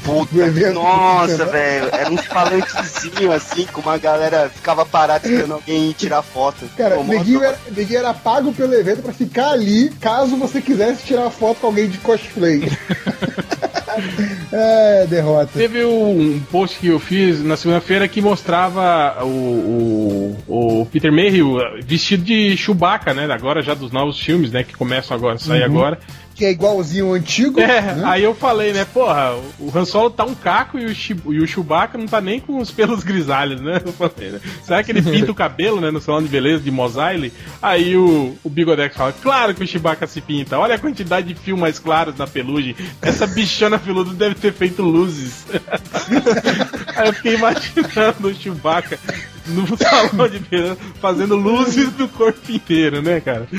Puta, do evento. nossa, velho. Era um falantezinho assim, com uma galera ficava parada esperando alguém ir tirar foto. Cara, Pô, mó neguinho era, neguinho era pago pelo evento pra ficar ali, caso você quisesse tirar foto com alguém de cosplay. é, derrota. Teve um post que eu fiz na segunda-feira que mostrava o, o, o Peter Mayhew vestido de Chewbacca, né? Agora já dos novos filmes, né? Que começam agora a sair agora. Que é igualzinho ao antigo. É, né? aí eu falei, né, porra, o Han Solo tá um caco e o, e o Chewbacca não tá nem com os pelos grisalhos, né? Eu falei, né? Será que ele pinta o cabelo, né, no salão de beleza de Mos Eisley? Aí o, o Bigodex fala, claro que o Chewbacca se pinta, olha a quantidade de fios mais claros na pelugem, essa bichona peluda deve ter feito luzes. aí eu fiquei imaginando o Chewbacca no salão de beleza fazendo luzes do corpo inteiro, né, cara?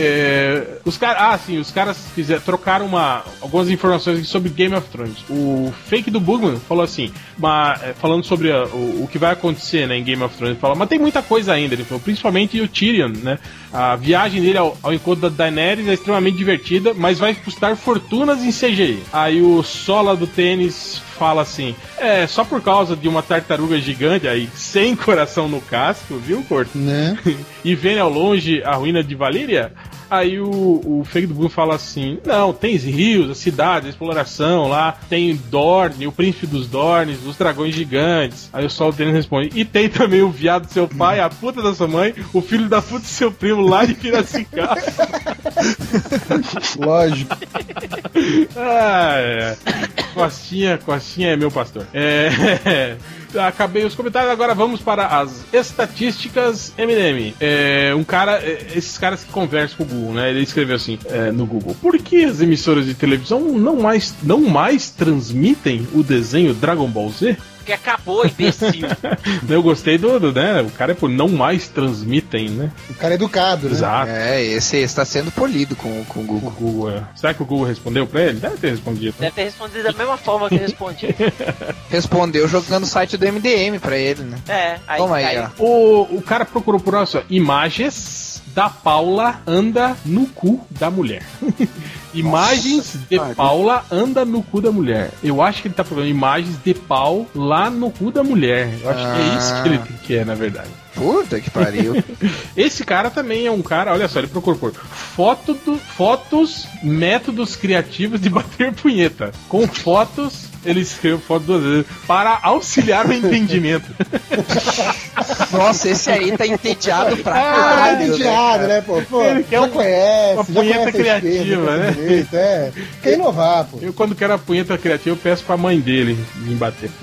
É, os caras, ah, sim, os caras fizeram, trocaram uma, algumas informações sobre Game of Thrones. O fake do Bugman falou assim, uma, é, falando sobre a- o, o que vai acontecer né, em Game of Thrones, ele falou, mas tem muita coisa ainda. Ele falou, principalmente o Tyrion, né? A viagem dele ao, ao encontro da Daenerys é extremamente divertida, mas vai custar fortunas em CGI. Aí o Sola do tênis fala assim: é só por causa de uma tartaruga gigante aí, sem coração no casco, viu, Corto? Né? e vendo ao longe a ruína de Valíria, aí o, o Fake do Boom fala assim: Não, tem rios, as cidades, a exploração lá, tem Dorne, o príncipe dos Dornes, os dragões gigantes. Aí o Sol Tênis responde: E tem também o viado do seu pai, a puta da sua mãe, o filho da puta do seu primo lá de Piracicaba. Lógico. Ah, é. Costinha, Costinha é meu pastor. É. Acabei os comentários, agora vamos para as estatísticas MDM. É, um cara, é, esses caras que conversam com o Google, né? Ele escreveu assim é, no Google: Por que as emissoras de televisão não mais, não mais transmitem o desenho Dragon Ball Z? Porque acabou, imbecil. Eu gostei do, do, né? O cara é por não mais transmitem, né? O cara é educado, né? Exato. É, esse está sendo polido com, com o O Google. Google, é. Será que o Google respondeu pra ele? Deve ter respondido. Deve ter respondido da mesma forma que eu respondi. Respondeu jogando o site do MDM pra ele, né? É, aí Toma aí, caiu. ó. O, o cara procurou por nossa imagens da Paula anda no cu da mulher. imagens de pariu. Paula anda no cu da mulher. Eu acho que ele tá procurando imagens de pau lá no cu da mulher. Eu acho que é isso que ele quer, na verdade. Puta que pariu. Esse cara também é um cara, olha só, ele procurou por foto do, fotos, métodos criativos de bater punheta. Com fotos, ele escreveu foto duas vezes, para auxiliar o entendimento. Nossa, esse aí tá entediado pra Ah, caralho. entediado, né, pô? Pô, Ele quer já um- conhece, uma punheta criativa, né? é. Quer inovar, pô. Eu, quando quero a punheta criativa, eu peço pra mãe dele me bater.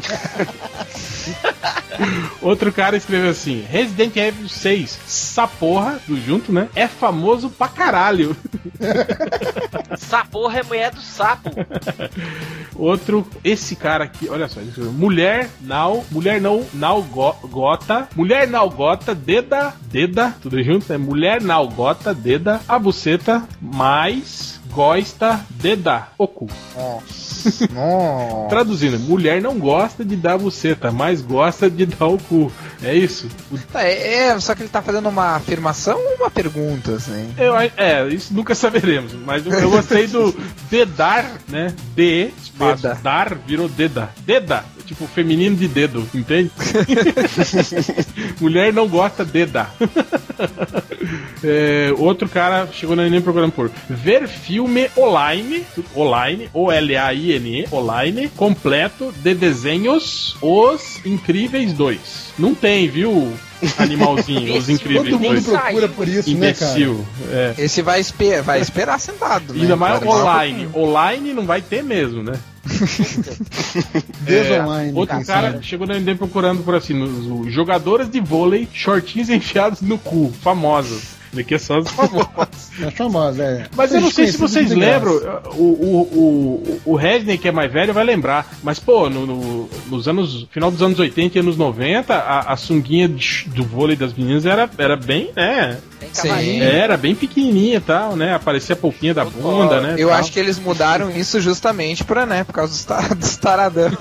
Outro cara escreveu assim: Resident Evil 6, essa porra, do junto, né? É famoso pra caralho. Essa porra é mulher do sapo. Outro, esse cara aqui, olha só, ele escreveu, mulher não, mulher não, não go- gota, mulher não gota, deda, deda, tudo junto, é mulher não gota, deda, a buceta, mais gosta, deda, o cu. Nossa. Traduzindo, mulher não gosta de dar buceta, mas gosta de dar o cu. É isso? O- Tá, É, é, só que ele tá fazendo uma afirmação ou uma pergunta, assim? Eu, é, isso nunca saberemos, mas eu, eu gostei do dedar, né? D, espaço, Deda. dar, virou deda. Deda, tipo feminino de dedo, entende? Mulher não gosta deda. É, outro cara chegou na nem procurando por ver filme online, online, O-L-A-I-N-E, online, completo de desenhos Os Incríveis 2. Não tem, viu, animalzinho, Os Incríveis Todo mundo 2. procura por isso, né, cara? Imbecil. É. Esse vai, esper vai esperar sentado, né? Ainda mais Vai demorar um online. Online não vai ter mesmo, né? É, Outro cara sabe? chegou na MD procurando por assim, os jogadores de vôlei, shortinhos enfiados no cu, famosos. Daqui é só os famosos. É famosa, é. Mas eu não sei se vocês lembram, o, o, o, o Resney, que é mais velho, vai lembrar. Mas, pô, no, no- nos anos. Final dos anos 80 e anos 90, a, a sunguinha de- do vôlei das meninas era, era bem, né? Cavalinho. Era bem pequenininha e tal, né? Aparecia a polpinha da bunda, né? Eu tal. acho que eles mudaram isso justamente pra, né, por causa dos, ta dos taradão.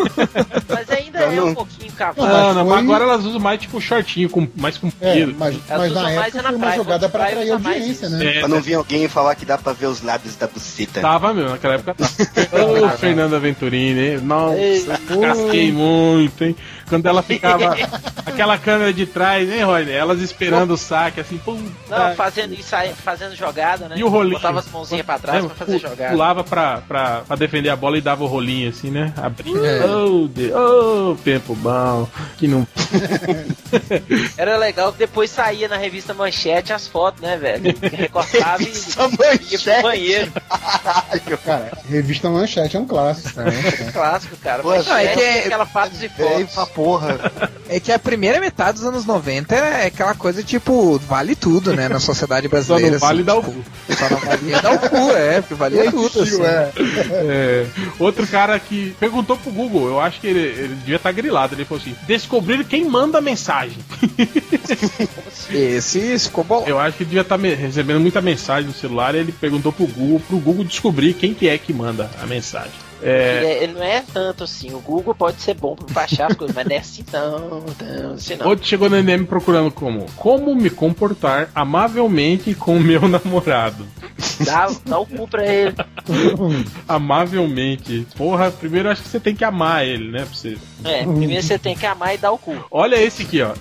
Mas ainda é um pouquinho cavalo. Não, mas não, foi- mas agora elas usam mais tipo shortinho, com, mais É, comprido. mas, Elas mas usam na mais época é na foi uma praia, jogada pra atrair mais audiência, né? É, Pra não vir alguém falar que dá pra ver os lábios da buceta. Tava mesmo, naquela época tava. Ô, Fernando Aventurini, nossa, casquei muito, hein? Quando ela ficava. aquela câmera de trás, hein, Rodney? Elas esperando o saque, assim, pum. Não, fazendo isso aí, fazendo jogada, né? E o rolinho? Botava as mãozinhas pra trás Lembra? pra fazer jogada. Pulava pra, pra, pra defender a bola e dava o rolinho assim, né? Abrindo. É. Oh, de- oh, tempo bom. Que não. Era legal que depois saía na revista Manchete as fotos, né, velho? Recortava e ia pro banheiro. Cara, revista Manchete é um clássico, cara. Clássico, cara. Pô, Manchete não, é que é- e fotos. pra porra. É que a primeira metade dos anos 90 é aquela coisa tipo, vale tudo, né? Na sociedade Só brasileira. não vale assim, dar o tipo, cu. Só não valia dar o cu, é, porque valia tudo. Assim. É. É, outro cara que perguntou pro Google, eu acho que ele, ele devia estar grilado. Ele falou assim: descobrir quem manda a mensagem. Esse, esse ficou bom. Eu acho que ele devia estar me- recebendo muita mensagem no celular. e Ele perguntou pro Google, pro Google descobrir quem que é que manda a mensagem. É, Ele, é- ele não é tanto assim. O Google pode ser bom pra baixar as coisas, mas não é assim não, não assim não. Outro chegou no NM procurando como como me comportar amavelmente com o meu namorado. Dá, dá o cu pra ele. Amavelmente. Porra, primeiro acho que você tem que amar ele, né? Pra você... É, primeiro você tem que amar e dar o cu. Olha esse aqui, ó.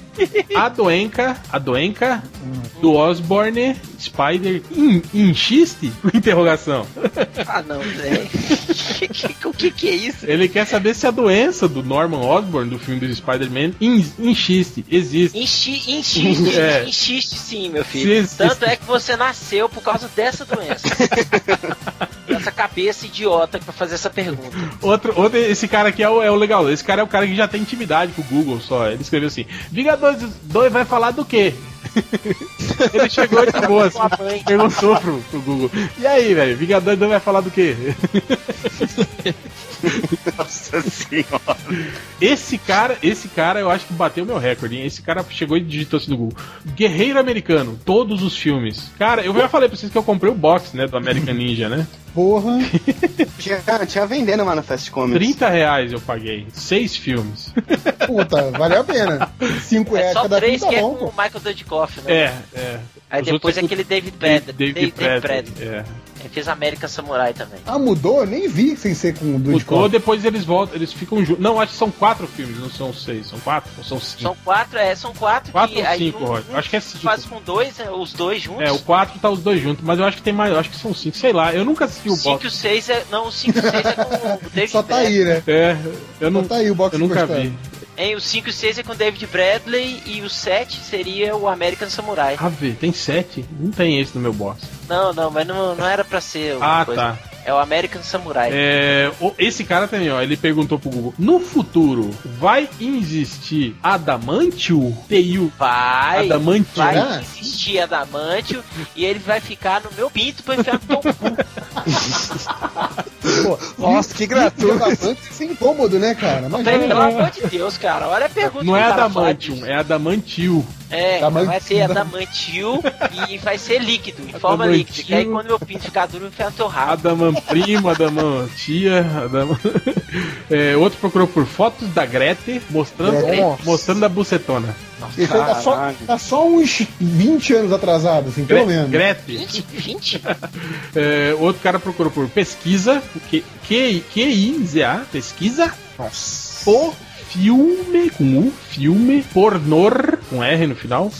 A doenca, a doenca do Osborne Spider in, inchiste? Interrogação. Ah não, velho. O que, que é isso? Ele quer saber se a doença do Norman Osborn, do filme do Spider-Man, in, inchiste, existe. Enchi, insiste, É. sim, meu filho. Tanto é que você nasceu por causa dessa doença. Essa cabeça idiota pra fazer essa pergunta. Outro, outro, esse cara aqui é o, é o legal. Esse cara é o cara que já tem intimidade com o Google só. Ele escreveu assim: Vingadores 2 vai falar do quê? Ele chegou de boa, assim, Sua mãe. perguntou pro, pro Google. E aí, velho, Vingadores 2 vai falar do quê? Nossa senhora. Esse cara, esse cara eu acho que bateu meu recorde, hein? Esse cara chegou e digitou assim no Google. Guerreiro Americano, todos os filmes. Cara, eu já falei pra vocês que eu comprei o box, né, do American Ninja, né? Porra. Tinha, tinha vendendo lá na Fast Comics. 30 reais eu paguei. Seis filmes. Puta, valeu a pena. 5 É reais só cada três filme que tá é bom, com o Michael Dudikoff, né? É, é. Aí Os depois outros é aquele David Bradley. David, David. É. Ele fez American Samurai também. Ah, mudou? Eu nem vi sem ser com o Ou Dudikoff. depois eles voltam, eles ficam juntos. Não, acho que são quatro filmes, não são seis. São quatro ou são cinco? São quatro, é, são quatro, Quatro que ou cinco, um, Roger? um Acho que é cinco. faz com dois, né, os dois juntos. É, o quatro tá os dois juntos, mas eu acho que tem mais, eu acho que são cinco, sei lá, eu nunca assisti o O 5 e box. o 6 é. Não, o 5 e o 6 é com o David Só tá aí, né? É, eu não, Só tá aí o box eu nunca vi. Hein, o 5 e o 6 é com o David Bradley e o 7 seria o American Samurai. Ah, vê, tem sete? Não tem esse no meu box. Não, não, mas não, não era pra ser Ah, coisa. tá. É o American Samurai. É, esse cara também, ó, ele perguntou pro Google: No futuro, vai existir Adamantio? TU Vai, Adamantio? vai né? existir Adamantio e ele vai ficar no meu pinto pra enfiar no teu cu. Pô, Nossa, que gratuito. da Band sem incômodo, né, cara? Pelo Imagina. amor de Deus, cara, olha a pergunta Não que é cara Adamantium, é Adamantio. É, Adamantium. vai ser adamantil e vai ser líquido, em forma Adamantil. líquida. Que aí quando meu pinto ficar duro, eu enfio no teu rabo. Adaman primo, Adaman tia, Adaman... É, outro procurou por fotos da Grete mostrando, mostrando a bucetona. Aí tá só, tá só uns 20 anos atrasado, assim, pelo menos. Grete. 20? 20? É, outro cara procurou por pesquisa, Q- Q- QIZA, pesquisa, o filme, com U, filme, pornor, com R no final,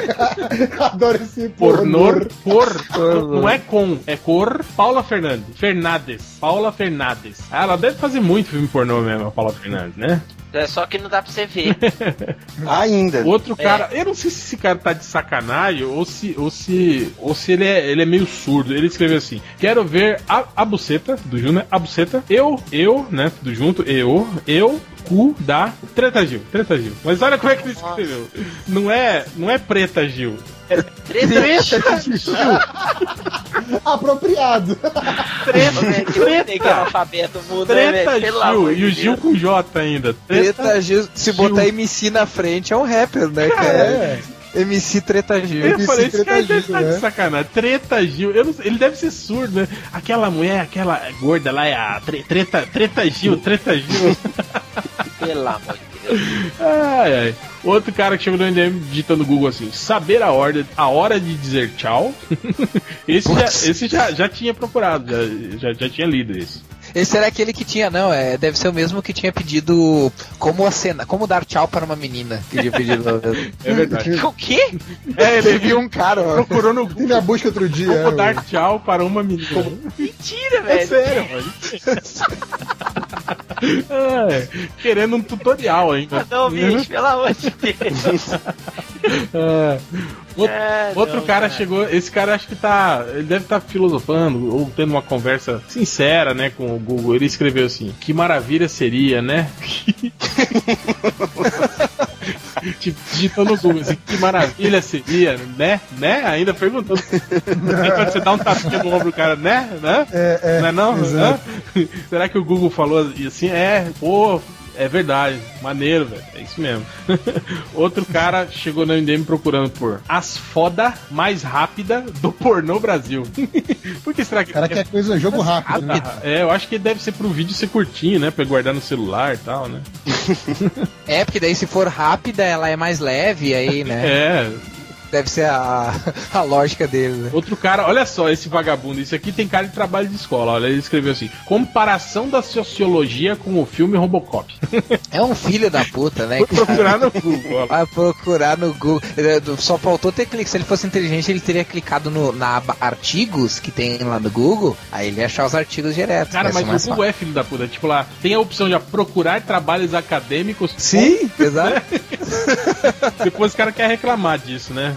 Adoro esse pornor, pornor. por, não é com, é cor, Paula Fernandes, Fernandes, Paula Fernandes. Ah, ela deve fazer muito filme pornô mesmo, a Paula Fernandes, né? É só que não dá pra você ver. Ainda. Outro cara, eu não sei se esse cara tá de sacanagem ou se, ou se, ou se ele, é, ele é meio surdo. Ele escreveu assim: Quero ver a, a buceta, do né? A buceta, eu, eu, né? Tudo junto, eu, eu, cu da Treta Gil, Treta Gil. Mas olha como é que ele escreveu: Não é, não é Preta Gil, é Treta Gil. Apropriado. Treta, eu nem que é alfabeto muda, né, Treta velho? Gil. de E o. Gil com J ainda. Treta Gil, se Gil. botar MC na frente é um rapper, né, cara? É. MC Treta Gil. Eu Esse falei, esse cara Treta deve Gil, estar de né? sacanagem. Treta Gil. Eu não sei, ele deve ser surdo, né? Aquela mulher, aquela gorda lá é a tre- treta, treta Gil, Treta Gil. Pelo amor de Deus. ai, ai. Outro cara que chegou no MDM digitando no Google assim: saber a hora, a hora de dizer tchau. esse já, esse já, já tinha procurado, já, já, já tinha lido esse. Esse era aquele que tinha, não, é, deve ser o mesmo que tinha pedido como a cena, como dar tchau para uma menina. Que tinha pedido. É verdade. O quê? é, ele viu um cara, ó. Procurou no Google minha busca outro dia. como é, dar tchau para uma menina. Mentira, É velho. sério, mano. É, querendo um tutorial ainda. Não, bicho, pelo amor de Deus. É. Outro, É, outro não, cara, chegou, esse cara acho que tá, ele deve estar filosofando ou tendo uma conversa sincera, né, com o Google. Ele escreveu assim: "Que maravilha seria, né?" tipo, digitando no Google, assim, que maravilha seria, né? Né? Ainda perguntando. Aí quando você dá um tapinha no ombro do cara, né? Né? É, é, não é não? Será que o Google falou assim? É, pô, é verdade. Maneiro, velho. É isso mesmo. Outro cara chegou no MDM procurando por as foda mais rápida do pornô Brasil. por que será que. O cara quer coisa, jogo rápido. né? É, eu acho que deve ser pro vídeo ser curtinho, né? Pra guardar no celular e tal, né? É, porque daí se for rápida, ela é mais leve, aí, né? É, Deve ser a, a lógica dele, né? Outro cara, olha só esse vagabundo, isso aqui tem cara de trabalho de escola. Olha, ele escreveu assim: comparação da sociologia com o filme Robocop. É um filho da puta, né? Vou procurar no Google. Vai procurar no Google. Só faltou ter clique. Se ele fosse inteligente, ele teria clicado no, na aba artigos que tem lá no Google. Aí ele ia achar os artigos direto. Cara, Vai mas o Google é filho da puta. Tipo lá, tem a opção de procurar trabalhos acadêmicos. Sim, exato. Depois o cara quer reclamar disso, né?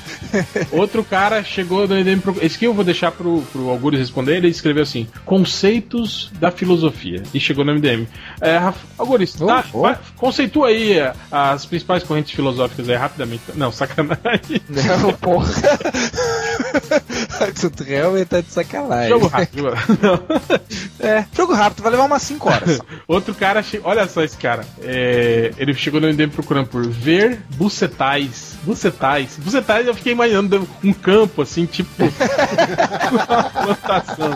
Outro cara chegou no MDM. pro- Esse aqui eu vou deixar pro, pro Algures responder. Ele escreveu assim: Conceitos da filosofia. E chegou no MDM. É, Algures, Oh, tá, oh. vai- conceitua aí é, as principais correntes filosóficas aí rapidamente. Não, sacanagem. Não, porra. tu realmente tá de sacanagem. Jogo rápido. É, jogo rápido, vai levar umas 5 horas. Outro cara, olha só esse cara. É, Ele chegou no MDM procurando por ver bucetais. Bucetais. Bucetais eu fiquei imaginando um campo assim, tipo. uma plantação.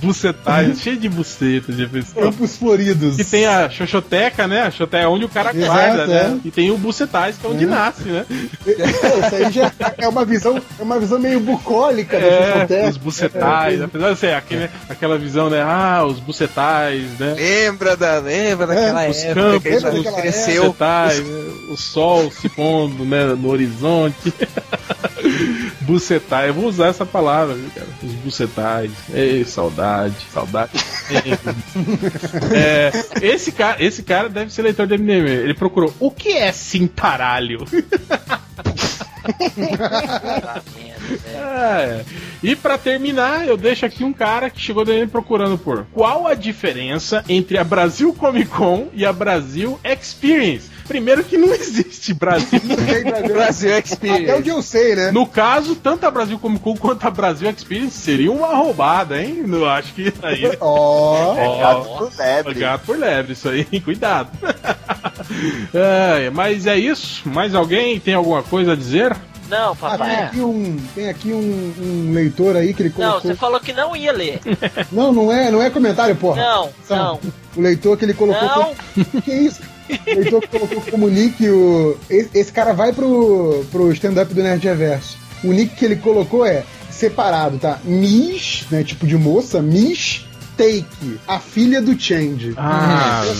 Bucetais, cheio de bucetas. De. Campos floridos. E tem a xoxoteca, né? A xoxoteca é onde o cara Exato, guarda, né? é. E tem o bucetais, que é onde nasce, né? Pô, Isso aí já é uma visão, é uma visão meio bucólica da É, Xoxoteca. os bucetais, apesar de ser aquele, aquela visão, né? Ah, os bucetais, né? Lembra, da, lembra daquela os época campos, que a gente cresceu. bucetais, né? o sol se pondo né, no horizonte. bucetais, eu vou usar essa palavra, viu, cara? Os bucetais. Ei, saudade, saudade. é, esse, cara, esse cara deve ser leitor do MDM. Ele procurou o que é cintaralho? É. E pra terminar, eu deixo aqui um cara que chegou dele procurando por qual a diferença entre a Brasil Comic Con e a Brasil Experience. Primeiro que não existe Brasil. Tem Brasil- Brasil Até Experience. onde eu sei, né? No caso, tanto a Brasil Comic Con quanto a Brasil Experience seria uma roubada, hein? Eu acho que aí. Ó. Ó, por lebre. gato por lebre, isso aí, cuidado. É, mas é isso. Mais alguém tem alguma coisa a dizer? Não, Ah, tem papai. aqui um, tem aqui um, um leitor aí que ele Não, colocou. você falou que não ia ler. Não, não é, não é comentário, porra. Não, São- não, O leitor que ele colocou. não. Que isso? Que colocou como nick o. Esse, esse cara vai pro, pro stand-up do Nerd Reverso. O nick que ele colocou é separado, tá? Miss, né? Tipo de moça, Miss Take, a filha do Change. Ah, Tá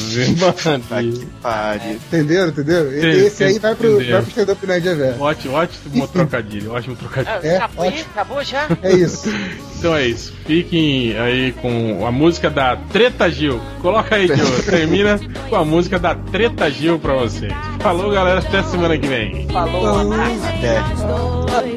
mano. que pariu. Entenderam, entendeu? Sim, Esse aí vai pro, entendeu. vai pro stand-up Nerd Reverso. Ótimo, ótimo trocadilho, ótimo trocadilho. Ah, É, acabou, aí? ótimo. acabou já? É isso. Então é isso. Fiquem aí com a música da Treta Gil. Coloca aí, Gil. Termina com a música da Treta Gil pra você. Falou, galera. Até semana que vem. Falou, Até. Dois,